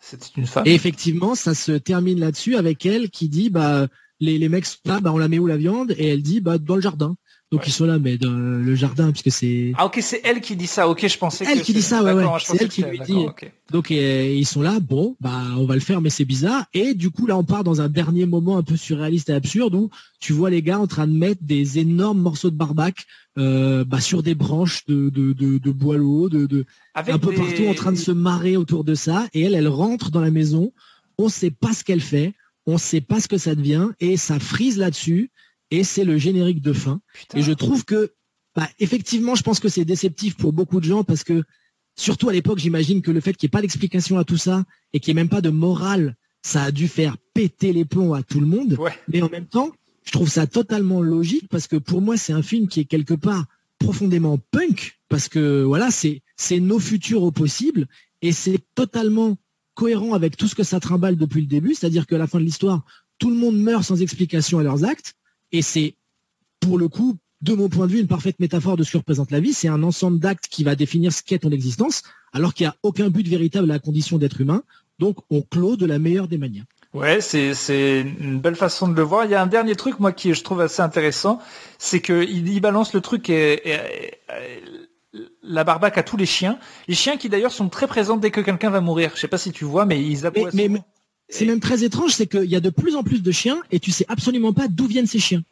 C'était une femme. Et effectivement, ça se termine là-dessus avec elle qui dit bah les, les mecs sont là, bah on la met où la viande? Et elle dit bah dans le jardin. Donc Ouais. ils sont là mais dans le jardin puisque c'est Ah ok, c'est elle qui dit ça. Ok, je pensais Elle que qui dit ça, ouais, ouais. C'est elle que qui lui dit- donc ils sont là bon bah on va le faire mais c'est bizarre et du coup là on part dans un dernier moment un peu surréaliste et absurde où tu vois les gars en train de mettre des énormes morceaux de barbac euh, bah, sur des branches de de, de, de boileau de, de Avec un peu des- partout en train de se marrer autour de ça. Et elle, elle rentre dans la maison. On sait pas ce qu'elle fait. On sait pas ce que ça devient. Et ça frise là-dessus. Et c'est le générique de fin. Putain. Et je trouve que, bah, effectivement, je pense que c'est déceptif pour beaucoup de gens parce que, surtout à l'époque, j'imagine que le fait qu'il n'y ait pas d'explication à tout ça et qu'il n'y ait même pas de morale, ça a dû faire péter les plombs à tout le monde. Ouais. Mais en même temps, je trouve ça totalement logique parce que pour moi, c'est un film qui est quelque part profondément punk parce que voilà, c'est c'est nos futurs au possible et c'est totalement cohérent avec tout ce que ça trimballe depuis le début, c'est-à-dire qu'à la fin de l'histoire, tout le monde meurt sans explication à leurs actes et c'est pour le coup, de mon point de vue, une parfaite métaphore de ce que représente la vie. C'est un ensemble d'actes qui va définir ce qu'est ton existence, alors qu'il n'y a aucun but véritable à la condition d'être humain. Donc, on clôt de la meilleure des manières. Ouais, c'est c'est une belle façon de le voir. Il y a un dernier truc moi qui je trouve assez intéressant, c'est que il, il balance le truc et, et- et- la barbaque à tous les chiens. Les chiens qui d'ailleurs sont très présents dès que quelqu'un va mourir. Je sais pas si tu vois, mais ils aboient. Mais- souvent. mais- C'est même très étrange, c'est qu'il y a de plus en plus de chiens et tu sais absolument pas d'où viennent ces chiens.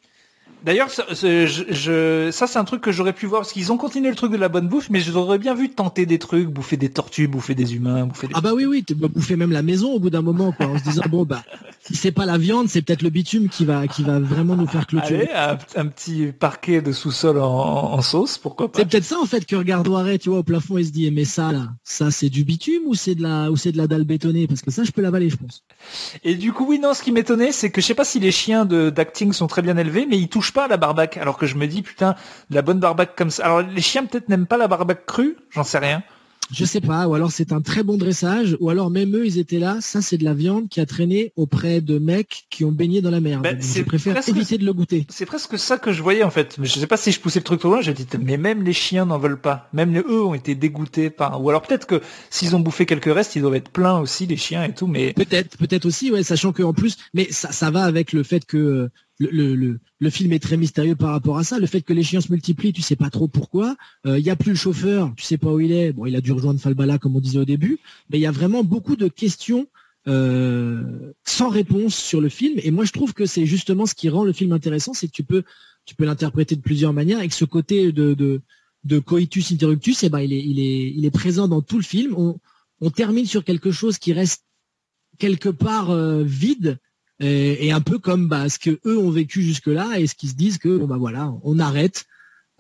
D'ailleurs, ça, c'est- je, je- ça c'est un truc que j'aurais pu voir parce qu'ils ont continué le truc de la bonne bouffe, mais j'aurais bien vu tenter des trucs, bouffer des tortues, bouffer des humains, bouffer des. Ah bah oui, oui, bouffer même la maison au bout d'un moment, quoi, en se disant, bon, bah, si c'est pas la viande, c'est peut-être le bitume qui va, qui va vraiment nous faire clôturer. Allez, un, un petit parquet de sous-sol en, en sauce, pourquoi pas. C'est peut-être ça, en fait, que regarde Loiret, tu vois, au plafond et se dit, eh, mais ça, là, ça, c'est du bitume ou c'est de la, ou c'est de la dalle bétonnée? Parce que ça, je peux l'avaler, je pense. Et du coup, oui, non, ce qui m'étonnait, c'est que je sais pas si les chiens d'acting sont très bien élevés, mais ils touchent pas à la barbaque. Alors que je me dis, putain, de la bonne barbaque comme ça. Alors les chiens peut-être n'aiment pas la barbaque crue, j'en sais rien. Je sais pas, ou alors c'est un très bon dressage, ou alors même eux, ils étaient là, ça, c'est de la viande qui a traîné auprès de mecs qui ont baigné dans la merde. Ben, je préfère presque- éviter de le goûter. C'est presque ça que je voyais en fait. Mais je sais pas si je poussais le truc trop loin. J'ai dit, mais même les chiens n'en veulent pas. Même les, eux ont été dégoûtés par. Ou alors peut-être que s'ils ont bouffé quelques restes, ils doivent être pleins aussi les chiens et tout. Mais Peut-être, peut-être aussi, ouais, sachant que en plus, mais ça, ça va avec le fait que euh, le, le, le, film est très mystérieux par rapport à ça. Le fait que les chiens se multiplient, tu sais pas trop pourquoi. Euh, Il y a plus le chauffeur, tu sais pas où il est. Bon, il a dû rejoindre Falbala comme on disait au début, mais il y a vraiment beaucoup de questions euh, sans réponse sur le film. Et moi, je trouve que c'est justement ce qui rend le film intéressant, c'est que tu peux, tu peux l'interpréter de plusieurs manières et que ce côté de, de, de coitus interruptus, eh ben, il est, il est, il est présent dans tout le film. On, on termine sur quelque chose qui reste quelque part euh, vide et, et un peu comme bah, ce que eux ont vécu jusque là et ce qu'ils se disent que bon bah voilà on arrête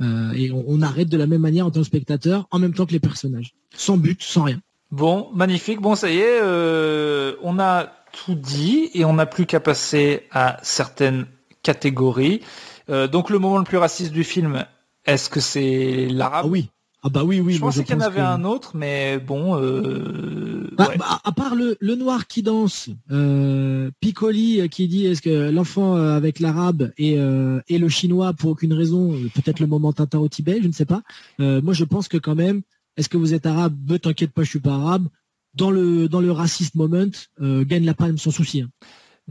euh, et on, on arrête de la même manière en tant que spectateur en même temps que les personnages sans but sans rien bon, magnifique. Bon, ça y est, euh, on a tout dit et on n'a plus qu'à passer à certaines catégories. Euh, donc le moment le plus raciste du film, est-ce que c'est l'arabe ah oui ah bah oui oui Je pensais qu'il y en avait que- un autre, mais bon. Euh... Bah, ouais. bah, à part le, le noir qui danse, euh, Piccoli euh, qui dit est-ce que l'enfant euh, avec l'arabe et, euh, et le chinois pour aucune raison, euh, peut-être le moment Tintin au Tibet, je ne sais pas. Euh, moi je pense que quand même, est-ce que vous êtes arabe? Ne t'inquiète pas, je suis pas arabe. Dans le dans le racist moment, euh, gagne la palme sans souci. hein.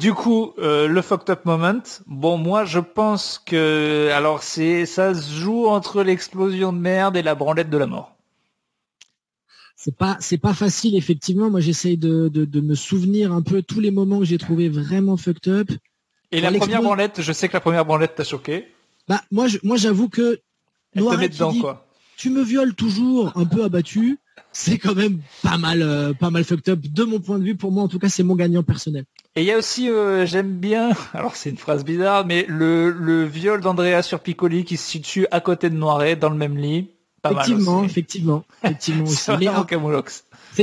Du coup, euh, le fucked up moment. Bon, moi, je pense que alors c'est ça se joue entre l'explosion de merde et la branlette de la mort. C'est pas c'est pas facile effectivement. Moi j'essaye de, de, de me souvenir un peu tous les moments que j'ai trouvé vraiment fucked up. Et la première branlette, je sais que la première branlette t'a choqué. Bah moi je, moi j'avoue que Elle te met dedans, dit- quoi. tu me violes toujours un peu abattu, c'est quand même pas mal, euh, pas mal fucked up de mon point de vue. Pour moi, en tout cas, c'est mon gagnant personnel. Et il y a aussi, euh, j'aime bien, <laughs> alors c'est une phrase bizarre, mais le, le viol d'Andrea sur Piccoli qui se situe à côté de Noiret dans le même lit. Pas effectivement, effectivement, <laughs> effectivement,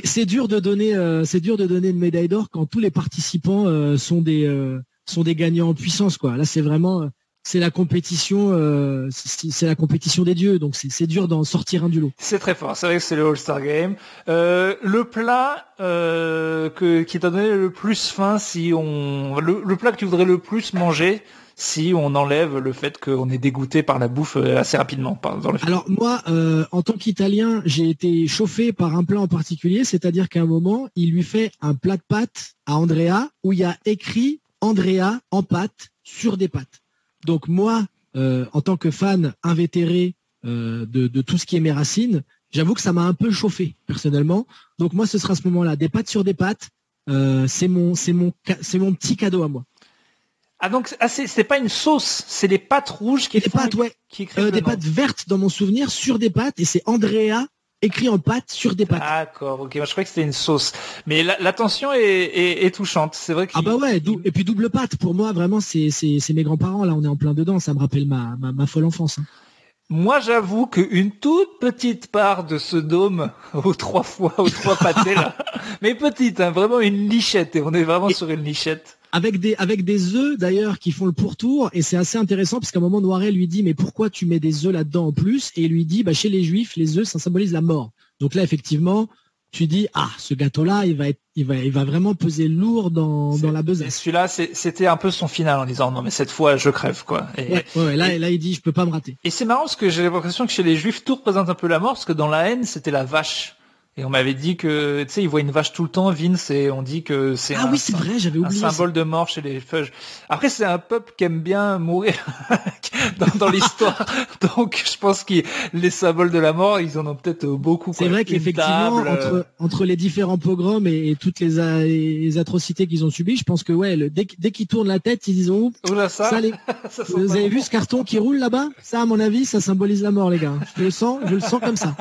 C'est dur de donner, euh, c'est dur de donner une médaille d'or quand tous les participants sont des sont des gagnants en puissance, quoi. Là, c'est vraiment c'est la compétition, euh, c'est la compétition des dieux, donc c'est dur d'en sortir un du lot. C'est très fort, c'est vrai que c'est le All-Star Game. Euh, le plat euh, que, qui t'a donné le plus faim, si on, le, plat que tu voudrais le plus manger, si on enlève le fait qu'on est dégoûté par la bouffe assez rapidement dans le Alors moi, en tant qu'Italien, j'ai été chauffé par un plat en particulier, c'est-à-dire qu'à un moment, il lui fait un plat de pâtes à Andrea où il y a écrit Andrea en pâte sur des pâtes. Donc moi, euh, en tant que fan invétéré euh, de, tout ce qui est mes racines, j'avoue que ça m'a un peu chauffé personnellement. Donc moi, ce sera à ce moment-là des pâtes sur des pâtes. Euh, c'est mon, c'est mon, c'est mon petit cadeau à moi. Ah donc ah, c'est pas une sauce, c'est des pâtes rouges qui des pâtes ouais, des pâtes vertes dans mon souvenir sur des pâtes et c'est Andrea écrit en pâte sur des pâtes. D'accord, ok. Moi, je croyais que c'était une sauce. Mais l'attention est, touchante. C'est vrai que. Ah bah ouais. Et puis double pâte. Pour moi, vraiment, c'est mes grands-parents. Là, on est en plein dedans. Ça me rappelle ma, ma, folle enfance. Hein. Moi, j'avoue qu'une toute petite part de ce dôme <laughs> aux trois fois, aux trois pâtés là, <laughs> mais petite, hein, vraiment une lichette. Et on est vraiment sur une lichette avec des avec des œufs d'ailleurs qui font le pourtour. Et c'est assez intéressant parce qu'à un moment Noiret lui dit mais pourquoi tu mets des œufs là-dedans en plus? Et il lui dit bah chez les juifs les œufs ça symbolise la mort. Donc là effectivement tu dis ah ce gâteau là il va être il va il va vraiment peser lourd dans, dans la besace. celui-là c'était un peu son final en disant non mais cette fois je crève quoi. Et, ouais, là là il dit je peux pas me rater. Et c'est marrant parce que j'ai l'impression que chez les juifs tout représente un peu la mort parce que dans la haine c'était la vache et on m'avait dit que, tu sais, ils voient une vache tout le temps, Vince, et on dit que c'est ah un, oui, vrai, symbole de mort chez les feuges. Après, c'est un peuple qui aime bien mourir <laughs> dans, l'histoire. <laughs> Donc, je pense que les symboles de la mort, ils en ont peut-être beaucoup. C'est vrai qu'effectivement, entre, entre les différents pogroms et, toutes les, atrocités qu'ils ont subies, je pense que ouais, le, dès, qu'ils tournent la tête, ils disent oh, ça, <laughs> vous avez vu ce carton qui roule là-bas? Ça, à mon avis, ça symbolise la mort, les gars. Je le sens, je le sens comme ça.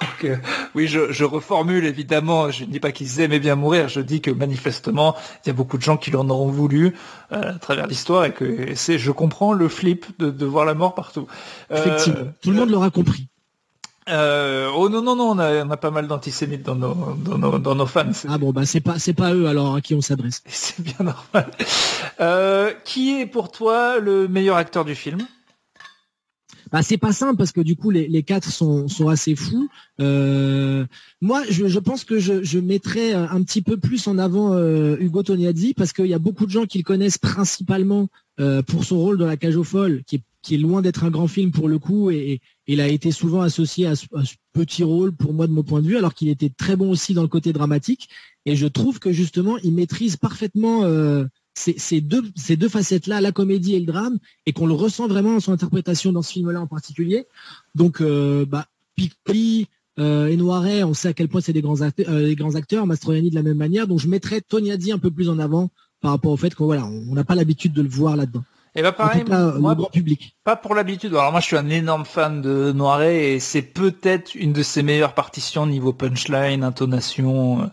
Donc, euh, oui, je, reformule évidemment. Je ne dis pas qu'ils aimaient bien mourir. Je dis que manifestement, il y a beaucoup de gens qui l'en auront voulu euh, à travers l'histoire et que c'est, je comprends le flip de, voir la mort partout. Euh, Effectivement, tout le monde l'aura compris. oh non non non, on a, pas mal d'antisémites dans nos, dans nos, fans. Ah bon bah c'est pas c'est pas eux alors à qui on s'adresse. <laughs> C'est bien normal. qui est pour toi le meilleur acteur du film? Bah, c'est pas simple parce que du coup les, quatre sont, assez fous. Euh, moi, je, pense que je, mettrais un petit peu plus en avant euh, Hugo Tognazzi parce qu'il y a beaucoup de gens qui le connaissent principalement euh, pour son rôle dans La Cage aux folles, qui est, qui est loin d'être un grand film pour le coup et, il a été souvent associé à ce, petit rôle pour moi de mon point de vue, alors qu'il était très bon aussi dans le côté dramatique. Et je trouve que justement il maîtrise parfaitement ces, deux, ces deux facettes-là, la comédie et le drame, et qu'on le ressent vraiment dans son interprétation dans ce film-là en particulier. Donc, euh, bah, euh, et Noiret, on sait à quel point c'est des grands acteurs, euh, grands acteurs, Mastroianni de la même manière. Donc, je mettrais Toniadi un peu plus en avant par rapport au fait qu'on voilà, on n'a pas l'habitude de le voir là-dedans. Et bah pareil, moi, public. Pas pour l'habitude. Alors moi, je suis un énorme fan de Noiret et c'est peut-être une de ses meilleures partitions niveau punchline, intonation.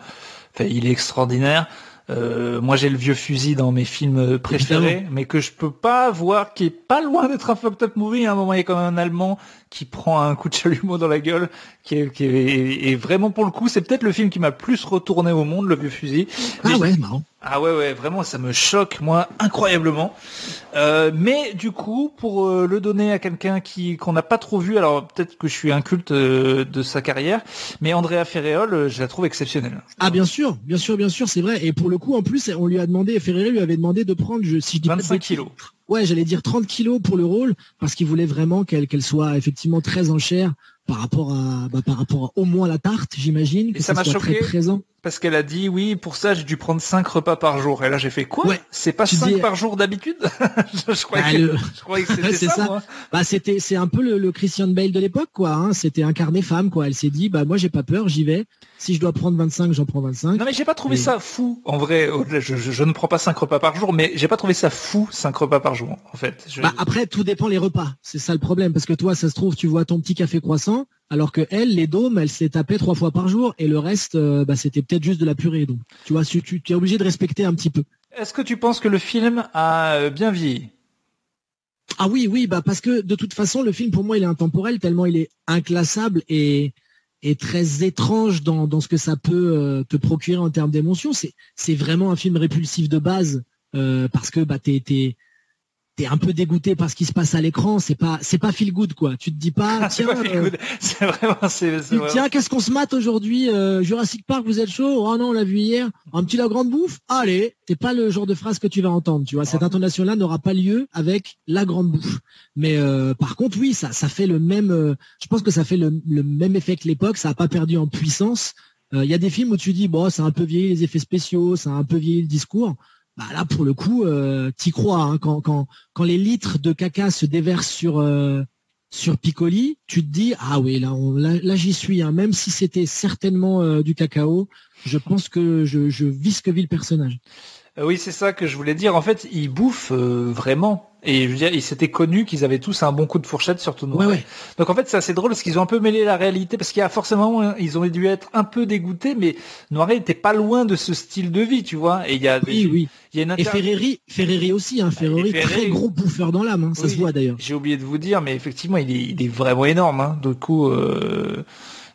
Enfin, il est extraordinaire. Euh, moi, j'ai le vieux fusil dans mes films préférés, mais que je peux pas voir, qui est pas loin d'être un fucked up movie. À un moment, il y a quand même un Allemand qui prend un coup de chalumeau dans la gueule, qui est, qui est, vraiment pour le coup, c'est peut-être le film qui m'a plus retourné au monde, le vieux fusil. Ah ouais, marrant. Ah ouais, ouais, vraiment, ça me choque, moi, incroyablement. Euh, mais du coup, pour euh, le donner à quelqu'un qui qu'on n'a pas trop vu, alors peut-être que je suis un culte euh, de sa carrière, mais Andrea Ferreol, je la trouve exceptionnelle. Ah bien sûr, bien sûr, bien sûr, c'est vrai. Et pour le coup, en plus, on lui a demandé, Ferreol lui avait demandé de prendre, je, si je dis 25 kilos. Ouais, j'allais dire 30 kilos pour le rôle, parce qu'il voulait vraiment qu'elle qu'elle soit effectivement très en chair par rapport à bah, par rapport au moins la tarte, j'imagine. Que ça m'a choqué présent. Parce qu'elle a dit oui pour ça j'ai dû prendre cinq repas par jour et là j'ai fait quoi? Ouais, C'est pas cinq par jour d'habitude? <laughs> Je, croyais bah, que, <laughs> <laughs> c'était ça. Bah c'était c'est un peu le, Christian Bale de l'époque quoi. Hein. C'était un carnet femme quoi. Elle s'est dit bah moi j'ai pas peur j'y vais. Si je dois prendre 25, j'en prends 25. Non mais j'ai pas trouvé ça fou. En vrai, je, ne prends pas 5 repas par jour, mais j'ai pas trouvé ça fou 5 repas par jour. En fait. Bah, après, tout dépend les repas. C'est ça le problème, parce que toi, ça se trouve, tu vois ton petit café croissant, alors que elle, les dômes, elle s'est tapée trois fois par jour, et le reste, euh, bah, c'était peut-être juste de la purée. Donc, tu vois, tu, tu es obligé de respecter un petit peu. Est-ce que tu penses que le film a euh, bien vieilli? Ah oui, oui, bah parce que de toute façon, le film pour moi il est intemporel tellement il est inclassable et, très étrange dans, ce que ça peut euh, te procurer en termes d'émotion. C'est vraiment un film répulsif de base euh, parce que bah t'es t'es un peu dégoûté par ce qui se passe à l'écran, c'est pas c'est pas feel good quoi. Tu te dis pas <laughs> tiens euh, c'est vraiment c'est tiens qu'est-ce qu'on se mate aujourd'hui euh, Jurassic Park vous êtes chaud? Oh non, on l'a vu hier. Un petit la grande bouffe? Allez, c'est pas le genre de phrase que tu vas entendre, tu vois. Cette intonation là n'aura pas lieu avec la grande bouffe. Mais euh, par contre oui, ça ça fait le même je pense que ça fait le, même effet que l'époque, ça a pas perdu en puissance. Il y a des films où tu dis bon, c'est un peu vieilli les effets spéciaux, c'est un peu vieilli le discours bah là pour le coup euh, t'y crois hein, quand, les litres de caca se déversent sur euh, Piccoli tu te dis ah oui là j'y suis hein. même si c'était certainement euh, du cacao je pense que je, je vis que vit le personnage oui, c'est ça que je voulais dire. En fait, ils bouffent euh, vraiment. Et je veux dire, ils s'étaient connus qu'ils avaient tous un bon coup de fourchette, surtout nous. Ouais, Donc en fait, c'est assez drôle parce qu'ils ont un peu mêlé la réalité, parce qu'il y a forcément, ils ont dû être un peu dégoûtés, mais Noiret était pas loin de ce style de vie, tu vois. Et il y a, oui, oui. Il y a une Et Ferreri, Ferreri aussi, hein. Ferreri, très gros bouffeur dans l'âme, hein. ça se voit d'ailleurs. J'ai oublié de vous dire, mais effectivement, il est, il est vraiment énorme. Hein. Du coup. Euh...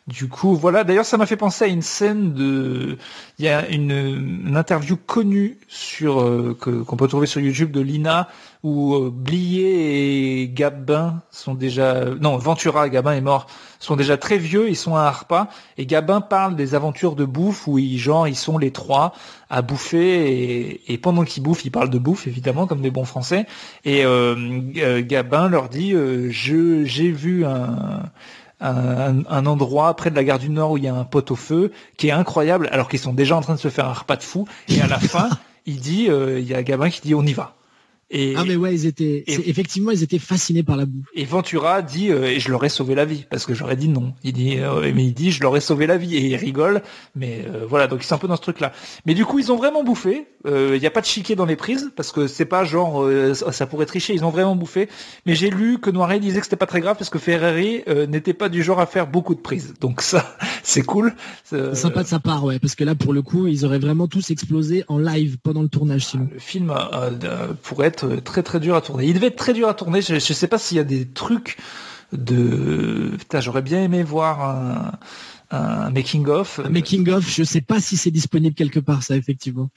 Du coup, voilà. D'ailleurs, ça m'a fait penser à une scène de. Il y a une, interview connue sur euh, qu'on peut trouver sur YouTube de Lina où euh, Blier et Gabin sont déjà. Non, Ventura, Gabin est mort, sont déjà très vieux. Ils sont à Harpa et Gabin parle des aventures de bouffe où ils genre ils sont les trois à bouffer et, pendant qu'ils bouffent, ils parlent de bouffe évidemment comme des bons Français. Et euh, Gabin leur dit je j'ai vu un un, endroit près de la gare du Nord où il y a un pot au feu qui est incroyable alors qu'ils sont déjà en train de se faire un repas de fou et à la <laughs> fin il dit euh, il y a un gamin qui dit on y va ah mais ouais, ils étaient effectivement ils étaient fascinés par la bouffe. Et Ventura dit euh, et je leur ai sauvé la vie parce que j'aurais dit non. Il dit euh, mais il dit je leur ai sauvé la vie et il rigole. Mais euh, voilà donc ils sont un peu dans ce truc là. Mais du coup ils ont vraiment bouffé. Il n'y a pas de chiquet dans les prises parce que c'est pas genre ça pourrait tricher. Ils ont vraiment bouffé. Mais j'ai lu que Noiret disait que c'était pas très grave parce que Ferrari n'était pas du genre à faire beaucoup de prises. Donc ça <laughs> c'est cool. C'est sympa de sa part ouais parce que là pour le coup ils auraient vraiment tous explosé en live pendant le tournage sinon. Le film pourrait être très très dur à tourner. Il devait être très dur à tourner. Je, sais pas s'il y a des trucs de. J'aurais bien aimé voir un, making of. Making of. Je sais pas si c'est disponible quelque part, ça effectivement.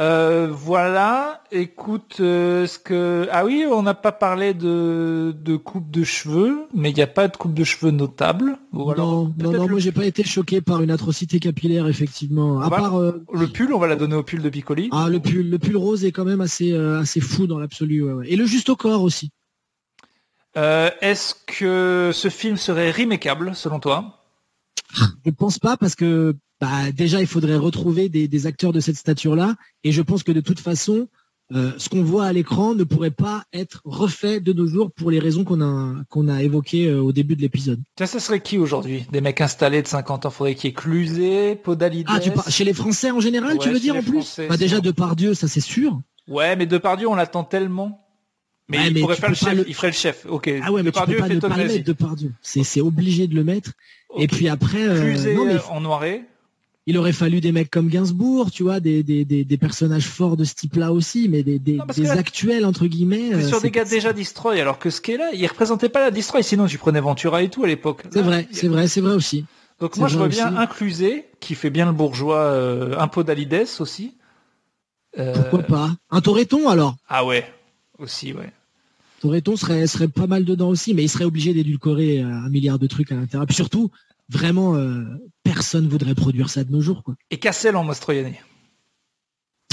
Euh, voilà, écoute, euh, ce que ah oui, on n'a pas parlé de, de coupe de cheveux, mais il n'y a pas de coupe de cheveux notable. non, non, non, moi j'ai pas été choqué par une atrocité capillaire effectivement. À part euh, le pull, on va la donner au pull de Piccoli. Ah le pull, le pull rose est quand même assez assez fou dans l'absolu, ouais, et le juste au corps aussi. Est-ce que ce film serait remakeable selon toi? Je pense pas parce que bah, déjà il faudrait retrouver des, acteurs de cette stature-là. Et je pense que de toute façon, euh, ce qu'on voit à l'écran ne pourrait pas être refait de nos jours pour les raisons qu'on a qu'on a évoquées euh, au début de l'épisode. Ça, serait qui aujourd'hui? Des mecs installés de 50 ans, faudrait qu'il y ait Cluzet, Podalides. Ah, tu chez les Français en général, tu veux dire en plus? Bah, Déjà Depardieu, ça c'est sûr. Ouais, mais Depardieu, on l'attend tellement. Mais il pourrait faire le chef, il ferait le chef. Ok. Ah ouais, mais Depardieu tu peux pas ne pas le mettre Depardieu. C'est obligé de le mettre. Et puis après, euh, non, mais... en noiré il aurait fallu des mecs comme Gainsbourg, tu vois, des, des, des, personnages forts de ce type-là aussi, mais des, des, actuels entre guillemets. Euh, sur des gars déjà Destroy, alors que ce qui est là, il représentait pas la Destroy, sinon tu prenais Ventura et tout à l'époque. C'est vrai, c'est vrai, c'est vrai aussi. Donc moi je vois bien Inclusé, qui fait bien le bourgeois, euh, un peu d'Alides aussi. Euh, Pourquoi pas? Un Toreton alors? Ah ouais, aussi ouais. Toreton serait, serait pas mal dedans aussi, mais il serait obligé d'édulcorer un milliard de trucs à l'intérieur. Puis surtout, vraiment, euh, personne voudrait produire ça de nos jours. Quoi. Et Cassel en Mastroianni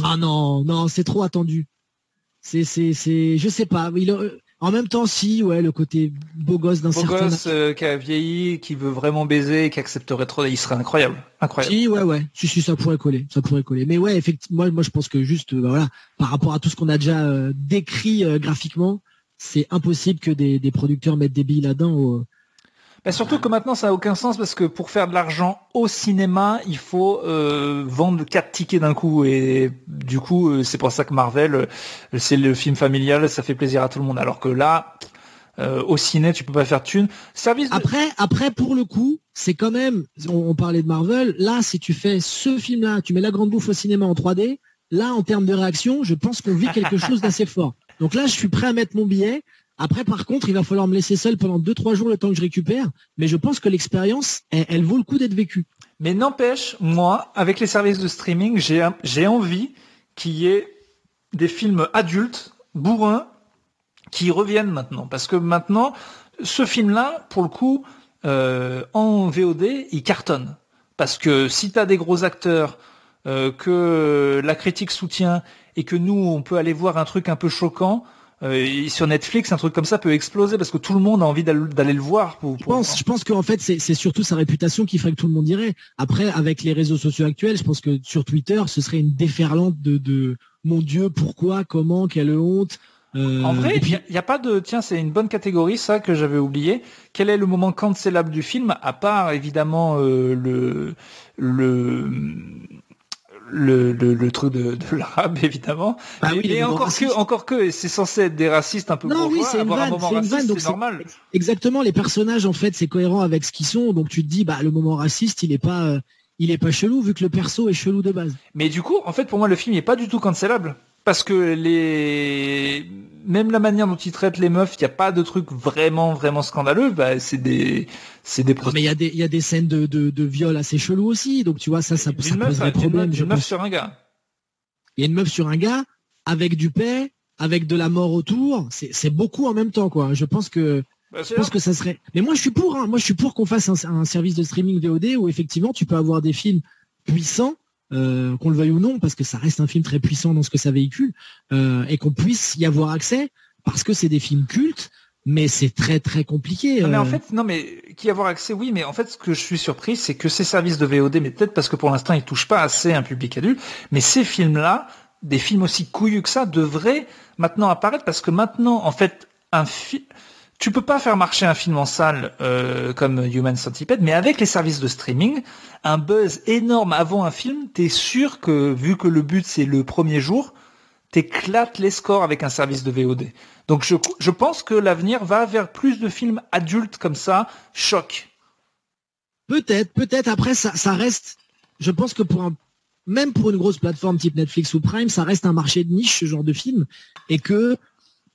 Ah non, non, c'est trop attendu. C'est, c'est, c'est, je sais pas. Il, en même temps, si, ouais, le côté beau gosse d'un certain gosse euh, qui a vieilli, qui veut vraiment baiser, qui accepterait trop, il serait incroyable, incroyable. Si, ouais, ouais, si, si, ça pourrait coller, ça pourrait coller. Mais ouais, effectivement, moi, moi je pense que juste, bah, voilà, par rapport à tout ce qu'on a déjà euh, décrit graphiquement, c'est impossible que des, des, producteurs mettent des billes là-dedans Bah, surtout que maintenant ça n'a aucun sens parce que pour faire de l'argent au cinéma, il faut euh, vendre quatre tickets d'un coup et du coup euh, c'est pour ça que Marvel euh, c'est le film familial, ça fait plaisir à tout le monde. Alors que là, au ciné tu peux pas faire de thunes. Service Après, après pour le coup, c'est quand même, on, parlait de Marvel, là si tu fais ce film-là, tu mets la grande bouffe au cinéma en 3D, là en termes de réaction, je pense qu'on vit quelque <laughs> chose d'assez fort. Donc là je suis prêt à mettre mon billet. Après, par contre, il va falloir me laisser seul pendant 2-3 jours le temps que je récupère. Mais je pense que l'expérience, elle, vaut le coup d'être vécue. Mais n'empêche, moi, avec les services de streaming, j'ai envie qu'il y ait des films adultes, bourrins, qui reviennent maintenant. Parce que maintenant, ce film-là, pour le coup, euh, en VOD, il cartonne. Parce que si tu as des gros acteurs euh, que la critique soutient et que nous, on peut aller voir un truc un peu choquant, euh, sur Netflix, un truc comme ça peut exploser parce que tout le monde a envie d'aller le voir. Je pense, je pense qu'en fait, c'est surtout sa réputation qui ferait que tout le monde irait. Après, avec les réseaux sociaux actuels, je pense que sur Twitter, ce serait une déferlante de, de mon Dieu, pourquoi, comment, quelle honte. Euh, en vrai, il n'y a, pas de. Tiens, c'est une bonne catégorie, ça que j'avais oublié. Quel est le moment cancelable du film, à part évidemment euh, le le le, le, truc de, de l'arabe <laughs> évidemment. Ah mais, encore que encore que c'est censé être des racistes un peu non oui c'est une vanne c'est normal. exactement les personnages en fait c'est cohérent avec ce qu'ils sont donc tu te dis bah le moment raciste il est pas euh, il est pas chelou vu que le perso est chelou de base. Mais du coup en fait pour moi le film n'est pas du tout cancelable parce que les même la manière dont ils traitent les meufs, il n'y a pas de truc vraiment vraiment scandaleux. Bah, c'est des c'est des. mais il y a des il y a des scènes de, de, de viol assez chelou aussi. Donc tu vois ça ça, ça pose des problèmes. Une, meuf sur un gars. Il y a une meuf sur un gars avec du paix, avec de la mort autour. C'est beaucoup en même temps quoi. Je pense que bah, je pense que ça serait. Mais moi je suis pour. Hein. Moi je suis pour qu'on fasse un, un service de streaming VOD où effectivement tu peux avoir des films puissants euh, qu'on le veuille ou non, parce que ça reste un film très puissant dans ce que ça véhicule, euh, et qu'on puisse y avoir accès, parce que c'est des films cultes, mais c'est très très compliqué. Non, mais en euh. fait, non mais qui avoir accès, oui, mais en fait, ce que je suis surpris, c'est que ces services de VOD, mais peut-être parce que pour l'instant ils touchent pas assez un public adulte, mais ces films-là, des films aussi couillus que ça, devraient maintenant apparaître parce que maintenant, en fait, un film tu peux pas faire marcher un film en salle euh, comme Human Centipede, mais avec les services de streaming, un buzz énorme avant un film, t'es sûr que vu que le but c'est le premier jour, t'éclates les scores avec un service de VOD. Donc je, je pense que l'avenir va vers plus de films adultes comme ça, choc. Peut-être, peut-être. Après, ça, ça reste. Je pense que pour un, même pour une grosse plateforme type Netflix ou Prime, ça reste un marché de niche ce genre de film, et que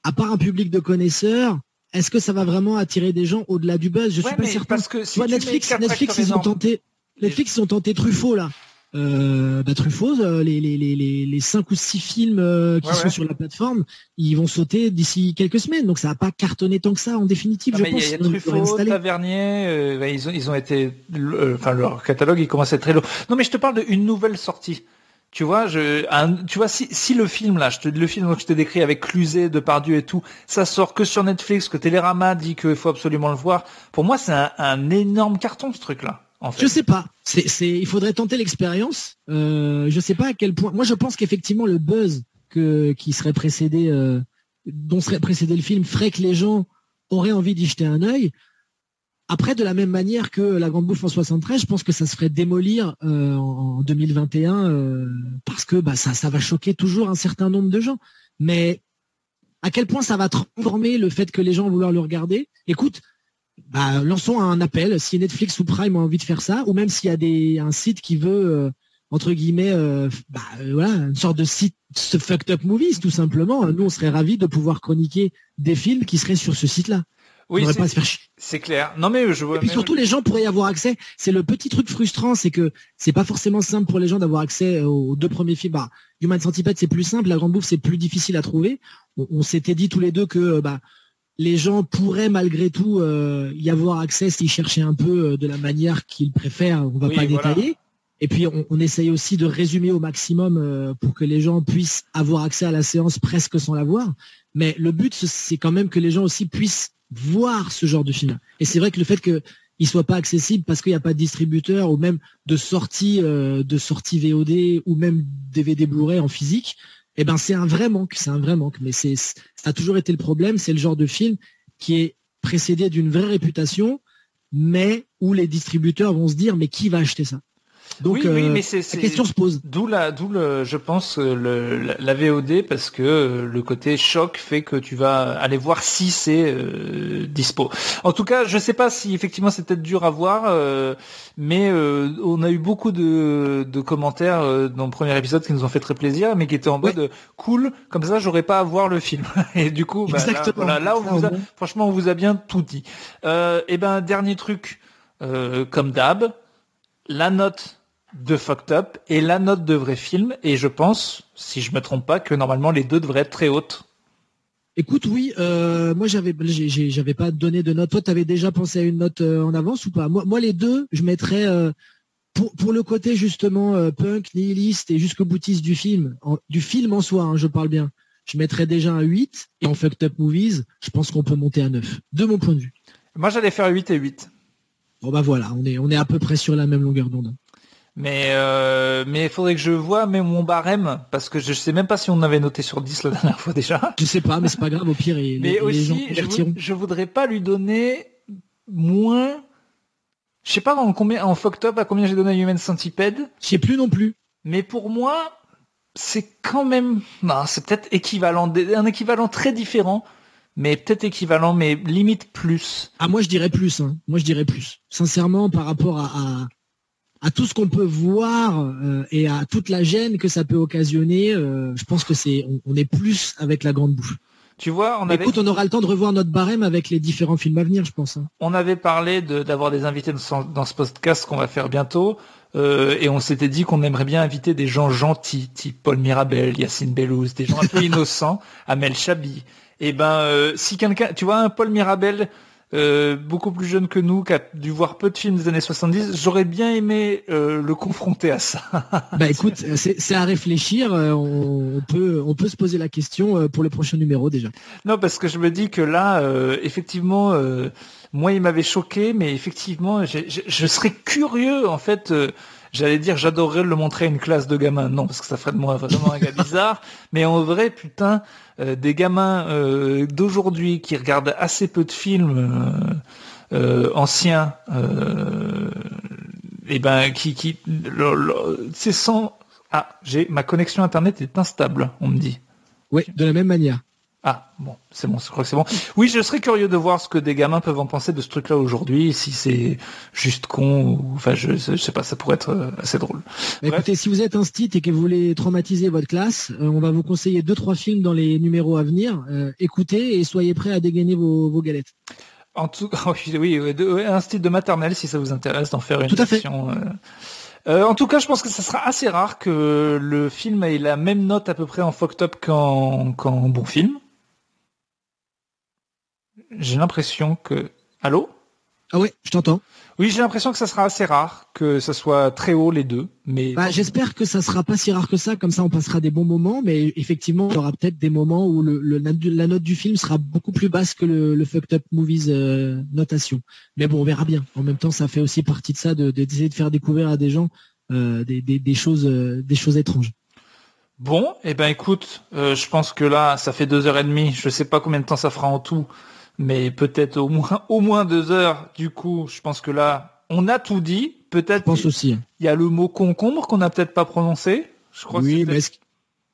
à part un public de connaisseurs, est-ce que ça va vraiment attirer des gens au-delà du buzz? Je suis pas certain. Parce que Netflix, Netflix, ils ont tenté, Netflix, ils ont tenté Truffaut là. Euh, bah, Truffaut, euh, les, les, les, les 5 ou 6 films euh, qui sont sur la plateforme, ils vont sauter d'ici quelques semaines. Donc ça va pas cartonner tant que ça en définitive, je pense. Il y a, Truffaut, Tavernier, bah, ils, ont, ils ont été... Enfin, leur catalogue, il commence à être très lourd. Non, mais je te parle d'une nouvelle sortie. Tu vois, tu vois, si, le film là, le film que je t'ai décrit avec Cluzet, Depardieu et tout, ça sort que sur Netflix, que Télérama dit qu'il faut absolument le voir. Pour moi, c'est un, énorme carton ce truc-là. En fait. Je sais pas. C'est, il faudrait tenter l'expérience. Euh, je sais pas à quel point. Moi, je pense qu'effectivement, le buzz qui serait précédé, euh, dont serait précédé le film, ferait que les gens auraient envie d'y jeter un œil. Après, de la même manière que la Grande Bouffe en 73, je pense que ça se ferait démolir euh, en 2021 euh, parce que bah, ça, ça va choquer toujours un certain nombre de gens. Mais à quel point ça va transformer le fait que les gens vont vouloir le regarder? Écoute, bah, lançons un appel. Si Netflix ou Prime ont envie de faire ça, ou même s'il y a des, un site qui veut, euh, entre guillemets, bah, voilà, une sorte de site fucked up movies, tout simplement. Nous, on serait ravis de pouvoir chroniquer des films qui seraient sur ce site-là. Oui, c'est clair. Non mais je vois. Et puis surtout, les gens pourraient y avoir accès. C'est le petit truc frustrant, c'est que c'est pas forcément simple pour les gens d'avoir accès aux deux premiers films. Bah, Human Centipede, c'est plus simple. La Grande Bouffe, c'est plus difficile à trouver. On, s'était dit tous les deux que bah les gens pourraient malgré tout euh, y avoir accès s'ils cherchaient un peu euh, de la manière qu'ils préfèrent. On va pas détailler. Et puis on, on, essaye aussi de résumer au maximum euh, pour que les gens puissent avoir accès à la séance presque sans la voir. Mais le but, c'est quand même que les gens aussi puissent voir ce genre de film. Et c'est vrai que le fait qu'il ne soit pas accessible parce qu'il n'y a pas de distributeur ou même de sortie euh, de sortie VOD ou même DVD Blu-ray en physique, eh ben c'est un vrai manque, c'est un vrai manque. Mais c'est ça a toujours été le problème, c'est le genre de film qui est précédé d'une vraie réputation, mais où les distributeurs vont se dire mais qui va acheter ça? Donc oui, euh, mais c'est, la question se pose. D'où la, d'où le, je pense le, la, VOD parce que euh, le côté choc fait que tu vas aller voir si c'est euh, dispo. En tout cas, je sais pas si effectivement c'est peut-être dur à voir, mais on a eu beaucoup de, de commentaires dans le premier épisode qui nous ont fait très plaisir, mais qui étaient en mode cool. Comme ça, j'aurais pas à voir le film. <laughs> et du coup, bah, là, voilà, là, on vous a, franchement, on vous a bien tout dit. et ben dernier truc, comme d'hab, la note de Fucked Up et la note de vrai film. Et je pense, si je me trompe pas, que normalement les deux devraient être très hautes. Écoute, oui, euh, moi j'avais j'avais pas donné de note. Toi, tu avais déjà pensé à une note euh, en avance ou pas? Moi, moi, les deux, je mettrais euh, pour, pour le côté justement punk, nihiliste et jusqu'au boutiste du film, du film en soi, hein, je parle bien. Je mettrais déjà un 8 et en Fucked Up Movies, je pense qu'on peut monter à 9, de mon point de vue. Moi, j'allais faire 8 et 8. Bon bah voilà, on est on est à peu près sur la même longueur d'onde. Mais euh, mais il faudrait que je vois même mon barème parce que je sais même pas si on avait noté sur 10 la dernière fois déjà. Je sais pas, mais c'est pas grave. Au pire, et mais aussi, je, voudrais pas lui donner moins. Je sais pas en combien en fucked up à combien j'ai donné à Human Centipede. Je sais plus non plus. Mais pour moi, c'est quand même, non, c'est peut-être équivalent, un équivalent très différent, mais peut-être équivalent, mais limite plus. Ah moi je dirais plus. Hein. Moi je dirais plus. Sincèrement, par rapport à à tout ce qu'on peut voir euh, et à toute la gêne que ça peut occasionner, euh, je pense que c'est on, est plus avec la grande bouche. Tu vois, on avait... Écoute, on aura le temps de revoir notre barème avec les différents films à venir, je pense. Hein. On avait parlé d'avoir des invités dans ce podcast qu'on va faire bientôt, euh, et on s'était dit qu'on aimerait bien inviter des gens gentils, type Paul Mirabel, Yacine Bellouz, des gens un peu <laughs> innocents, Amel Chabi. Et eh ben, si quelqu'un, tu vois, un Paul Mirabel, euh, beaucoup plus jeune que nous, qui a dû voir peu de films des années 70, j'aurais bien aimé euh, le confronter à ça. <laughs> bah écoute, c'est à réfléchir. Euh, on, peut, on peut se poser la question pour le prochain numéro déjà. Non, parce que je me dis que là, effectivement, moi, il m'avait choqué, mais effectivement, je serais curieux en fait J'allais dire, j'adorerais le montrer à une classe de gamins. Non, parce que ça ferait de moi vraiment un gars <laughs> bizarre. Mais en vrai, putain, euh, des gamins euh, d'aujourd'hui qui regardent assez peu de films euh, anciens, et ben qui, qui, c'est sans. Ah, j'ai ma connexion internet est instable, on me dit. Oui, de la même manière. Ah, bon, c'est bon, je crois que c'est bon. Oui, je serais curieux de voir ce que des gamins peuvent en penser de ce truc-là aujourd'hui, si c'est juste con, ou, enfin, je, je, sais pas, ça pourrait être euh, assez drôle. écoutez, si vous êtes un stit et que vous voulez traumatiser votre classe, euh, on va vous conseiller deux, trois films dans les numéros à venir. Euh, écoutez et soyez prêts à dégainer vos, vos galettes. En tout cas, <laughs> oui, un style de maternelle, si ça vous intéresse d'en faire une tout à fait. en tout cas, je pense que ça sera assez rare que le film ait la même note à peu près en fucked up qu'en bon film j'ai l'impression que... Allô? Ah oui, je t'entends. Oui, j'ai l'impression que ça sera assez rare, que ça soit très haut les deux. Mais bah, j'espère que ça sera pas si rare que ça, comme ça on passera des bons moments. Mais effectivement, il y aura peut-être des moments où le, la, note du film sera beaucoup plus basse que le, le fucked up movies euh, notation. Mais bon, on verra bien. En même temps, ça fait aussi partie de ça, d'essayer de, faire découvrir à des gens euh, des, des, choses, euh, des choses étranges. Bon, et eh ben écoute, je pense que là, ça fait deux heures et demie. Je sais pas combien de temps ça fera en tout mais peut-être au moins <laughs> au moins deux heures. Du coup, je pense que là, on a tout dit. Peut-être. pense aussi. Il y a le mot concombre qu'on n'a peut-être pas prononcé. Je crois. Oui, mais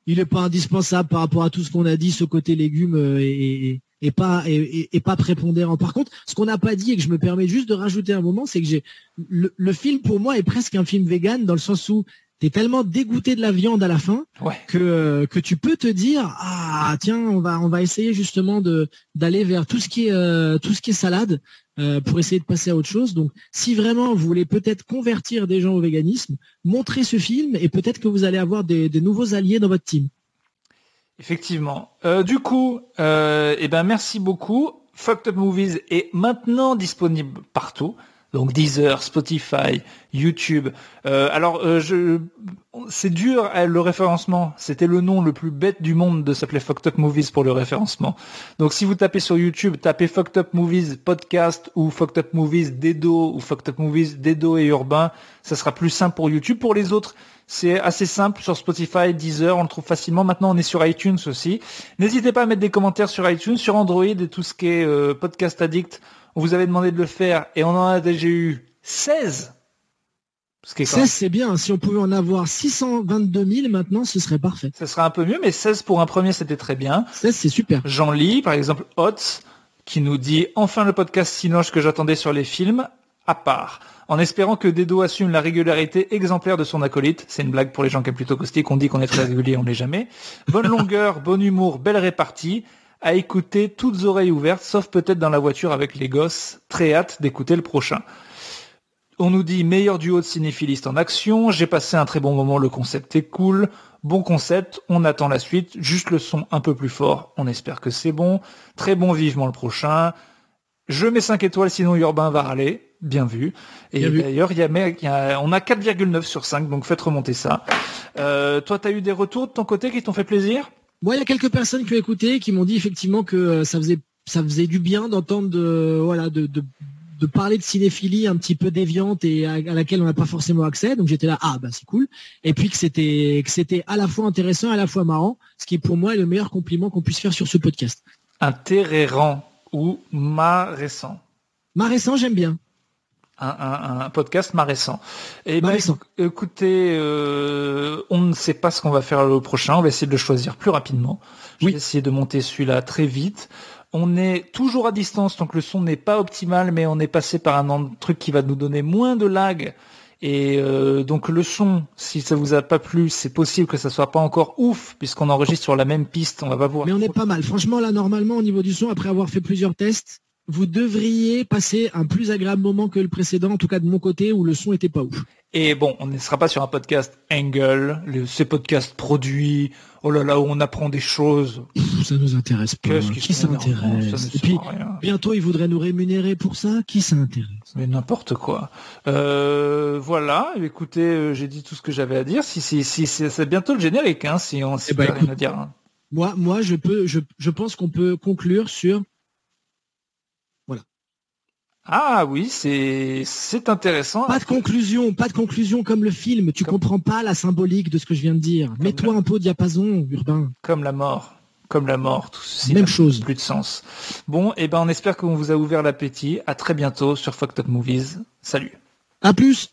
il n'est pas indispensable par rapport à tout ce qu'on a dit, ce côté légumes euh, et, et, pas et, pas prépondérant. Par contre, ce qu'on n'a pas dit et que je me permets juste de rajouter un moment, c'est que j'ai le, le, film pour moi est presque un film vegan dans le sens où t'es tellement dégoûté de la viande à la fin que euh, que tu peux te dire ah tiens on va on va essayer justement de d'aller vers tout ce qui est euh, tout ce qui est salade euh, pour essayer de passer à autre chose. Donc si vraiment vous voulez peut-être convertir des gens au véganisme, montrez ce film et peut-être que vous allez avoir des, nouveaux alliés dans votre team. Effectivement. du coup, eh ben merci beaucoup. Fucked Up Movies est maintenant disponible partout donc Deezer, Spotify, YouTube. Euh, alors, euh, c'est dur hein, le référencement. C'était le nom le plus bête du monde de s'appeler Fucked Up Movies pour le référencement. Donc, si vous tapez sur YouTube, tapez Fucked Up Movies podcast ou Fucked Up Movies Dedo ou Fucked Up Movies Dedo et Urbain, ça sera plus simple pour YouTube. Pour les autres, c'est assez simple sur Spotify, Deezer, on le trouve facilement. Maintenant, on est sur iTunes aussi. N'hésitez pas à mettre des commentaires sur iTunes, sur Android et tout ce qui est euh, podcast addict On vous avait demandé de le faire et on en a déjà eu 16. 16 c'est bien, si on pouvait en avoir 622 000 maintenant, ce serait parfait. Ce serait un peu mieux, mais 16 pour un premier, c'était très bien. 16 c'est super. J'en lis, par exemple, Hotz, qui nous dit « Enfin le podcast Sinoche que j'attendais sur les films, à part » en espérant que Dedo assume la régularité exemplaire de son acolyte. C'est une blague pour les gens qui sont plutôt caustiques, on dit qu'on est très régulier, on l'est jamais. Bonne longueur, <laughs> bon humour, belle répartie, à écouter toutes oreilles ouvertes, sauf peut-être dans la voiture avec les gosses. Très hâte d'écouter le prochain. On nous dit meilleur duo de cinéphilistes en action, j'ai passé un très bon moment, le concept est cool, bon concept, on attend la suite, juste le son un peu plus fort, on espère que c'est bon, très bon vivement le prochain, je mets 5 étoiles sinon Urbain va râler, bien vu, et d'ailleurs il y a, on a 4,9 sur 5, donc faites remonter ça. Euh, toi tu as eu des retours de ton côté qui t'ont fait plaisir? Moi il y a quelques personnes qui ont écouté, qui m'ont dit effectivement que euh, ça faisait ça faisait du bien d'entendre de voilà de, de de parler de cinéphilie un petit peu déviante et à, laquelle on n'a pas forcément accès. Donc j'étais là, ah bah c'est cool. Et puis que c'était que c'était à la fois intéressant, à la fois marrant, ce qui pour moi est le meilleur compliment qu'on puisse faire sur ce podcast. Intéressant ou marressant Marressant, j'aime bien. Un, podcast marressant. Et ben, écoutez, euh, on ne sait pas ce qu'on va faire le prochain. On va essayer de le choisir plus rapidement. Je vais essayer de monter celui-là très vite. On est toujours à distance, donc le son n'est pas optimal, mais on est passé par un truc qui va nous donner moins de lag. Et euh, donc le son, si ça vous a pas plu, c'est possible que ça soit pas encore ouf, puisqu'on enregistre sur la même piste, on va pas voir. Mais on est pas mal. Franchement, là, normalement, au niveau du son, après avoir fait plusieurs tests, vous devriez passer un plus agréable moment que le précédent, en tout cas de mon côté, où le son était pas ouf. Et bon, on ne sera pas sur un podcast Angle, ces podcasts produits, oh là là, où on apprend des choses. ça nous intéresse pas. Qui s'intéresse Et puis, bientôt, ils voudraient nous rémunérer pour ça. Qui s'intéresse? Mais n'importe quoi. Euh, voilà, écoutez, euh, j'ai dit tout ce que j'avais à dire. Si, si, si, c'est bientôt le générique, hein, si on si eh ben, rien à dire. Hein. Moi, moi, je peux, je, je pense qu'on peut conclure sur ah oui, c'est c'est intéressant. Pas de conclusion, pas de conclusion comme le film. Tu comprends pas la symbolique de ce que je viens de dire. Mets-toi un peu au diapason, Urbain. Comme la mort, comme la mort, tout ceci. Même chose. Plus de sens. Bon, et eh ben on espère qu'on vous a ouvert l'appétit. À très bientôt sur Fucked Up Movies. Salut. À plus.